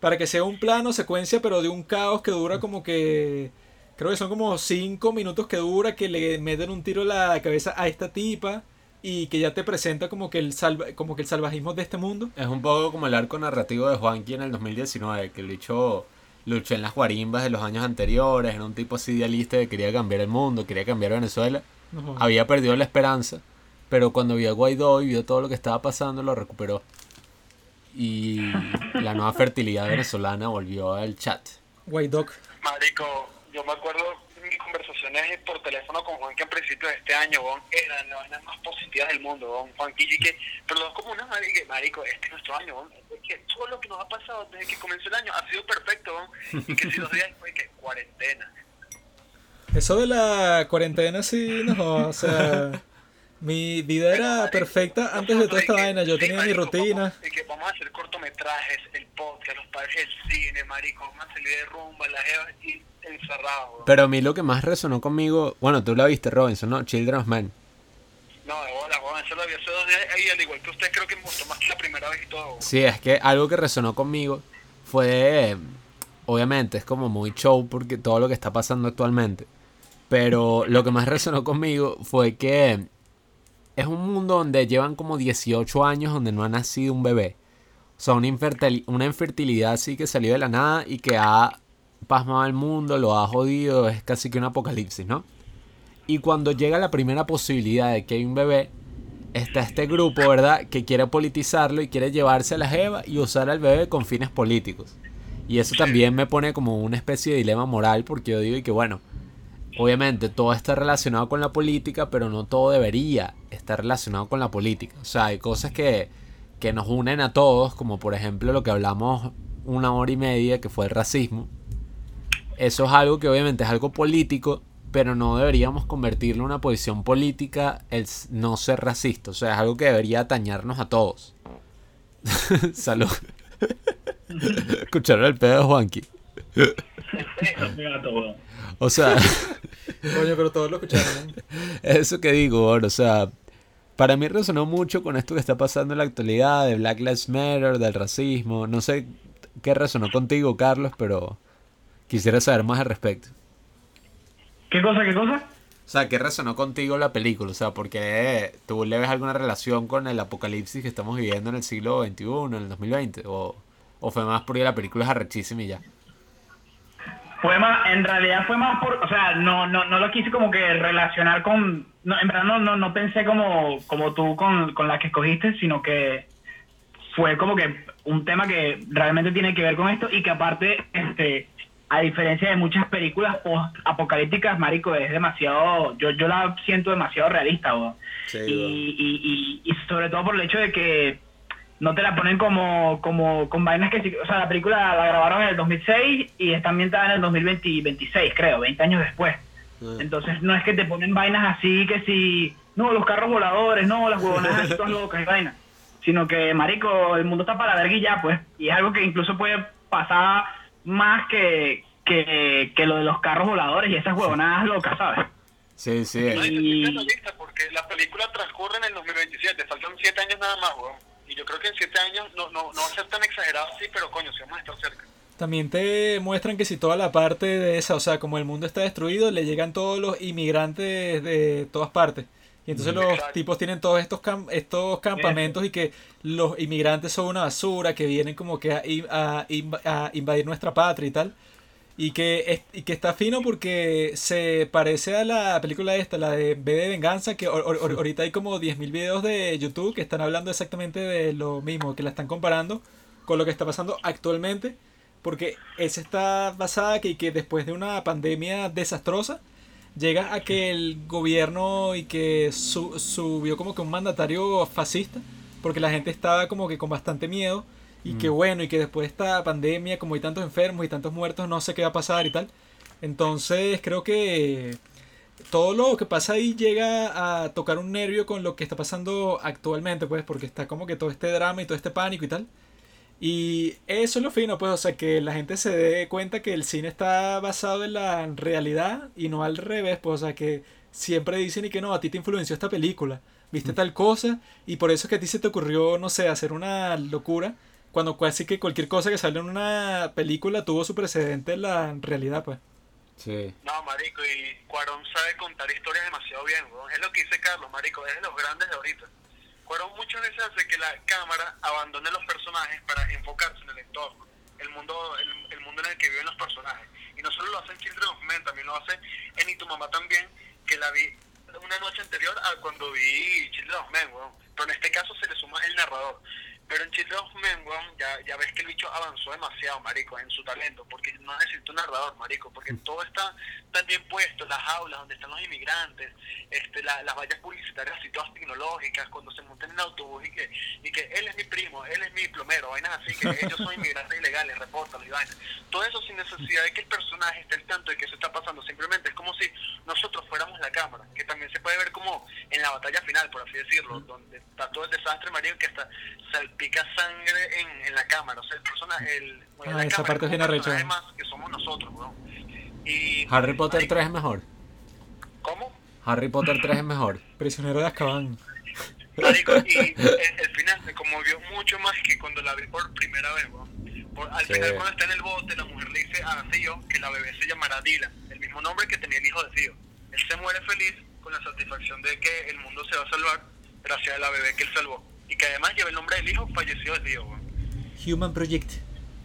para que sea un plano secuencia pero de un caos que dura como que creo que son como 5 minutos que dura que le meten un tiro a la cabeza a esta tipa y que ya te presenta como que el salva, como que el salvajismo de este mundo. Es un poco como el arco narrativo de Juanqui en el 2019, que el bicho luchó en las guarimbas de los años anteriores, era un tipo así idealista que quería cambiar el mundo, quería cambiar Venezuela. No. Había perdido la esperanza, pero cuando vio a Guaidó y vio todo lo que estaba pasando, lo recuperó. Y la nueva fertilidad venezolana volvió al chat. Dog. Marico, yo me acuerdo conversaciones por teléfono con Juan que a principios de este año, weón, eran las más positivas del mundo, weón. Juan y que, perdón, como una que, marico, este es nuestro año. Es que todo lo que nos ha pasado desde que comenzó el año ha sido perfecto. Y que si dos días después, que cuarentena. Eso de la cuarentena sí, no, o sea, mi vida era perfecta antes de toda esta vaina, yo Sí, tenía mi rutina. Vamos, y que vamos a hacer cortometrajes, el podcast, los padres del cine, marico, vamos a salir de rumba, las jevas y encerrados, weón. Pero a mí lo que más resonó conmigo, bueno, tú la viste, Robinson, ¿no? Children of Men. No, de bola, eso lo vi hace dos días y al igual que usted creo que me gustó más que la primera vez y todo. Sí, es que algo que resonó conmigo fue, obviamente, es como muy show porque todo lo que está pasando actualmente. Pero lo que más resonó conmigo fue que es un mundo donde llevan como 18 años donde no ha nacido un bebé. O sea, una, una infertilidad así que salió de la nada y que ha pasmado al mundo, lo ha jodido, es casi que un apocalipsis, ¿no? Y cuando llega la primera posibilidad de que hay un bebé, está este grupo, ¿verdad? Que quiere politizarlo y quiere llevarse a la jeva y usar al bebé con fines políticos. Y eso también me pone como una especie de dilema moral porque yo digo y que bueno, obviamente todo está relacionado con la política, pero no todo debería estar relacionado con la política. O sea, hay cosas que, que nos unen a todos, como por ejemplo lo que hablamos una hora y media, que fue el racismo. Eso es algo que obviamente es algo político, pero no deberíamos convertirlo en una posición política el no ser racista. O sea, es algo que debería atañarnos a todos. Salud. Escucharon el pedo de Juanqui. O sea, Coño, pero todos lo escucharon. eso que digo, o sea, para mí resonó mucho con esto que está pasando en la actualidad, de Black Lives Matter, del racismo. No sé qué resonó contigo, Carlos, pero quisiera saber más al respecto. ¿Qué cosa, qué cosa? O sea, ¿qué resonó contigo la película? O sea, porque tú le ves alguna relación con el apocalipsis que estamos viviendo en el siglo XXI, en el 2020, o, o fue más porque la película es arrechísima y ya. Fue más, en realidad fue más por, o sea, no, no, no lo quise como que relacionar con, no, en verdad no, no, no pensé como, como tú con, con la que escogiste, sino que fue como que un tema que realmente tiene que ver con esto y que aparte, este, a diferencia de muchas películas post-apocalípticas, marico, es demasiado, yo, yo la siento demasiado realista. Sí, y, y, y, y sobre todo por el hecho de que no te la ponen como, como con vainas que sí, o sea, la película la grabaron en el 2006 y está ambientada en el 2026, creo, 20 años después. Entonces no es que te ponen vainas así que si, no, los carros voladores, no, las huevonadas así todas locas y vainas, sino que, marico, el mundo está para la verga y ya, pues, y es algo que incluso puede pasar más que, que, que lo de los carros voladores y esas huevonadas locas, ¿sabes? Sí, sí. No, y porque la película transcurre en el 2027, faltan 7 años nada más, weón. Y yo creo que en 7 años no, no, no va a ser tan exagerado así, pero coño, si vamos a estar cerca. También te muestran que si toda la parte de esa, o sea, como el mundo está destruido, le llegan todos los inmigrantes de todas partes. Y entonces los Exacto. tipos tienen todos estos cam- estos campamentos y que los inmigrantes son una basura, que vienen como que a, a invadir nuestra patria y tal. Y que, es- y que está fino porque se parece a la película esta, la de B de Venganza, que ahor- ahor- ahorita hay como 10.000 videos de YouTube que están hablando exactamente de lo mismo, que la están comparando con lo que está pasando actualmente. Porque esa está basada que, que después de una pandemia desastrosa, llega a que el gobierno y que su- subió como que un mandatario fascista, porque la gente estaba como que con bastante miedo, y que bueno, y que después de esta pandemia, como hay tantos enfermos y tantos muertos, no sé qué va a pasar y tal. Entonces creo que todo lo que pasa ahí llega a tocar un nervio con lo que está pasando actualmente, pues, porque está como que todo este drama y todo este pánico y tal. Y eso es lo fino, pues, o sea, que la gente se dé cuenta que el cine está basado en la realidad y no al revés, pues, o sea, que siempre dicen y que no, a ti te influenció esta película, viste tal cosa y por eso es que a ti se te ocurrió, no sé, hacer una locura, cuando casi que cualquier cosa que sale en una película tuvo su precedente en la realidad, pues. Sí. No, marico, y Cuarón sabe contar historias demasiado bien, weón. Es lo que dice Carlos, marico, es de los grandes de ahorita. Cuarón muchas veces hace que la cámara abandone los personajes para enfocarse en el entorno, el mundo, el, el mundo en el que viven los personajes. Y no solo lo hace en Children of Men, también lo hace en Y tu mamá también, que la vi una noche anterior a cuando vi Children of Men, weón. Pero en este caso se le suma el narrador. Pero en Children of Men, weón, ya, ya ves que el bicho avanzó demasiado, marico, en su talento, porque no necesita un narrador, marico, porque todo está tan bien puesto, las aulas donde están los inmigrantes, este, la- las vallas publicitarias así todas tecnológicas, cuando se montan en el autobús y que, y que él es mi primo, él es mi plomero, vainas así, que ellos son inmigrantes ilegales, repórtalo y vainas. Todo eso sin necesidad de que el personaje esté al tanto de que eso está pasando, simplemente es como si nosotros fuéramos la cámara, que también se puede ver como en la batalla final, por así decirlo, donde está todo el desastre, marico, que hasta salpica sangre en, en la cámara, o sea, el personaje, el, Ah, la esa cámara parte es bien arrecha. más que somos nosotros, weón. Y, Harry Potter marico, 3 es mejor. ¿Cómo? Harry Potter 3 es mejor. Prisionero de Azkaban. Marico, y el, el final me conmovió mucho más que cuando la vi por primera vez, weón. Por, al Sí. final, cuando está en el bote, la mujer le dice a Theo que la bebé se llamará Dylan, el mismo nombre que tenía el hijo de Theo. Él se muere feliz con la satisfacción de que el mundo se va a salvar gracias a la bebé que él salvó. Y que además lleva el nombre del hijo fallecido de Theo, weón. Human Project.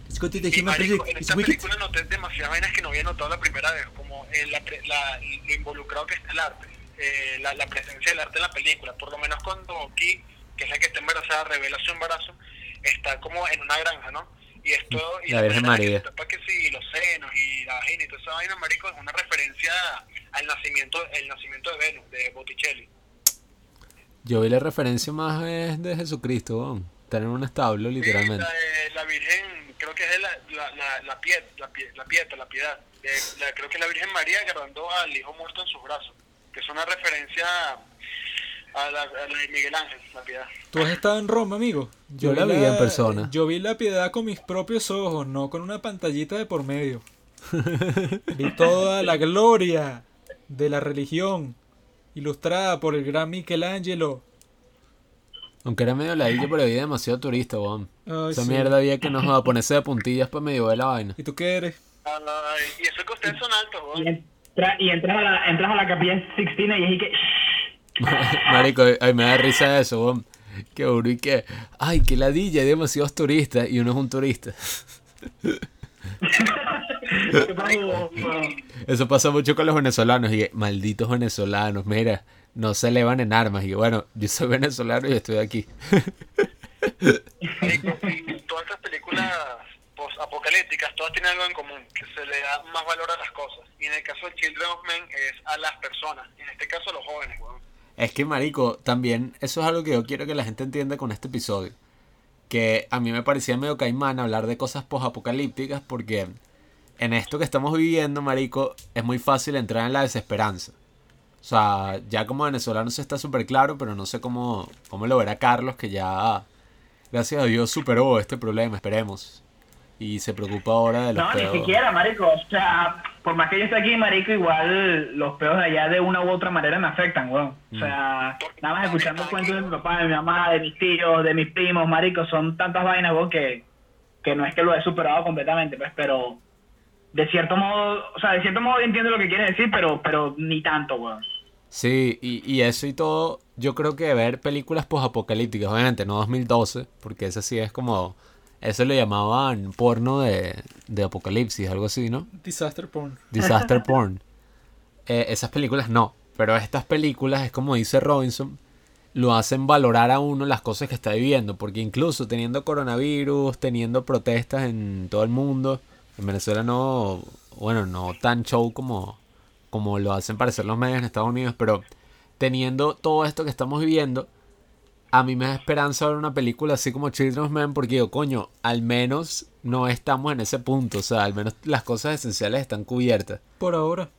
Let's go to the Y, Human marico, Project. en esta wicked. película noté demasiadas vainas que no había notado la primera vez, como eh, la, la- lo involucrado que está el arte, eh, la, la presencia del arte en la película. Por lo menos cuando Ki, que es la que está embarazada, revela su embarazo, está como en una granja, ¿no? Y esto, y La Virgen María. Que que sí, los senos y la vagina y toda esa vaina, marico, es una referencia al nacimiento, el nacimiento de Venus, de Botticelli. Yo vi la referencia más es de Jesucristo, weón. Estar en un establo, Sí, literalmente. la, de la Virgen, creo que es de la, la, la, la, la, pie- la pieta, la piedad. De- la- creo que es la Virgen María agarrando al hijo muerto en sus brazos. Que es una referencia a la, a la de Miguel Ángel, la piedad. Tú has estado en Roma, amigo. Yo la vi en persona. Yo vi la piedad con mis propios ojos, no con una pantallita de por medio. vi toda la gloria de la religión, ilustrada por el gran Michelangelo. Aunque era medio ladillo, pero había demasiado turista, weón. Ay, Esa sí. mierda había que nos va a ponerse de puntillas para medio ver la vaina. ¿Y tú qué eres? Ay, y eso que ustedes son altos, Y, weón. entra- y entras, a la, entras a la capilla Sixtina y es que... Marico, ay, me da risa eso, weón. Qué duro y que, ay, qué ladilla, hay demasiados turistas y uno es un turista. ¿Qué pasó? Eso pasa mucho con los venezolanos y malditos venezolanos, mira, no se elevan en armas y bueno, yo soy venezolano y estoy aquí. Y todas estas películas post-apocalípticas, todas tienen algo en común, que se le da más valor a las cosas. Y en el caso de Children of Men es a las personas, y en este caso a los jóvenes, weón. Es que, marico, también eso es algo que yo quiero que la gente entienda con este episodio. Que a mí me parecía medio caimán hablar de cosas post-apocalípticas porque en esto que estamos viviendo, marico, es muy fácil entrar en la desesperanza. O sea, ya como venezolano se está súper claro, pero no sé cómo, cómo lo verá Carlos, que ya, gracias a Dios, superó este problema, esperemos. Y se preocupa ahora de los No, ni siquiera, marico. O sea, por más que yo esté aquí, marico, igual los peos de allá de una u otra manera me afectan, weón. O sea, nada más escuchando cuentos de mi papá, de mi mamá, de mis tíos, de mis primos, marico, son tantas vainas, weón, que, que no es que lo he superado completamente, pues, pero de cierto modo, o sea, de cierto modo entiendo lo que quieres decir, pero, pero ni tanto, weón. Sí, y, y eso y todo, yo creo que ver películas post-apocalípticas, obviamente no 2012, porque ese sí es como, eso le llamaban porno de, de apocalipsis, algo así, ¿no? Disaster porn. Disaster porn. Eh, esas películas no, pero estas películas es como dice Robinson, lo hacen valorar a uno las cosas que está viviendo, porque incluso teniendo coronavirus, teniendo protestas en todo el mundo, en Venezuela no, bueno, no tan show como, como lo hacen parecer los medios en Estados Unidos, pero teniendo todo esto que estamos viviendo, a mí me da esperanza ver una película así como Children of Men porque digo, coño, al menos no estamos en ese punto, o sea, al menos las cosas esenciales están cubiertas. Por ahora.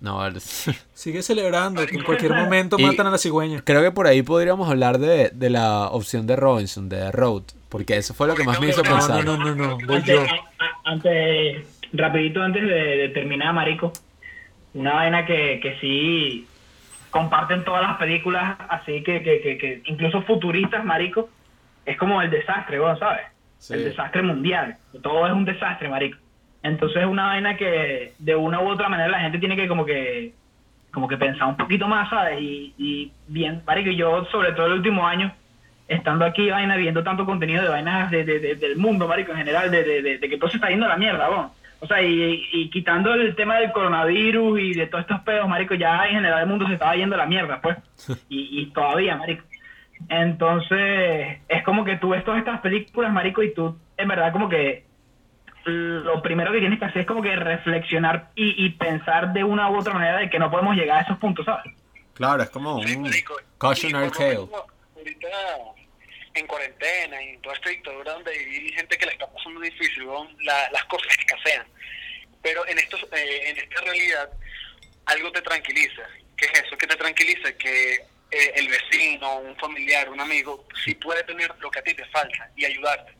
No, vale. Sigue celebrando que en cualquier momento Y- matan a la cigüeña. creo que por ahí podríamos hablar de, de la opción de Robinson, de The Road, porque eso fue lo que más me hizo No, pensar. no, no, no, no. Voy yo. Antes, rapidito antes de, de terminar, marico, una vaina que, que sí comparten todas las películas, así que, que, que, que incluso futuristas, marico, es como el desastre, weón, ¿sabes? Sí. El desastre mundial. Todo es un desastre, marico. Entonces es una vaina que de una u otra manera la gente tiene que como que como que pensar un poquito más, ¿sabes? Y, y bien, marico, yo sobre todo el último año estando aquí, vaina, viendo tanto contenido de vainas de, de- de- del mundo, marico, en general, de, de, de- de que todo se está yendo a la mierda, weón. O sea, y, y quitando el tema del coronavirus y de todos estos pedos, marico, ya en general el mundo se estaba yendo a la mierda, pues. Y, y todavía, marico. Entonces, es como que tú ves todas estas películas, marico, y tú, en verdad, como que lo primero que tienes que hacer es como que reflexionar y, y pensar de una u otra manera de que no podemos llegar a esos puntos, ¿sabes? Claro, es como un cautionary tale. Ahorita en cuarentena y en toda esta dictadura donde hay gente que le está pasando difícil, la- las cosas escasean. Pero en, estos, eh, en esta realidad algo te tranquiliza. ¿Qué es eso? que te tranquiliza? Que eh, el vecino, un familiar, un amigo, sí puede tener lo que a ti te falta y ayudarte.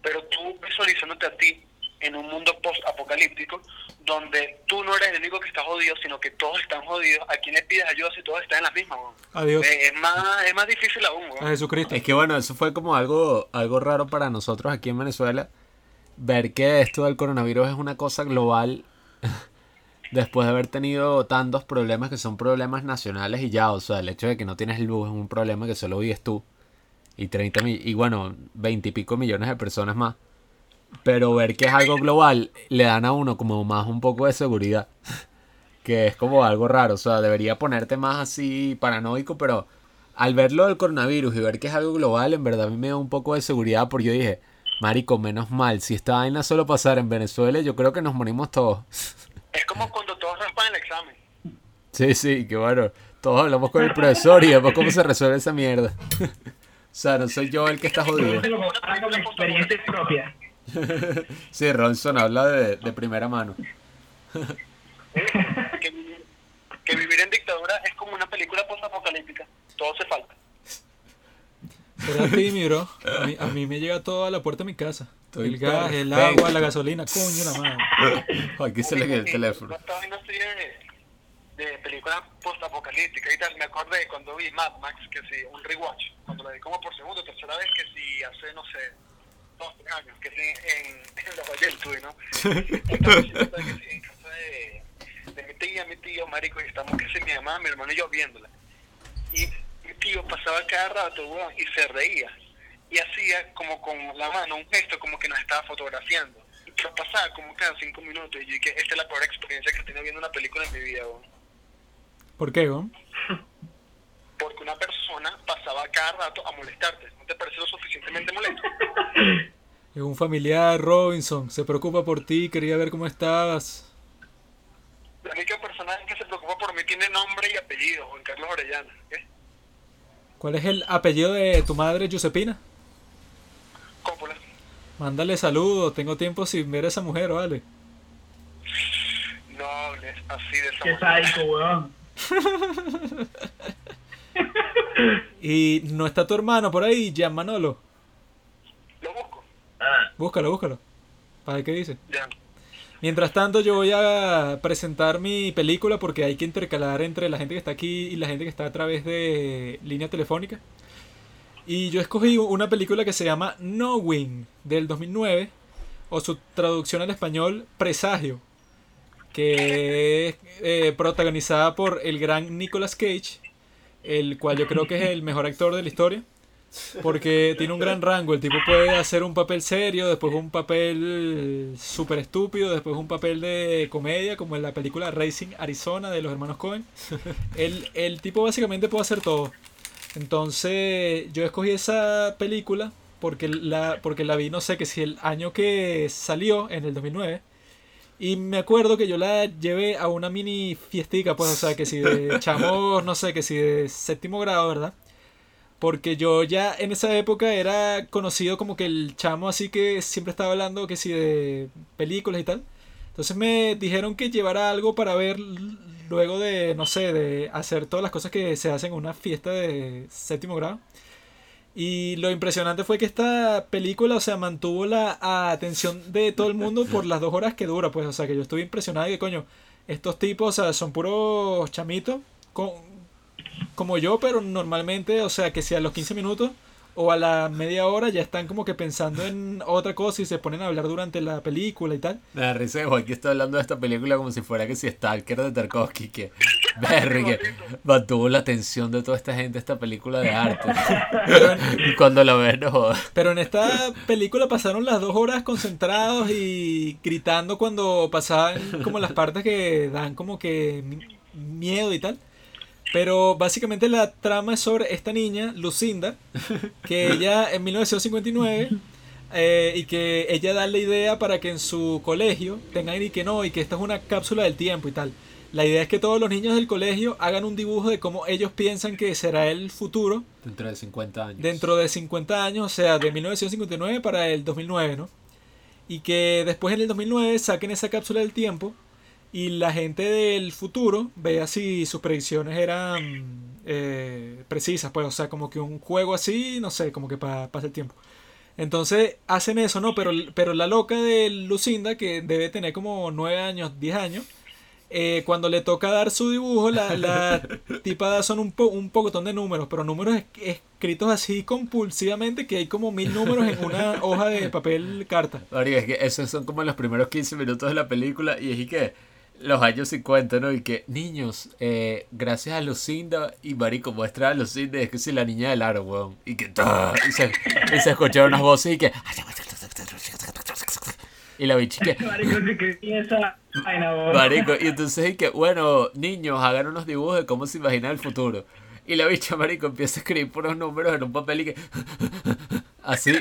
Pero tú visualizándote a ti en un mundo post-apocalíptico donde tú no eres el único que está jodido, sino que todos están jodidos. ¿A quién le pides ayuda si todos están en las mismas? Adiós. Eh, es, más, es más difícil aún. weón. A Jesucristo. Es que bueno, eso fue como algo, algo raro para nosotros aquí en Venezuela. Ver que esto del coronavirus es una cosa global. Después de haber tenido tantos problemas que son problemas nacionales y ya, o sea, el hecho de que no tienes luz es un problema que solo vives tú. Y 30 mi- y bueno, 20 y pico millones de personas más. Pero ver que es algo global le dan a uno como más un poco de seguridad. Que es como algo raro, o sea, debería ponerte más así paranoico, pero al ver lo del coronavirus y ver que es algo global, en verdad a mí me da un poco de seguridad porque yo dije, marico, menos mal, si esta vaina solo pasara en Venezuela, yo creo que nos morimos todos. Es como cuando todos raspan el examen. Sí, sí, que bueno, todos hablamos con el profesor y vemos cómo se resuelve esa mierda. o sea, no soy yo el que está jodido. Yo te lo con experiencia propia. Sí, Ronson habla de, de primera mano. Que, vivir- que vivir en dictadura es como una película post-apocalíptica. Todo se falta. Será a ti, mi bro. A mí, a mí me llega todo a la puerta de mi casa. Todo el gas, el perfecto. agua, la gasolina, coño la madre. Aquí se le queda el teléfono. Yo estaba viendo serie de, de películas post-apocalípticas y tal. Me acordé cuando vi Mad Max, que sí, un rewatch. Cuando la vi como por segunda o tercera vez, que sí, hace, no sé, dos, tres años, que sí, en, en la Valle del Tuy, ¿no? Entonces, que sí, en casa de, de mi tía, mi tío, marico, y estamos, que sí, mi mamá, mi hermano y yo viéndola. Y mi tío pasaba cada rato, weón, y se reía. Y hacía como con la mano un gesto como que nos estaba fotografiando. Y pero pasaba como cada cinco minutos. Y yo dije, esta es la peor experiencia que he tenido viendo una película en mi vida, weón. ¿Por qué, weón? Porque una persona pasaba cada rato a molestarte. ¿No te parece lo suficientemente molesto? Es un familiar, Robinson. Se preocupa por ti, quería ver cómo estabas. La única persona que se preocupa por mí tiene nombre y apellido, Juan Carlos Orellana. ¿qué? ¿Cuál es el apellido de tu madre, Josepina? Coppola. Mándale saludos. Tengo tiempo sin ver a esa mujer, vale. No hables así de esa Qué manera. sádico, weón. Y no está tu hermano por ahí, Gian Manolo. Lo busco. Búscalo, búscalo. Para ver qué dice. Ya. Mientras tanto, yo voy a presentar mi película porque hay que intercalar entre la gente que está aquí y la gente que está a través de línea telefónica. Y yo escogí una película que se llama Knowing del 2009, o su traducción al español, Presagio, que es eh, protagonizada por el gran Nicolas Cage, el cual yo creo que es el mejor actor de la historia. Porque tiene un gran rango. El tipo puede hacer un papel serio, después un papel súper estúpido, después un papel de comedia, como en la película Racing Arizona de los hermanos Cohen. El, el tipo básicamente puede hacer todo. Entonces, yo escogí esa película porque la, porque la vi, no sé, que si el año que salió, en el 2009. Y me acuerdo que yo la llevé a una mini fiestica, pues, o sea, que si de chamos, no sé, que si de séptimo grado, ¿verdad? Porque yo ya en esa época era conocido como que el chamo así que siempre estaba hablando que si de películas y tal. Entonces me dijeron que llevara algo para ver luego de, no sé, de hacer todas las cosas que se hacen en una fiesta de séptimo grado. Y lo impresionante fue que esta película, o sea, mantuvo la atención de todo el mundo por las dos horas que dura, pues, o sea, que yo estuve impresionado de que, coño, estos tipos, o sea, son puros chamitos, con, como yo, pero normalmente, o sea, que si a los 15 minutos o a la media hora ya están como que pensando en otra cosa y se ponen a hablar durante la película y tal. Me da risa que Joaquín está hablando de esta película como si fuera que si Stalker de Tarkovsky, que que mantuvo la atención de toda esta gente esta película de arte. y cuando la ves, no jodas. Pero en esta película pasaron las dos horas concentrados y gritando cuando pasaban como las partes que dan como que mi- miedo y tal. Pero básicamente la trama es sobre esta niña, Lucinda, que ella en 1959 eh, y que ella da la idea para que en su colegio tengan y que no, y que esta es una cápsula del tiempo y tal. La idea es que todos los niños del colegio hagan un dibujo de cómo ellos piensan que será el futuro Dentro de 50 años. dentro de 50 años, o sea, de 1959 para el 2009, ¿no? Y que después en el 2009 saquen esa cápsula del tiempo y la gente del futuro vea si sus predicciones eran eh, precisas, pues, o sea, como que un juego así, no sé, como que para pasa el tiempo. Entonces hacen eso, ¿no? Pero, pero la loca de Lucinda, que debe tener como 9 años, 10 años, eh, cuando le toca dar su dibujo, la, la tipa da son un, po, un pocotón de números, pero números es- escritos así compulsivamente que hay como mil números en una hoja de papel carta. Marico, es que esos son como los primeros 15 minutos de la película y es y que los años 50, ¿no? Y que, niños, eh, gracias a Lucinda y Marico muestra a Lucinda, es que si la niña del aro, weón. Y que, y se, y se escucharon unas voces y que... Y la bicha que. Marico, y entonces y que, bueno, niños, hagan unos dibujos de cómo se imagina el futuro. Y la bicha, marico, empieza a escribir puros números en un papel y que... Así.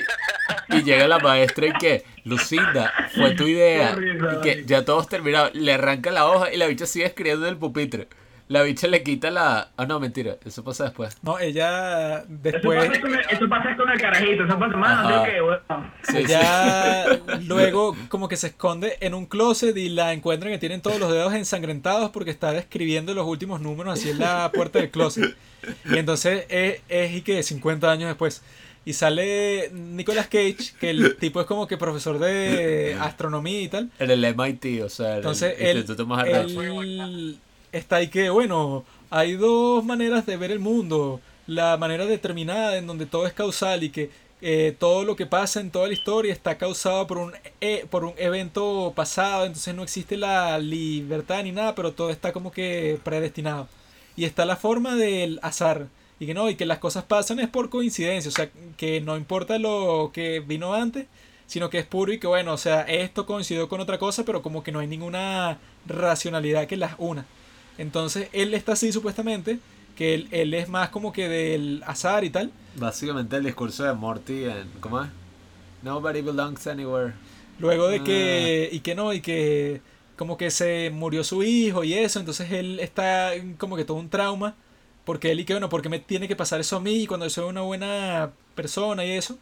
Y llega la maestra y que, Lucinda, fue tu idea. Y que ya todos terminaron. Le arranca la hoja y la bicha sigue escribiendo en el pupitre. La bicha le quita la... Ah, no, mentira. Eso pasa después. No, ella Eso después... pasa, con el, eso pasa con el carajito, eso pasa más, Ajá. no que. Sí, sí. Ella luego como que se esconde en un closet y la encuentran que tienen todos los dedos ensangrentados porque está escribiendo los últimos números así en la puerta del closet. Y entonces es, es y que 50 años después. Y sale Nicolas Cage, que el tipo es como que profesor de astronomía y tal. En el MIT, o sea, en Entonces el él, Instituto Manhattan. él está ahí que, bueno, hay dos maneras de ver el mundo. La manera determinada en donde todo es causal y que eh, todo lo que pasa en toda la historia está causado por un, e- por un evento pasado, entonces no existe la libertad ni nada, pero todo está como que predestinado. Y está la forma del azar. Y que no, y que las cosas pasan es por coincidencia, o sea, que no importa lo que vino antes, sino que es puro y que bueno, o sea, esto coincidió con otra cosa, pero como que no hay ninguna racionalidad que las una. Entonces él está así supuestamente, que él, él es más como que del azar y tal. Básicamente el discurso de Morty en... ¿Cómo es? Nobody belongs anywhere. Luego de que, y que no, y que como que se murió su hijo y eso, entonces él está como que todo un trauma, porque él y que bueno, porque me tiene que pasar eso a mí cuando yo soy una buena persona y eso.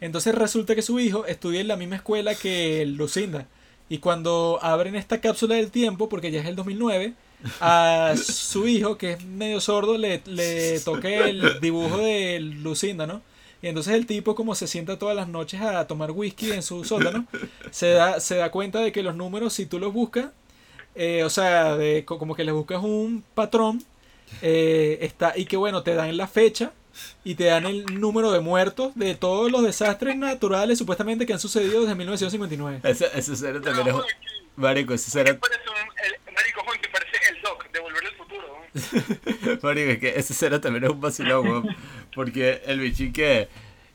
Entonces resulta que su hijo estudia en la misma escuela que Lucinda. Y cuando abren esta cápsula del tiempo, porque ya es el 2009, a su hijo, que es medio sordo, le, le toque el dibujo de Lucinda, ¿no? Y entonces el tipo, como se sienta todas las noches a tomar whisky en su sótano, se da, se da cuenta de que los números, si tú los buscas, eh, o sea, de, co- como que le buscas un patrón, eh, está, y que bueno, te dan la fecha y te dan el número de muertos de todos los desastres naturales supuestamente que han sucedido desde 1959. Ese, ese cero también es... un- Marico, ese cero... Parece un, el, Marico Juan, que parece el Doc de Volver al Futuro. ¿no? Marico, es que ese también es un vacilón, weón. Porque el bichín que...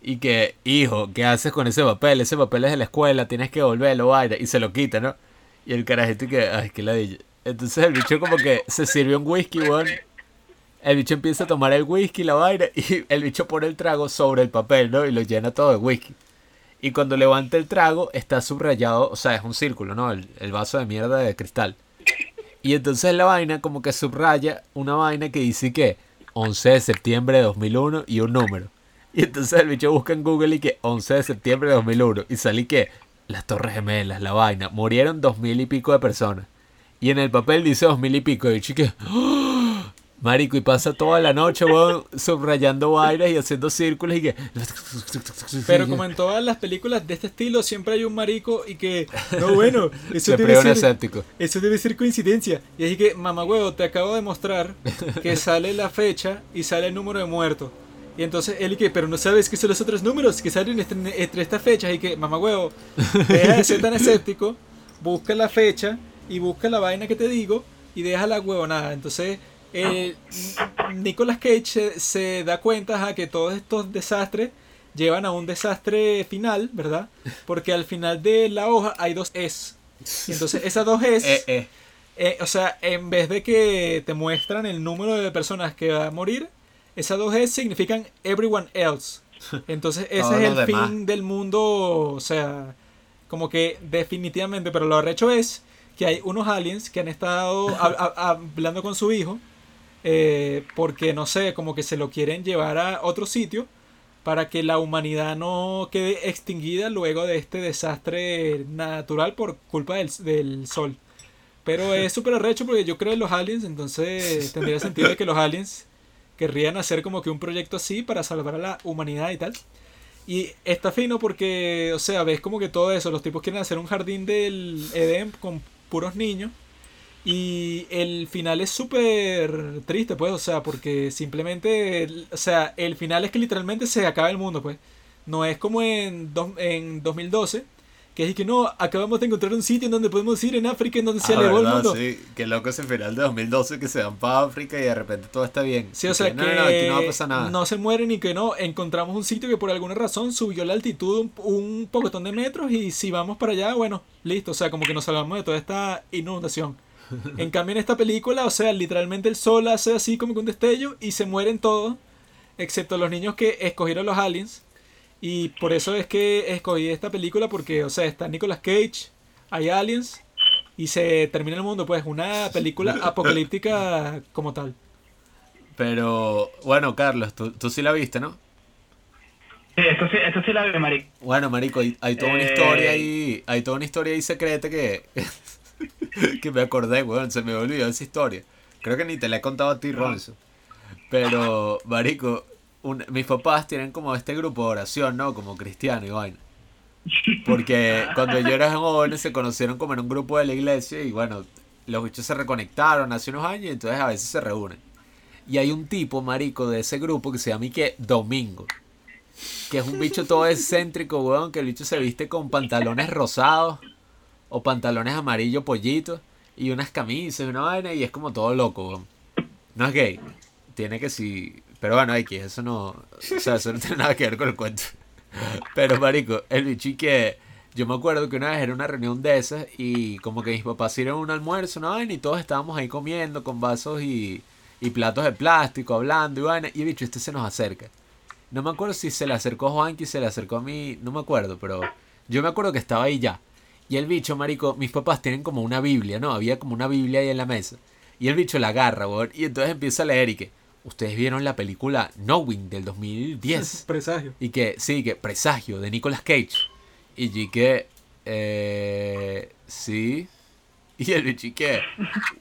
Y que, hijo, ¿qué haces con ese papel? Ese papel es de la escuela, tienes que volverlo, vaina. Y se lo quita, ¿no? Y el carajito que, ay, qué ladilla. Entonces el bicho como que se sirvió un whisky, weón. El bicho empieza a tomar el whisky, la vaina, y el bicho pone el trago sobre el papel, ¿no? Y lo llena todo de whisky. Y cuando levanta el trago, está subrayado, o sea, es un círculo, ¿no? El vaso de mierda de cristal. Y entonces la vaina como que subraya una vaina que dice que 11 de septiembre de 2001 y un número. Y entonces el bicho busca en Google y que 11 de septiembre de 2001 y sale que las torres gemelas, la vaina, murieron dos mil y pico de personas. Y en el papel dice dos mil y pico. Y el bicho que... ¡Ah! Marico, y pasa toda la noche, weón, subrayando vainas y haciendo círculos y que... Pero como en todas las películas de este estilo, siempre hay un marico y que, no, bueno, eso debe ser, eso debe ser coincidencia. Y así que, mamá huevo, te acabo de mostrar que sale la fecha y sale el número de muertos. Y entonces él y que, pero no sabes qué son los otros números que salen entre, entre estas fechas. Y que, mamá huevo, deja de ser tan escéptico, busca la fecha y busca la vaina que te digo y deja la huevonada. Entonces, eh, Nicolas Cage se, se da cuenta que todos estos desastres llevan a un desastre final, ¿verdad? Porque al final de la hoja hay dos es. Y entonces esas dos es Eh, eh. eh, o sea, en vez de que te muestran el número de personas que va a morir, esas dos E significan everyone else. Entonces ese es el demás. fin del mundo, o sea, como que definitivamente, pero lo arrecho es que hay unos aliens que han estado hab- hab- hablando con su hijo, eh, porque no sé, como que se lo quieren llevar a otro sitio para que la humanidad no quede extinguida luego de este desastre natural por culpa del, del sol. Pero es súper arrecho porque yo creo en los aliens, entonces tendría sentido que los aliens querrían hacer como que un proyecto así para salvar a la humanidad y tal. Y está fino porque, o sea, ves como que todo eso, los tipos quieren hacer un jardín del Edén con puros niños. Y el final es súper triste, pues, o sea, porque simplemente, o sea, el final es que literalmente se acaba el mundo, pues. No es como en, dos- en 2012, que es que no, acabamos de encontrar un sitio en donde podemos ir en África, en donde se Ah, elevó el mundo. Sí, qué loco ese final de 2012 que se van para África y de repente todo está bien. Sí, o sea que, no, no, aquí no va a pasar nada. no se mueren y que no. Encontramos un sitio que por alguna razón subió la altitud un, un pocotón de metros y si vamos para allá, bueno, listo. O sea, como que nos salvamos de toda esta inundación. En cambio, en esta película, o sea, literalmente el sol hace así como que un destello y se mueren todos, excepto los niños que escogieron los aliens. Y por eso es que escogí esta película porque, o sea, está Nicolas Cage, hay aliens y se termina el mundo. Pues una película apocalíptica como tal. Pero, bueno, Carlos, tú, tú sí la viste, ¿no? Sí, esto sí, esto sí la vi, marico. Bueno, marico, hay, hay toda una Eh. historia ahí, hay toda una historia ahí secreta que, que me acordé, weón, se me olvidó esa historia. Creo que ni te la he contado a ti, Ronzo. Pero, marico, un- mis papás tienen como este grupo de oración, ¿no? Como cristiano y vaina. Porque cuando ellos eran jóvenes se conocieron como en un grupo de la iglesia y bueno, los bichos se reconectaron hace unos años y entonces a veces se reúnen. Y hay un tipo, marico, de ese grupo que se llama Ike Domingo. Que es un bicho todo excéntrico, weón, que el bicho se viste con pantalones rosados o pantalones amarillo pollito y unas camisas y una vaina y es como todo loco. No es gay. Tiene que sí. Pero bueno, X, eso no. O sea, eso no tiene nada que ver con el cuento. Pero, marico, el bicho que. Yo me acuerdo que una vez era una reunión de esas y como que mis papás hicieron un almuerzo, ¿no? Y todos estábamos ahí comiendo con vasos y, y platos de plástico, hablando y vaina. Y el bicho este se nos acerca. No me acuerdo si se le acercó a Juanqui, se le acercó a mí, no me acuerdo, pero yo me acuerdo que estaba ahí ya. Y el bicho, marico, mis papás tienen como una Biblia, ¿no? Había como una Biblia ahí en la mesa. Y el bicho la agarra, weón. Y entonces empieza a leer y que, ustedes vieron la película Knowing del 2010. Presagio. Y que, sí, que Presagio de Nicolas Cage. Y yo que, eh, sí. Y el bicho y que,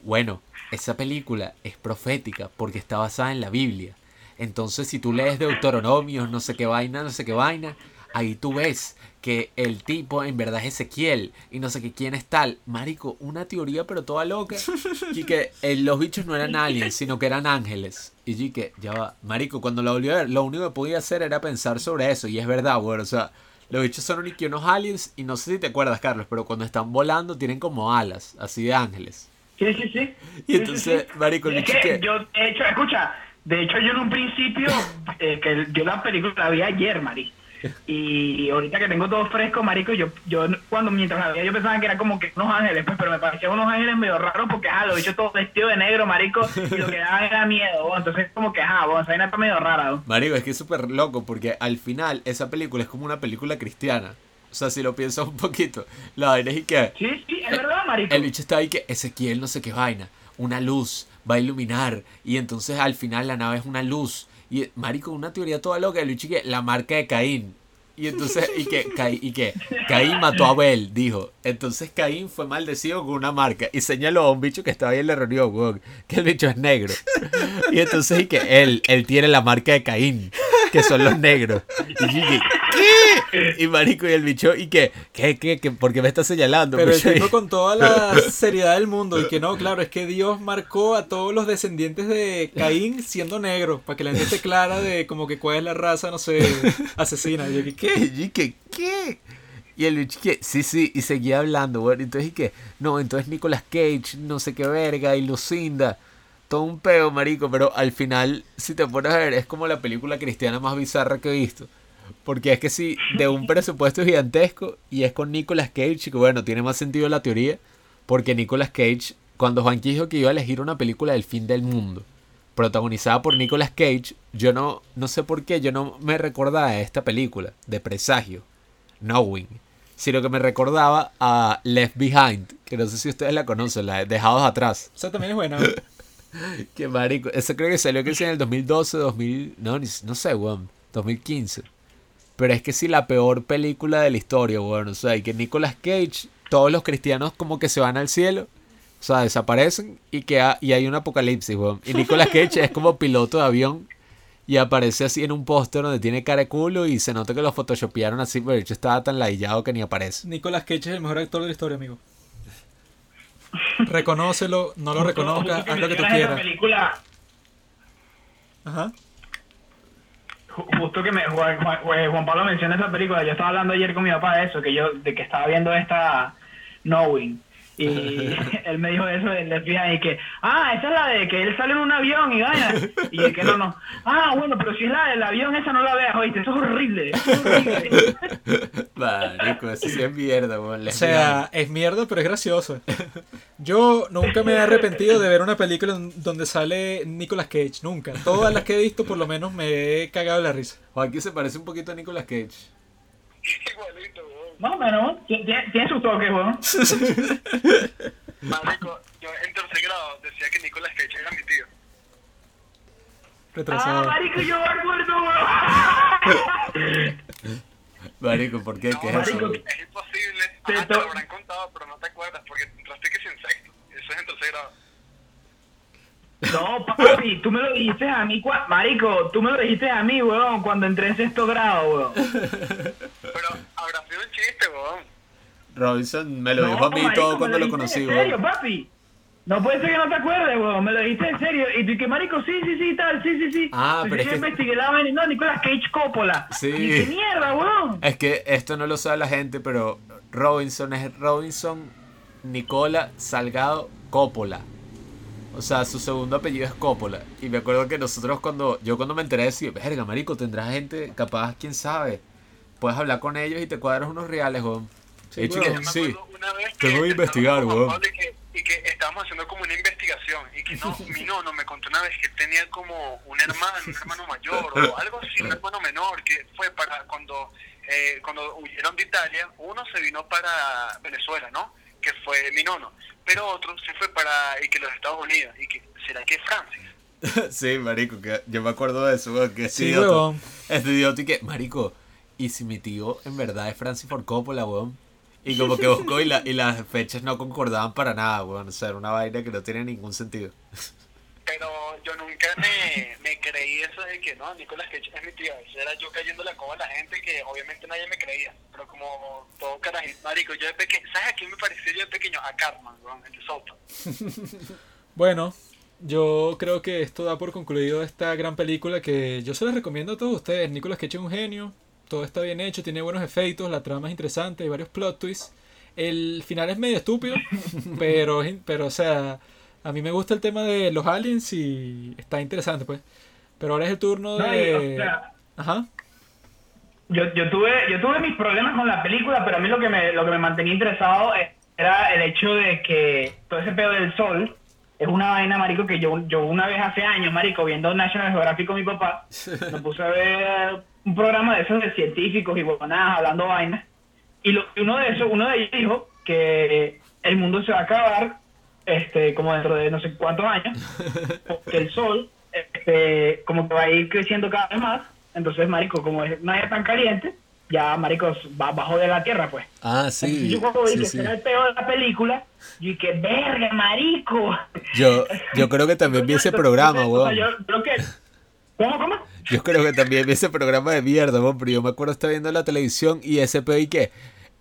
bueno, esa película es profética porque está basada en la Biblia. Entonces, si tú lees Deuteronomios, no sé qué vaina, no sé qué vaina, ahí tú ves que el tipo en verdad es Ezequiel y no sé qué quién es tal. Marico, una teoría pero toda loca. Y que eh, los bichos no eran aliens, sino que eran ángeles. Y yo que, ya va. Marico, cuando lo volví a ver, lo único que podía hacer era pensar sobre eso. Y es verdad, güey. O sea, los bichos son únicos unos aliens. Y no sé si te acuerdas, Carlos, pero cuando están volando tienen como alas, así de ángeles. Sí, sí, sí. Y entonces, marico, el Es bicho que que... yo, de hecho, escucha, de hecho yo en un principio, eh, que yo la película la vi ayer, marico. Y ahorita que tengo todo fresco, marico, yo, yo cuando mientras la veía yo pensaba que era como que unos ángeles, pues, pero me parecían unos ángeles medio raros porque, ah, los bichos todos vestidos de negro, marico, y lo que daban era miedo, ¿no? entonces como que, ah, bueno, esa vaina está medio rara. Marico, es que es súper loco porque al final esa película es como una película cristiana. O sea, si lo piensas un poquito, la vaina es y que... Sí, sí, es verdad, marico. El bicho está ahí que Ezequiel no sé qué vaina, una luz va a iluminar y entonces al final la nave es una luz y marico una teoría toda loca bicho y que la marca de Caín. Y entonces y que Caín, y que Caín mató a Abel dijo. Entonces Caín fue maldecido con una marca y señaló a un bicho que estaba ahí en la reunión weón, que el bicho es negro. Y entonces y que él él tiene la marca de Caín que son los negros. Y dije ¿qué? y marico y el bicho y que ¿qué qué qué por qué me está señalando Pero el tipo con toda la seriedad del mundo y que no, claro, es que Dios marcó a todos los descendientes de Caín siendo negros, para que la gente esté clara de como que cuál es la raza, no sé, asesina. Y yo, ¿qué? ¿qué? Y que, ¿qué? Y el bicho que, sí, sí, y seguía hablando, bueno, entonces y que, no, entonces Nicolas Cage, no sé qué verga, y Lucinda, todo un peo, marico, pero al final, si te pones a ver, es como la película cristiana más bizarra que he visto. Porque es que sí, de un presupuesto gigantesco, y es con Nicolas Cage, que bueno, tiene más sentido la teoría, porque Nicolas Cage cuando Juanqui dijo que iba a elegir una película del fin del mundo, protagonizada por Nicolas Cage, yo no, no sé por qué, yo no me recordaba a esta película de presagio, Knowing, sino que me recordaba a Left Behind, que no sé si ustedes la conocen, la de Dejados Atrás. O sea, también es buena. Qué marico. Eso creo que salió que sea en el 2012, 2000, no, ni- no sé, weón, 2015. Pero es que sí, la peor película de la historia, weón. O sea, y que Nicolas Cage, todos los cristianos como que se van al cielo, o sea, desaparecen y que ha- y hay un apocalipsis, weón. Y Nicolas Cage es como piloto de avión y aparece así en un póster donde tiene cara de culo y se nota que lo photoshopearon así, pero de hecho estaba tan ladillado que ni aparece. Nicolas Cage es el mejor actor de la historia, amigo. Reconócelo, no lo reconozcas, haz lo que tú quieras. Ajá. Ju- Justo que me, Juan, Juan- eh, Juan Pablo menciona esa película, yo estaba hablando ayer con mi papá de eso, que yo, de que estaba viendo esta Knowing. Y él me dijo eso del FBI y que, ah, esa es la de que él sale en un avión y gana. Y yo que no, no. Ah, bueno, pero si es la del avión, esa no la veas, oíste, eso es horrible. eso es horrible. Marico, eso sí es mierda. O sea, es mierda, pero es gracioso. Yo nunca me he arrepentido de ver una película donde sale Nicolas Cage, nunca. Todas las que he visto, por lo menos me he cagado de la risa. Joaquín se parece un poquito a Nicolas Cage. Igualito. Más o menos, tiene, sus toques, weón. Marico, yo en tercer grado decía que Nicolas Cage era mi tío. Ah, Retrasado. marico, yo me acuerdo, weón. Marico, ¿por qué? ¿Qué es eso? Marico, weón? Es imposible. Te Ajá, te to- lo habrán contado, pero no te acuerdas porque entraste que es en sexto. Eso es en tercer grado. No, papi, tú me lo dijiste a mí, cua- marico, tú me lo dijiste a mí, weón, cuando entré en sexto grado, weón. Pero habrá sido un chiste, weón. Robinson me lo No, dijo a mí marico, todo cuando lo dijiste conocí, En serio, weón. papi. No puede ser que no te acuerdes, weón. Me lo dijiste en serio. Y tú, que marico, sí, sí, sí, tal, sí, sí, sí. Ah, pero yo es que- investigué la vaina. No, Nicolas Cage Coppola. Sí. Y qué mierda, weón. Es que esto no lo sabe la gente, pero Robinson es Robinson Nicola Salgado Coppola. O sea, su segundo apellido es Coppola. Y me acuerdo que nosotros cuando, yo cuando me enteré decía, verga, marico, tendrás gente, capaz, quién sabe. Puedes hablar con ellos y te cuadras unos reales, weón. Sí, me sí. vez que Te voy a estábamos investigar, weón. Y que, y que estábamos haciendo como una investigación. Y que no, mi nono me contó una vez que tenía como un hermano, un hermano mayor o algo así, un hermano menor, que fue para cuando, eh, cuando huyeron de Italia, uno se vino para Venezuela, ¿no? Que fue mi nono. Pero otro se fue para y que los Estados Unidos. Y que, ¿será que Francis? sí, marico, que yo me acuerdo de eso, que este Sí, idiota. huevón. Este idiota y que, marico, ¿y si mi tío en verdad es Francis Ford Coppola, weón? Y como que buscó y, la- y las fechas no concordaban para nada, weón. O sea, era una vaina que no tiene ningún sentido. Pero yo nunca me, me creí eso de que no, Nicolas Cage es mi tío. Eso era yo cayendo la coba a la gente que obviamente nadie me creía. Pero como todo carajito, marico, yo de pequeño, ¿sabes a quién me pareció yo de pequeño? A Cartman, weón, el Park. Bueno, yo creo que esto da por concluido esta gran película que yo se la recomiendo a todos ustedes. Nicolas Cage es un genio, todo está bien hecho, tiene buenos efectos, la trama es interesante, hay varios plot twists. El final es medio estúpido, pero, pero o sea, a mí me gusta el tema de los aliens y está interesante, pues. Pero ahora es el turno No, de... o sea, Ajá. yo, yo tuve yo tuve mis problemas con la película, pero a mí lo que me, lo que me mantenía interesado eh, era el hecho de que todo ese pedo del sol es una vaina, marico, que yo, yo una vez hace años, marico, viendo National Geographic con mi papá, me puse a ver un programa de esos de científicos y huevonadas hablando vainas. Y lo, y uno de esos, uno de ellos dijo que el mundo se va a acabar este como dentro de no sé cuántos años, porque el sol este, como que va a ir creciendo cada vez más. Entonces, marico, como es una área tan caliente, ya, marico, va abajo de la tierra, pues. Ah, Entonces, sí. yo cuando vi que sí. era el peor de la película, yo dije, verga, marico. Yo, yo creo que también vi ese programa, weón. yo creo que... ¿Cómo, cómo? Yo creo que también vi ese programa de mierda, weón. Pero yo me acuerdo estar viendo la televisión y ese pedo y que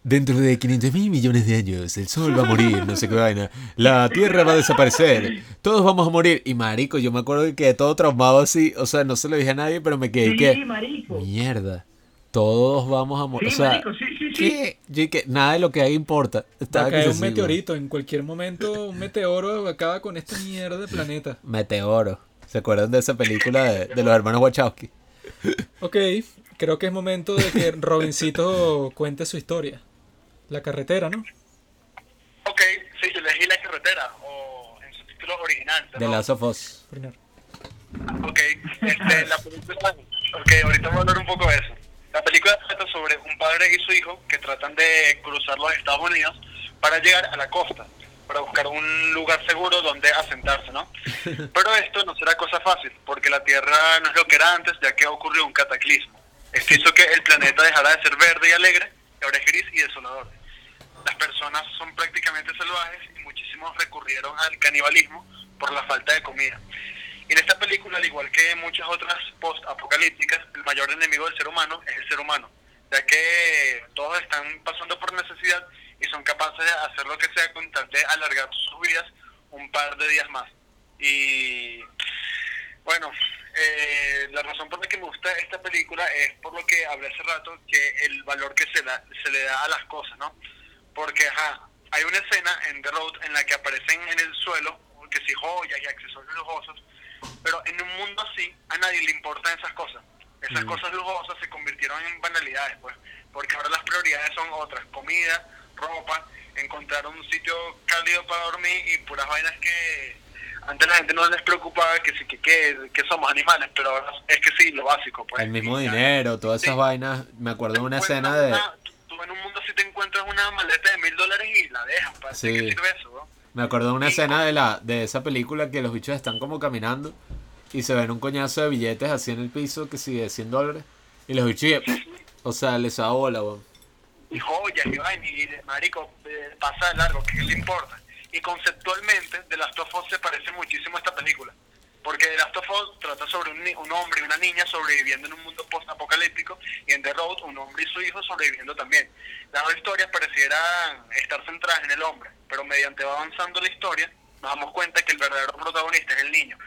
dentro de 500 mil millones de años el sol va a morir, no sé qué vaina. La tierra va a desaparecer. Todos vamos a morir. Y marico, yo me acuerdo que quedé todo traumado así. O sea, no se lo dije a nadie, pero me quedé Sí, que. marico. Mierda. Todos vamos a morir. Sí, o sea, marico, sí, sí, sí. ¿qué? Yo que nada de lo que hay importa. Va Estaba a que caer se un meteorito en cualquier momento, un meteoro acaba con esta mierda de planeta. Meteoro. ¿Se acuerdan de esa película de, de los hermanos Wachowski? Ok, creo que es momento de que Robincito cuente su historia. La carretera, ¿no? Ok, sí, yo elegí la carretera. O original. De ¿no? Last of Us. Orinar. Ok, este, la película, ok, ahorita voy a hablar un poco de eso. La película trata sobre un padre y su hijo que tratan de cruzar los Estados Unidos para llegar a la costa, para buscar un lugar seguro donde asentarse, ¿no? Pero esto no será cosa fácil, porque la Tierra no es lo que era antes, ya que ocurrió un cataclismo. Esto hizo que el planeta dejara de ser verde y alegre, y ahora es gris y desolador. Las personas son prácticamente salvajes y muchísimos recurrieron al canibalismo por la falta de comida. En esta película, al igual que en muchas otras post-apocalípticas, el mayor enemigo del ser humano es el ser humano, ya que todos están pasando por necesidad y son capaces de hacer lo que sea con tal de alargar sus vidas un par de días más. Y bueno, eh, la razón por la que me gusta esta película es por lo que hablé hace rato, que el valor que se, da, se le da a las cosas, ¿no? Porque, ajá, hay una escena en The Road en la que aparecen en el suelo, que si joyas y accesorios lujosos, pero en un mundo así, a nadie le importan esas cosas. Esas cosas lujosas se convirtieron en banalidades, pues, porque ahora las prioridades son otras, comida, ropa, encontrar un sitio cálido para dormir y puras vainas que antes la gente no les preocupaba que sí que, que, que somos animales, pero ahora es que sí, lo básico. Pues. El mismo Y dinero, todas esas Sí. vainas. Me acuerdo de una escena de. una- en un mundo si te encuentras una maleta de mil dólares y la dejas, ¿para Sí. qué sirve eso? Me acuerdo de una escena de la de esa película que los bichos están como caminando y se ven un coñazo de billetes así en el piso que sigue 100 dólares. Y los bichos, o sea, les da bola, y joyas y vaina y marico eh, pasa de largo ¿qué le importa? y conceptualmente The Last of Us se parece muchísimo a esta película porque The Last of Us trata sobre un, un hombre y una niña sobreviviendo en un mundo post-apocalíptico y en The Road un hombre y su hijo sobreviviendo también las dos historias parecieran estar centradas en el hombre pero mediante va avanzando la historia nos damos cuenta que el verdadero protagonista es el niño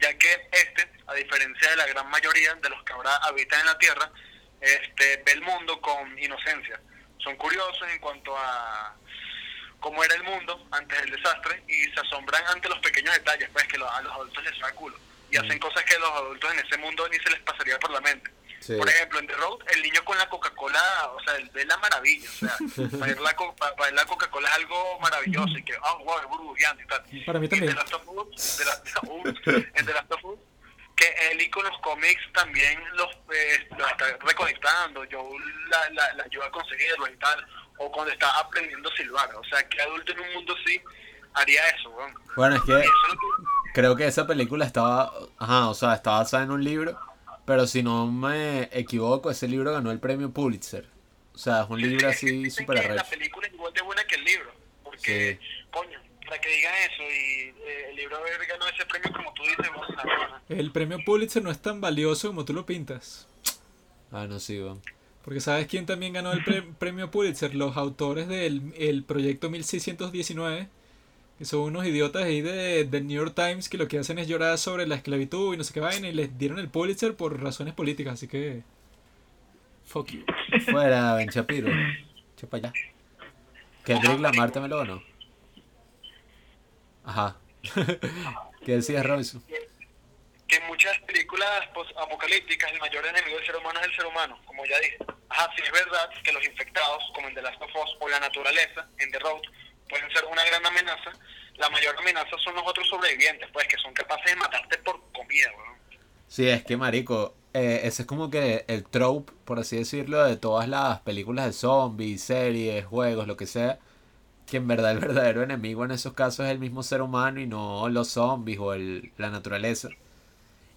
ya que este, a diferencia de la gran mayoría de los que ahora habitan en la Tierra, este, ve el mundo con inocencia. Son curiosos en cuanto a cómo era el mundo antes del desastre y se asombran ante los pequeños detalles, pues que lo- a los adultos les da culo. Y hacen cosas que a los adultos en ese mundo ni se les pasaría por la mente. Sí. Por ejemplo, en The Road, el niño con la Coca-Cola, o sea, él ve la maravilla. O sea, para él la, co- la Coca-Cola es algo maravilloso y que, ah, wow, es burbujeante y tal. Para mí Y también. En The Last of Us, The Last of Us, en The Last of Us, que él y con los cómics también los, eh, los está reconectando. Yo la, la, la ayuda a conseguirlo y tal. O cuando está aprendiendo a silbar. O sea, que adulto en un mundo así haría eso, weón. Bueno, es que eso es que- creo que esa película estaba, ajá, o sea, está basada en un libro, pero si no me equivoco, ese libro ganó el premio Pulitzer. O sea, es un libro así súper que La arrecho. película es igual de buena que el libro. Porque, coño, para que digan eso y eh, el libro haber ganado ese premio, como tú dices, vos El premio Pulitzer no es tan valioso como tú lo pintas. Ah, no, sí, weón. Porque ¿sabes quién también ganó el pre- premio Pulitzer? Los autores del el proyecto 1619, que son unos idiotas ahí de, del New York Times que lo que hacen es llorar sobre la esclavitud y no sé qué vaina y les dieron el Pulitzer por razones políticas, así que... Fuck you. Fuera, Ben Shapiro. Che pa' allá. Kendrick Lamar también lo ganó. Ajá. ¿Qué decías, Robinson? Que en muchas películas apocalípticas el mayor enemigo del ser humano es el ser humano, como ya dije. Ajá, sí es verdad que los infectados, como en The Last of Us o la naturaleza, en The Road, pueden ser una gran amenaza. La mayor amenaza son los otros sobrevivientes, pues, que son capaces de matarte por comida, weón. Sí, es que, marico, eh, ese es como que el trope, por así decirlo, de todas las películas de zombies, series, juegos, lo que sea. Que en verdad el verdadero enemigo en esos casos es el mismo ser humano y no los zombies o el, la naturaleza.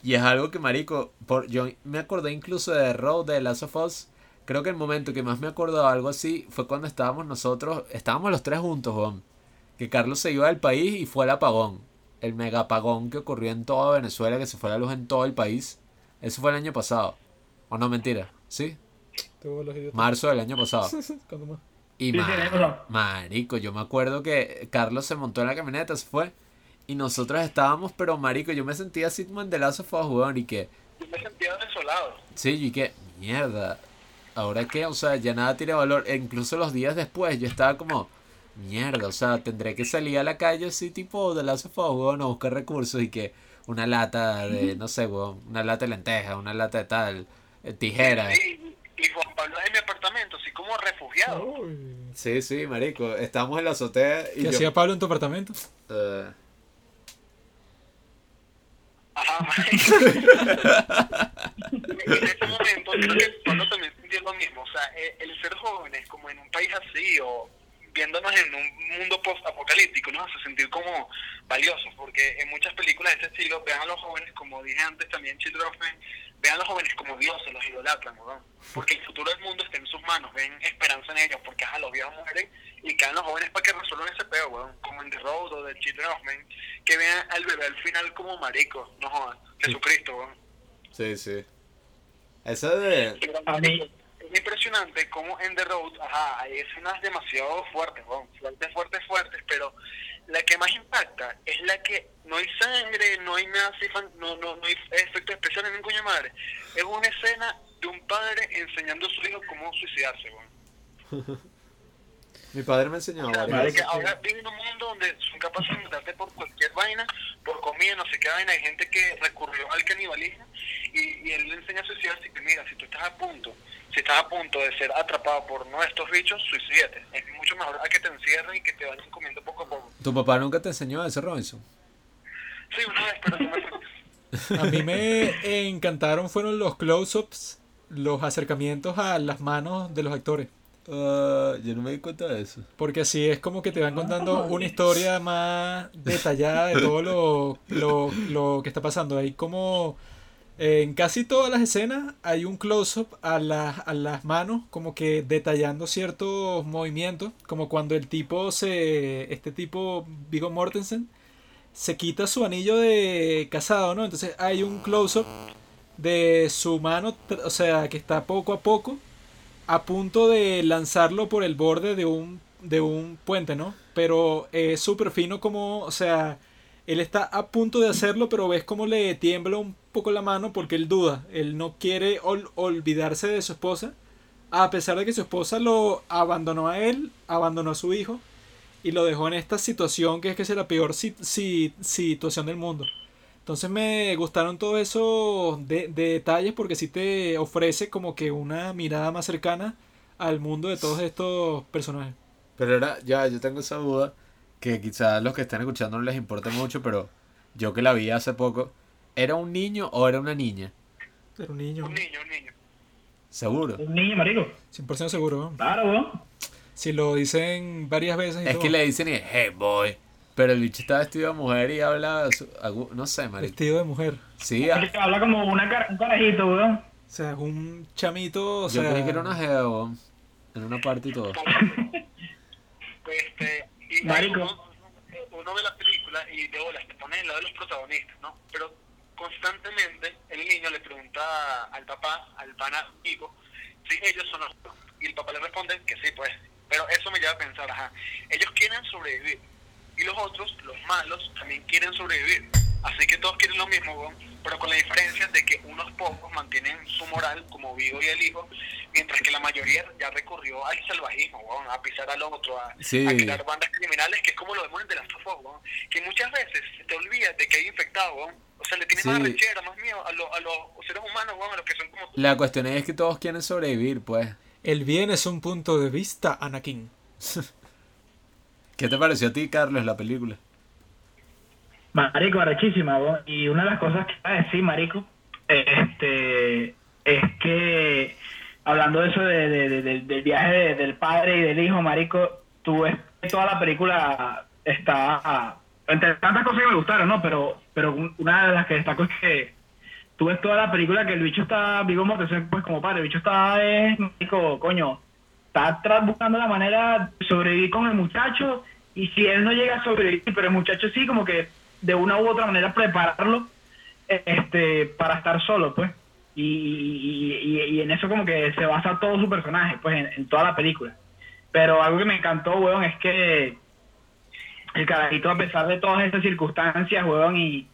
Y es algo que, marico, por, yo me acordé incluso de The Road, de Last of Us. Creo que el momento que más me acordó de algo así fue cuando estábamos nosotros, estábamos los tres juntos, weón. Que Carlos se iba del país y fue el apagón. El mega apagón que ocurrió en toda Venezuela, que se fue la luz en todo el país. Eso fue el año pasado. ¿O no, mentira? ¿Sí? Marzo del año pasado. ¿Cuándo más? Y Sí, sí, ma- el año pasado. marico, yo me acuerdo que Carlos se montó en la camioneta, se fue. Y nosotros estábamos, pero marico, yo me sentía así como en The Last of Us, weón, y que, Yo me sentía desolado. sí, y que, mierda, ahora qué, o sea, ya nada tiene valor. E incluso los días después yo estaba como, mierda, o sea, tendré que salir a la calle así tipo The Last of Us, weón, a buscar recursos y que una lata de, no sé, weón, una lata de lentejas, una lata de tal, eh, tijeras. Y, y Juan Pablo en mi apartamento, así como refugiado. Uy. Sí, sí, marico, estábamos en la azotea y ¿Qué yo... hacía Pablo en tu apartamento? Eh, en ese momento creo que Pablo también sintió lo mismo. O sea, el ser jóvenes como en un país así o viéndonos en un mundo post-apocalíptico nos hace sentir como valiosos, porque en muchas películas de este estilo vean a los jóvenes, como dije antes también, Children of Men, vean a los jóvenes como dioses, los idolatran, ¿no? porque el futuro del mundo está en sus manos, ven esperanza en ellos, porque a los viejos mueren y quedan los jóvenes para que resuelvan ese peo, weón, como en The Road o de Children of Men, que vean al bebé al final como marico, no jodan, Jesucristo, weón. Sí, sí. Esa de... A mí- impresionante como en The Road, ajá, hay escenas demasiado fuertes, fuertes, fuertes, fuertes, pero la que más impacta es la que no hay sangre, no hay nada no, no, no hay efectos especiales ni un coño madre. Es una escena de un padre enseñando a su hijo cómo suicidarse, weón. Mi padre me enseñó O sea, varias veces. ahora vive en un mundo donde son capaces de matarte por cualquier vaina, por comida, no sé qué vaina. Hay gente que recurrió al canibalismo y, y él le enseña a suicidarse que mira, si tú estás a punto, si estás a punto de ser atrapado por uno de estos bichos, suicídate. Es mucho mejor a que te encierren y que te vayan comiendo poco a poco. ¿Tu papá nunca te enseñó eso, Robinson? Sí, una vez, pero no me. A mí me encantaron fueron los close-ups, los acercamientos a las manos de los actores. Ah, yo no me di cuenta de eso. Porque así es como que te van contando una historia más detallada de todo lo, lo, lo que está pasando. Hay como eh, en casi todas las escenas hay un close-up a, las- a las manos, como que detallando ciertos movimientos. Como cuando el tipo se. Este tipo, Vigo Mortensen, se quita su anillo de casado, ¿no? Entonces hay un close-up de su mano, o sea, que está poco a poco a punto de lanzarlo por el borde de un, de un puente, ¿no? Pero es súper fino como, o sea, él está a punto de hacerlo, pero ves como le tiembla un poco la mano porque él duda, él no quiere ol- olvidarse de su esposa, a pesar de que su esposa lo abandonó a él, abandonó a su hijo y lo dejó en esta situación que es que es la peor si- si- situación del mundo. Entonces me gustaron todos esos de- de detalles porque sí te ofrece como que una mirada más cercana al mundo de todos estos personajes. Pero era, ya, yo tengo esa duda que quizás los que están escuchando no les importe mucho, pero yo que la vi hace poco, ¿era un niño o era una niña? Era un niño, Un niño, un niño. Seguro. Un niño, marico. 100% seguro. ¿no? Claro, weón. Si lo dicen varias veces y Es todo, que le dicen, y, hey boy. Pero el bicho está vestido de mujer y habla, no sé, marico. vestido de mujer. Sí, a- Marico, Habla como una car- un carajito, weón. O sea, es un chamito, o yo sea, creí que era una jeva, weón, en una parte y todo. Este, y Marico. Uno, uno ve la película y de bolas te pones en lado de los protagonistas, ¿no? Pero constantemente el niño le pregunta al papá, al pana amigo, si ellos son los Y el papá le responde que sí, pues. Pero eso me lleva a pensar, ajá, ellos quieren sobrevivir. Y los otros, los malos, también quieren sobrevivir. Así que todos quieren lo mismo, pero con la diferencia de que unos pocos mantienen su moral, como Vigo y el hijo, mientras que la mayoría ya recurrió al salvajismo, weón, a pisar al otro, a, Sí. a crear bandas criminales, que es como lo vemos en The Last of Us, que muchas veces te olvida de que hay infectados. O sea, le tienes más Sí. arrechera, más miedo a, lo- a los seres humanos, a los que son como. La cuestión es que todos quieren sobrevivir, pues. el bien es un punto de vista, Anakin. ¿Qué te pareció a ti, Carlos, la película? Marico, arrechísima. Y una de las cosas que iba a decir, Marico, este, es que hablando de eso de, de- de- del- viaje de- del padre y del hijo, Marico, tú ves que toda la película está entre tantas cosas que me gustaron, ¿no? Pero, pero un- una de las que destaco es que tú ves toda la película que el bicho está, Mortensen, pues como padre, el bicho está, es, Marico, coño, está buscando la manera de sobrevivir con el muchacho y si él no llega a sobrevivir, pero el muchacho sí como que de una u otra manera prepararlo este para estar solo pues y, en eso como que se basa todo su personaje pues en, en toda la película pero algo que me encantó weón es que el carajito a pesar de todas esas circunstancias weón y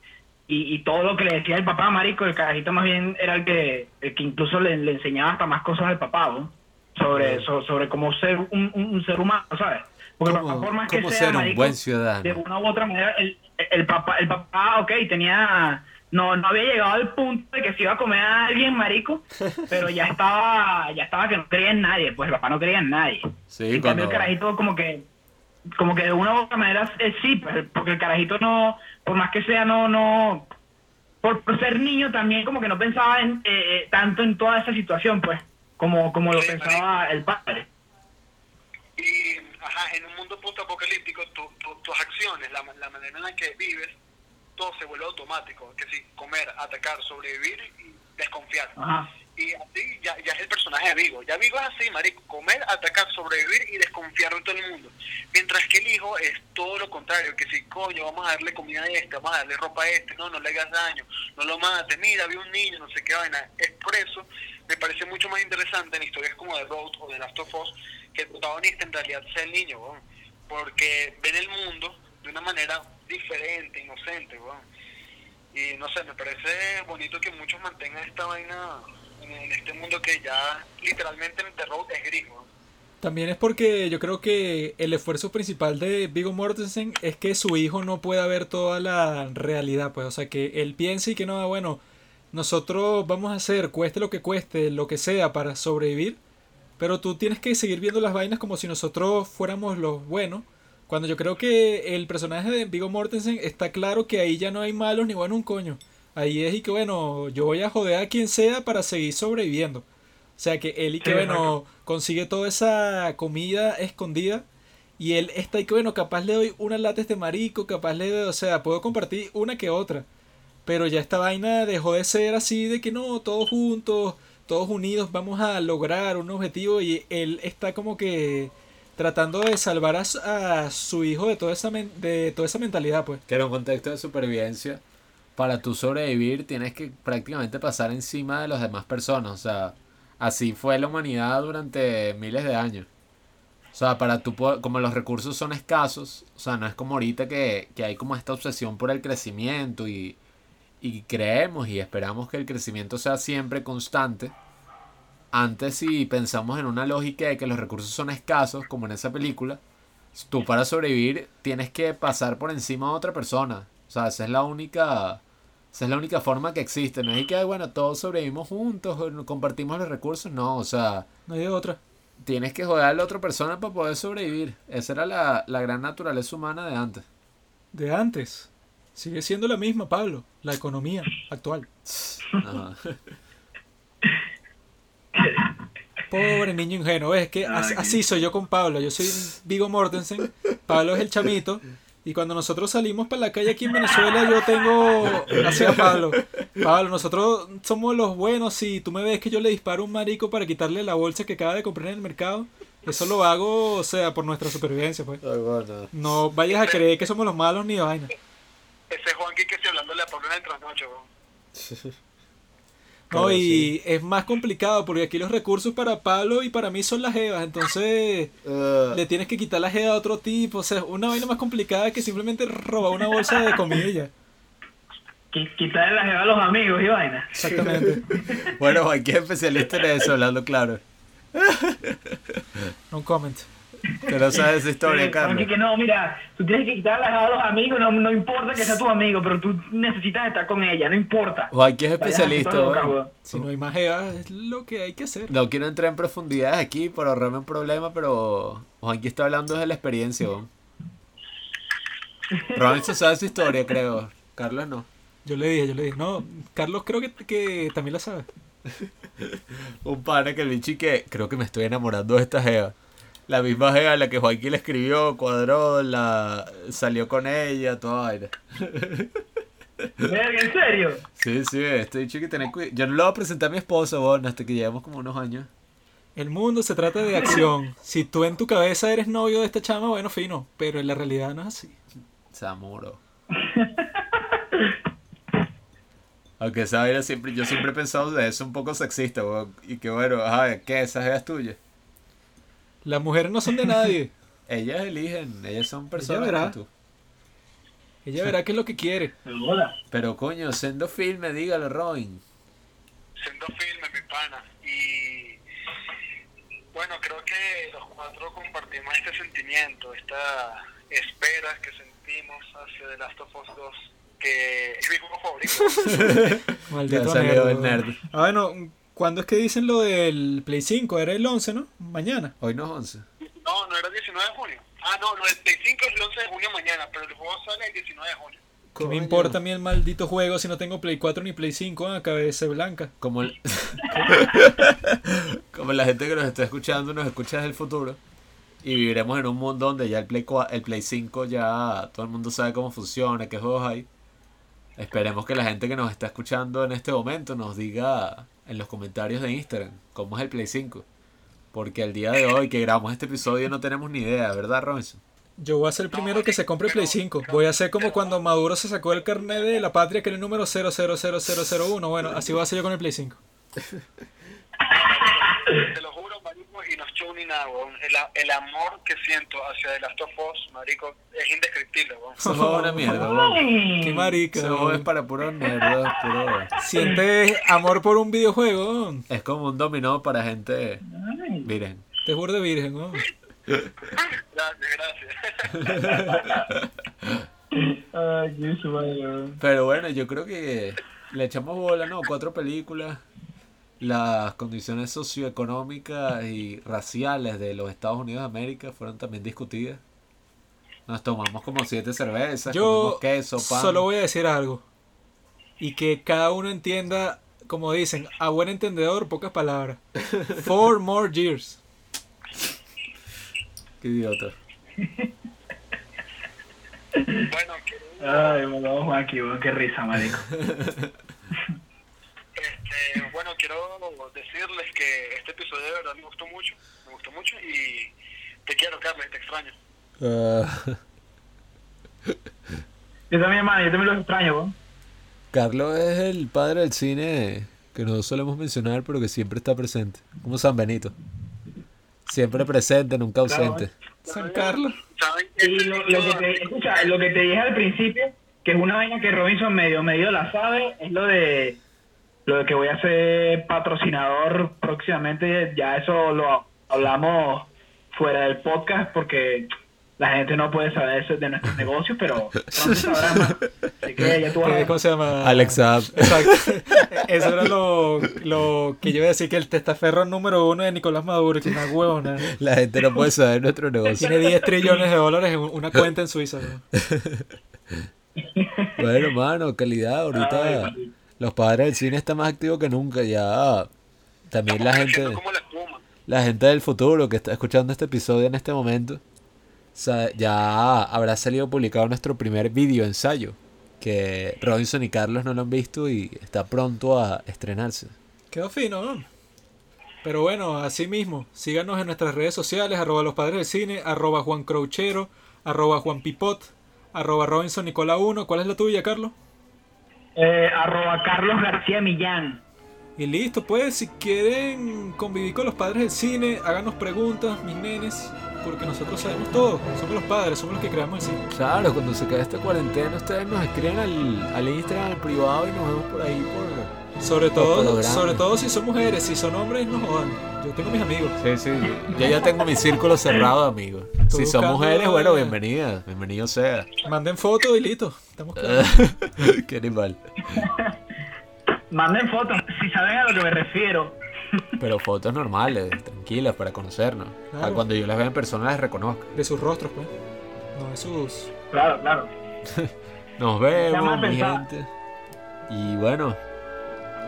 y, y todo lo que le decía el papá, marico, el carajito más bien era el que, el que incluso le, le enseñaba hasta más cosas al papá, ¿no? Sobre, so- sobre cómo ser un, un- un ser humano, ¿sabes? Porque el ¿Cómo, papá, por más que sea, ser un marico, buen de ciudadano? una u otra manera, el, el papá, el papá, ok, tenía, no, no había llegado al punto de que se iba a comer a alguien, marico, pero ya estaba, ya estaba que no creía en nadie, pues el papá no creía en nadie. Sí, cambio cuando... el carajito como que, como que de una u otra manera eh, sí, pues, porque el carajito no, por más que sea, no, no, por, por ser niño también como que no pensaba en, eh, eh, tanto en toda esa situación, pues, como, como lo Sí, pensaba el padre. Y ajá, en un mundo post-apocalíptico, tu- tu- tus acciones, la, la manera en la que vives, todo se vuelve automático. Que sí, comer, atacar, sobrevivir y desconfiar. Ajá. Y así ya, ya es el personaje de Vigo. Ya Vigo es así, marico. Comer, atacar, sobrevivir y desconfiar de todo el mundo. Mientras que el hijo es todo lo contrario. Que si, coño, vamos a darle comida a este, vamos a darle ropa a este. No, no le hagas daño. No lo mates. Mira, vi un niño, no sé qué vaina. Es por eso mucho más interesante en historias como The Road o The Last of Us que el protagonista en realidad sea el niño, weón. Porque ven el mundo de una manera diferente, inocente, weón. Y no sé, me parece bonito que muchos mantengan esta vaina en, este mundo que ya literalmente en The Road es gris, weón. También es porque yo creo que el esfuerzo principal de Viggo Mortensen es que su hijo no pueda ver toda la realidad, pues, o sea, que él piense y que no, bueno, nosotros vamos a hacer, cueste lo que cueste, lo que sea para sobrevivir, pero tú tienes que seguir viendo las vainas como si nosotros fuéramos los buenos, cuando yo creo que el personaje de Viggo Mortensen está claro que ahí ya no hay malos ni buenos un coño. Ahí es y que bueno, yo voy a joder a quien sea para seguir sobreviviendo. O sea que él y que Sí, bueno, consigue toda esa comida escondida. Y él está y que bueno, capaz le doy una lata a este marico, capaz le doy, o sea, puedo compartir una que otra. Pero ya esta vaina dejó de ser así de que no, todos juntos, todos unidos vamos a lograr un objetivo y él está como que tratando de salvar a, a su hijo de toda esa de toda esa mentalidad, pues. Que en un contexto de supervivencia, para tú sobrevivir tienes que prácticamente pasar encima de las demás personas. O sea, así fue la humanidad durante miles de años. O sea, para tú, como los recursos son escasos, o sea, no es como ahorita que, que hay como esta obsesión por el crecimiento y, y creemos y esperamos que el crecimiento sea siempre constante. Antes si pensamos en una lógica de que los recursos son escasos, como en esa película, tú para sobrevivir tienes que pasar por encima de otra persona. O sea, esa es la única, esa es la única forma que existe. No es que, bueno, todos sobrevivimos juntos, compartimos los recursos. No, o sea, No hay otra. tienes que joder a la otra persona para poder sobrevivir. Esa era la, la gran naturaleza humana de antes. De antes. Sigue siendo la misma, Pablo. La economía actual. Ajá. Pobre niño ingenuo. Es que as- así soy yo con Pablo. Yo soy Vigo Mortensen. Pablo es el chamito. Y cuando nosotros salimos para la calle aquí en Venezuela, yo tengo hacia Pablo. Pablo, nosotros somos los buenos. Si tú me ves que yo le disparo a un marico para quitarle la bolsa que acaba de comprar en el mercado, eso lo hago, o sea, por nuestra supervivencia, pues. No vayas a creer que somos los malos ni vaina. Ese Juanqui que estoy hablándole a Pablo en el trasnoche, weón. No, y sí. es más complicado porque aquí los recursos para Pablo y para mí son las jevas. Entonces le tienes que quitar la jeva a otro tipo. O sea, una vaina más complicada que simplemente robar una bolsa de comida y ya. Qui- Quitarle la jeva a los amigos y vaina. Exactamente. Bueno, Juan, que es especialista en eso, hablando claro. No comment. Que no sabes esa historia, Sí, Carlos. que no, mira, tú tienes que quitarle la jeva a los amigos, no, no importa que sea tu amigo, pero tú necesitas estar con ella, no importa. Que es especialista. Si no hay más jevas, es lo que hay que hacer. No quiero entrar en profundidades aquí para ahorrarme un problema, pero Juanqui está hablando desde la experiencia. Robinson sabe su historia, creo. Carlos no. Yo le dije, yo le dije. No, Carlos creo que, que también la sabe. Un pana que el bicho y que creo que me estoy enamorando de esta jeva. La misma jeva a la que Joaquín le escribió, cuadró, la salió con ella, toda vaina. ¿En serio? Sí, sí, este bicho hay que tener cuidado. Yo no lo voy a presentar a mi esposa, weón, hasta que llevemos como unos años. El mundo se trata de acción. Si tú en tu cabeza eres novio de esta chama, bueno, fino. Pero en la realidad no es así. Se amoró. Aunque esa vaina siempre, yo siempre he pensado de eso un poco sexista, weón. Y que bueno, ajá, ¿qué? Esa jeva es tuya. Las mujeres no son de nadie. Ellas eligen, ellas son personas verá. como tú. Ella verá qué es lo que quiere. Hola. Pero coño, siendo filme, dígalo, Robin. siendo firme, mi pana. Y bueno, creo que los cuatro compartimos este sentimiento, esta espera que sentimos hacia The Last of Us 2, que es mi juego favorito. Maldito Ya salió nerd. el nerd. Ah, bueno, ¿cuándo es que dicen lo del Play 5? Era el 11, ¿no? Mañana. Hoy no es 11. No, no era el 19 de junio. Ah, no, no, el Play 5 es el 11 de junio mañana, pero el juego sale el 19 de junio. ¿Qué me importa a mí el maldito juego si no tengo Play 4 ni Play 5 a cabeza blanca? Como, el- como la gente que nos está escuchando nos escucha desde el futuro. Y viviremos en un mundo donde ya el Play, cua- el Play 5 ya todo el mundo sabe cómo funciona, qué juegos hay. Esperemos que la gente que nos está escuchando en este momento nos diga en los comentarios de Instagram cómo es el Play 5. Porque al día de hoy que grabamos este episodio no tenemos ni idea, ¿verdad, Robinson? Yo voy a ser el primero que se compre Play 5. Voy a ser como cuando Maduro se sacó el carnet de la patria que era el número 000001. Bueno, así voy a ser yo con el Play 5. Nada, weón. El, el amor que siento hacia The Last of Us, marico, es indescriptible, weón. Es una mierda, weón. Qué marica. Juego es para puros nerdos, puro... Sientes amor por un videojuego. ¿no? Es como un dominó para gente virgen. Te juro de virgen. ¿no? Gracias, gracias. Ay. Pero bueno, yo creo que le echamos bola, ¿no? Cuatro películas. Las condiciones socioeconómicas y raciales de los Estados Unidos de América fueron también discutidas. Nos tomamos como siete cervezas, Yo comimos queso, pan. solo voy a decir algo. Y que cada uno entienda, como dicen, a buen entendedor, pocas palabras. Four more years. Qué idiota. Bueno, quiero, Ay, me lo vamos aquí. Qué risa, marico. este, bueno, quiero decirles que este episodio de verdad me gustó mucho, me gustó mucho y te quiero, Carlos, y te extraño. Ah, Yo también, hermano, yo también los extraño, weón. Carlos es el padre del cine que no solemos mencionar, pero que siempre está presente. Como San Benito. Siempre presente, nunca Claro. ausente. San Carlos. ¿Saben? Y lo, lo que te, escucha, lo que te dije al principio, que es una vaina que Robinson medio, medio la sabe, es lo de lo de que voy a ser patrocinador próximamente. Ya eso lo hablamos fuera del podcast porque la gente no puede saber eso de nuestros negocios, pero pronto sabrán más. Así que ya tú vas a ¿Qué- ver. ¿Cómo se llama? Alexa. Exacto. Eso era lo, lo que yo iba a decir, que el testaferro número uno de Nicolás Maduro, que es una huevona. La gente no puede saber nuestro negocio. Tiene 10 trillones de dólares en una cuenta en Suiza. ¿no? Bueno, mano, calidad. Ahorita Ay. Los padres del cine están más activos que nunca. Ya también la gente, como la gente del futuro que está escuchando este episodio en este momento, ya habrá salido publicado nuestro primer video ensayo. Que Robinson y Carlos no lo han visto y está pronto a estrenarse. Quedó fino, ¿no? Pero bueno, así mismo, síganos en nuestras redes sociales, arroba los padres del cine, arroba Juan Crouchero, arroba Juan Pipot, arroba Robinson Nicola 1. ¿Cuál es la tuya, Carlos? Eh, arroba Carlos García Millán. Y listo, pues, si quieren convivir con los padres del cine, háganos preguntas, mis nenes, porque nosotros sabemos todo. Somos los padres, somos los que creamos el cine. Claro, cuando se cae esta cuarentena, ustedes nos escriben al, al Instagram, al privado y nos vemos por ahí por... Sobre todo, sobre todo si son mujeres, si son hombres, no jodan. Yo tengo mis amigos. Sí, sí. Yo ya tengo mi círculo cerrado, amigos. Si son mujeres, bueno, bienvenidas. Bienvenido sea. Manden fotos y listo. Estamos claros. Qué animal. Manden fotos, si saben a lo que me refiero. Pero fotos normales, tranquilas, para conocernos. Para Claro. cuando yo las vea en persona las reconozca. De sus rostros, pues. No de sus. Claro, claro. Nos vemos, mi gente. Y bueno,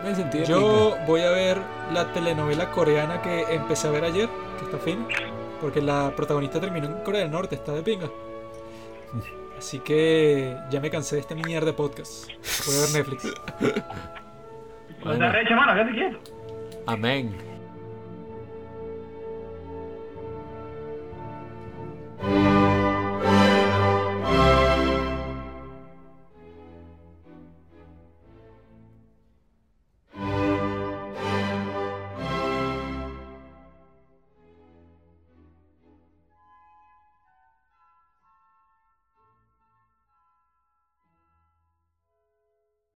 me sentí de Yo voy a ver la telenovela coreana que empecé a ver ayer, que está fina. Porque la protagonista terminó en Corea del Norte, está de pinga. Así que ya me cansé de este mierda de podcast. Voy a ver Netflix. Bueno, amén.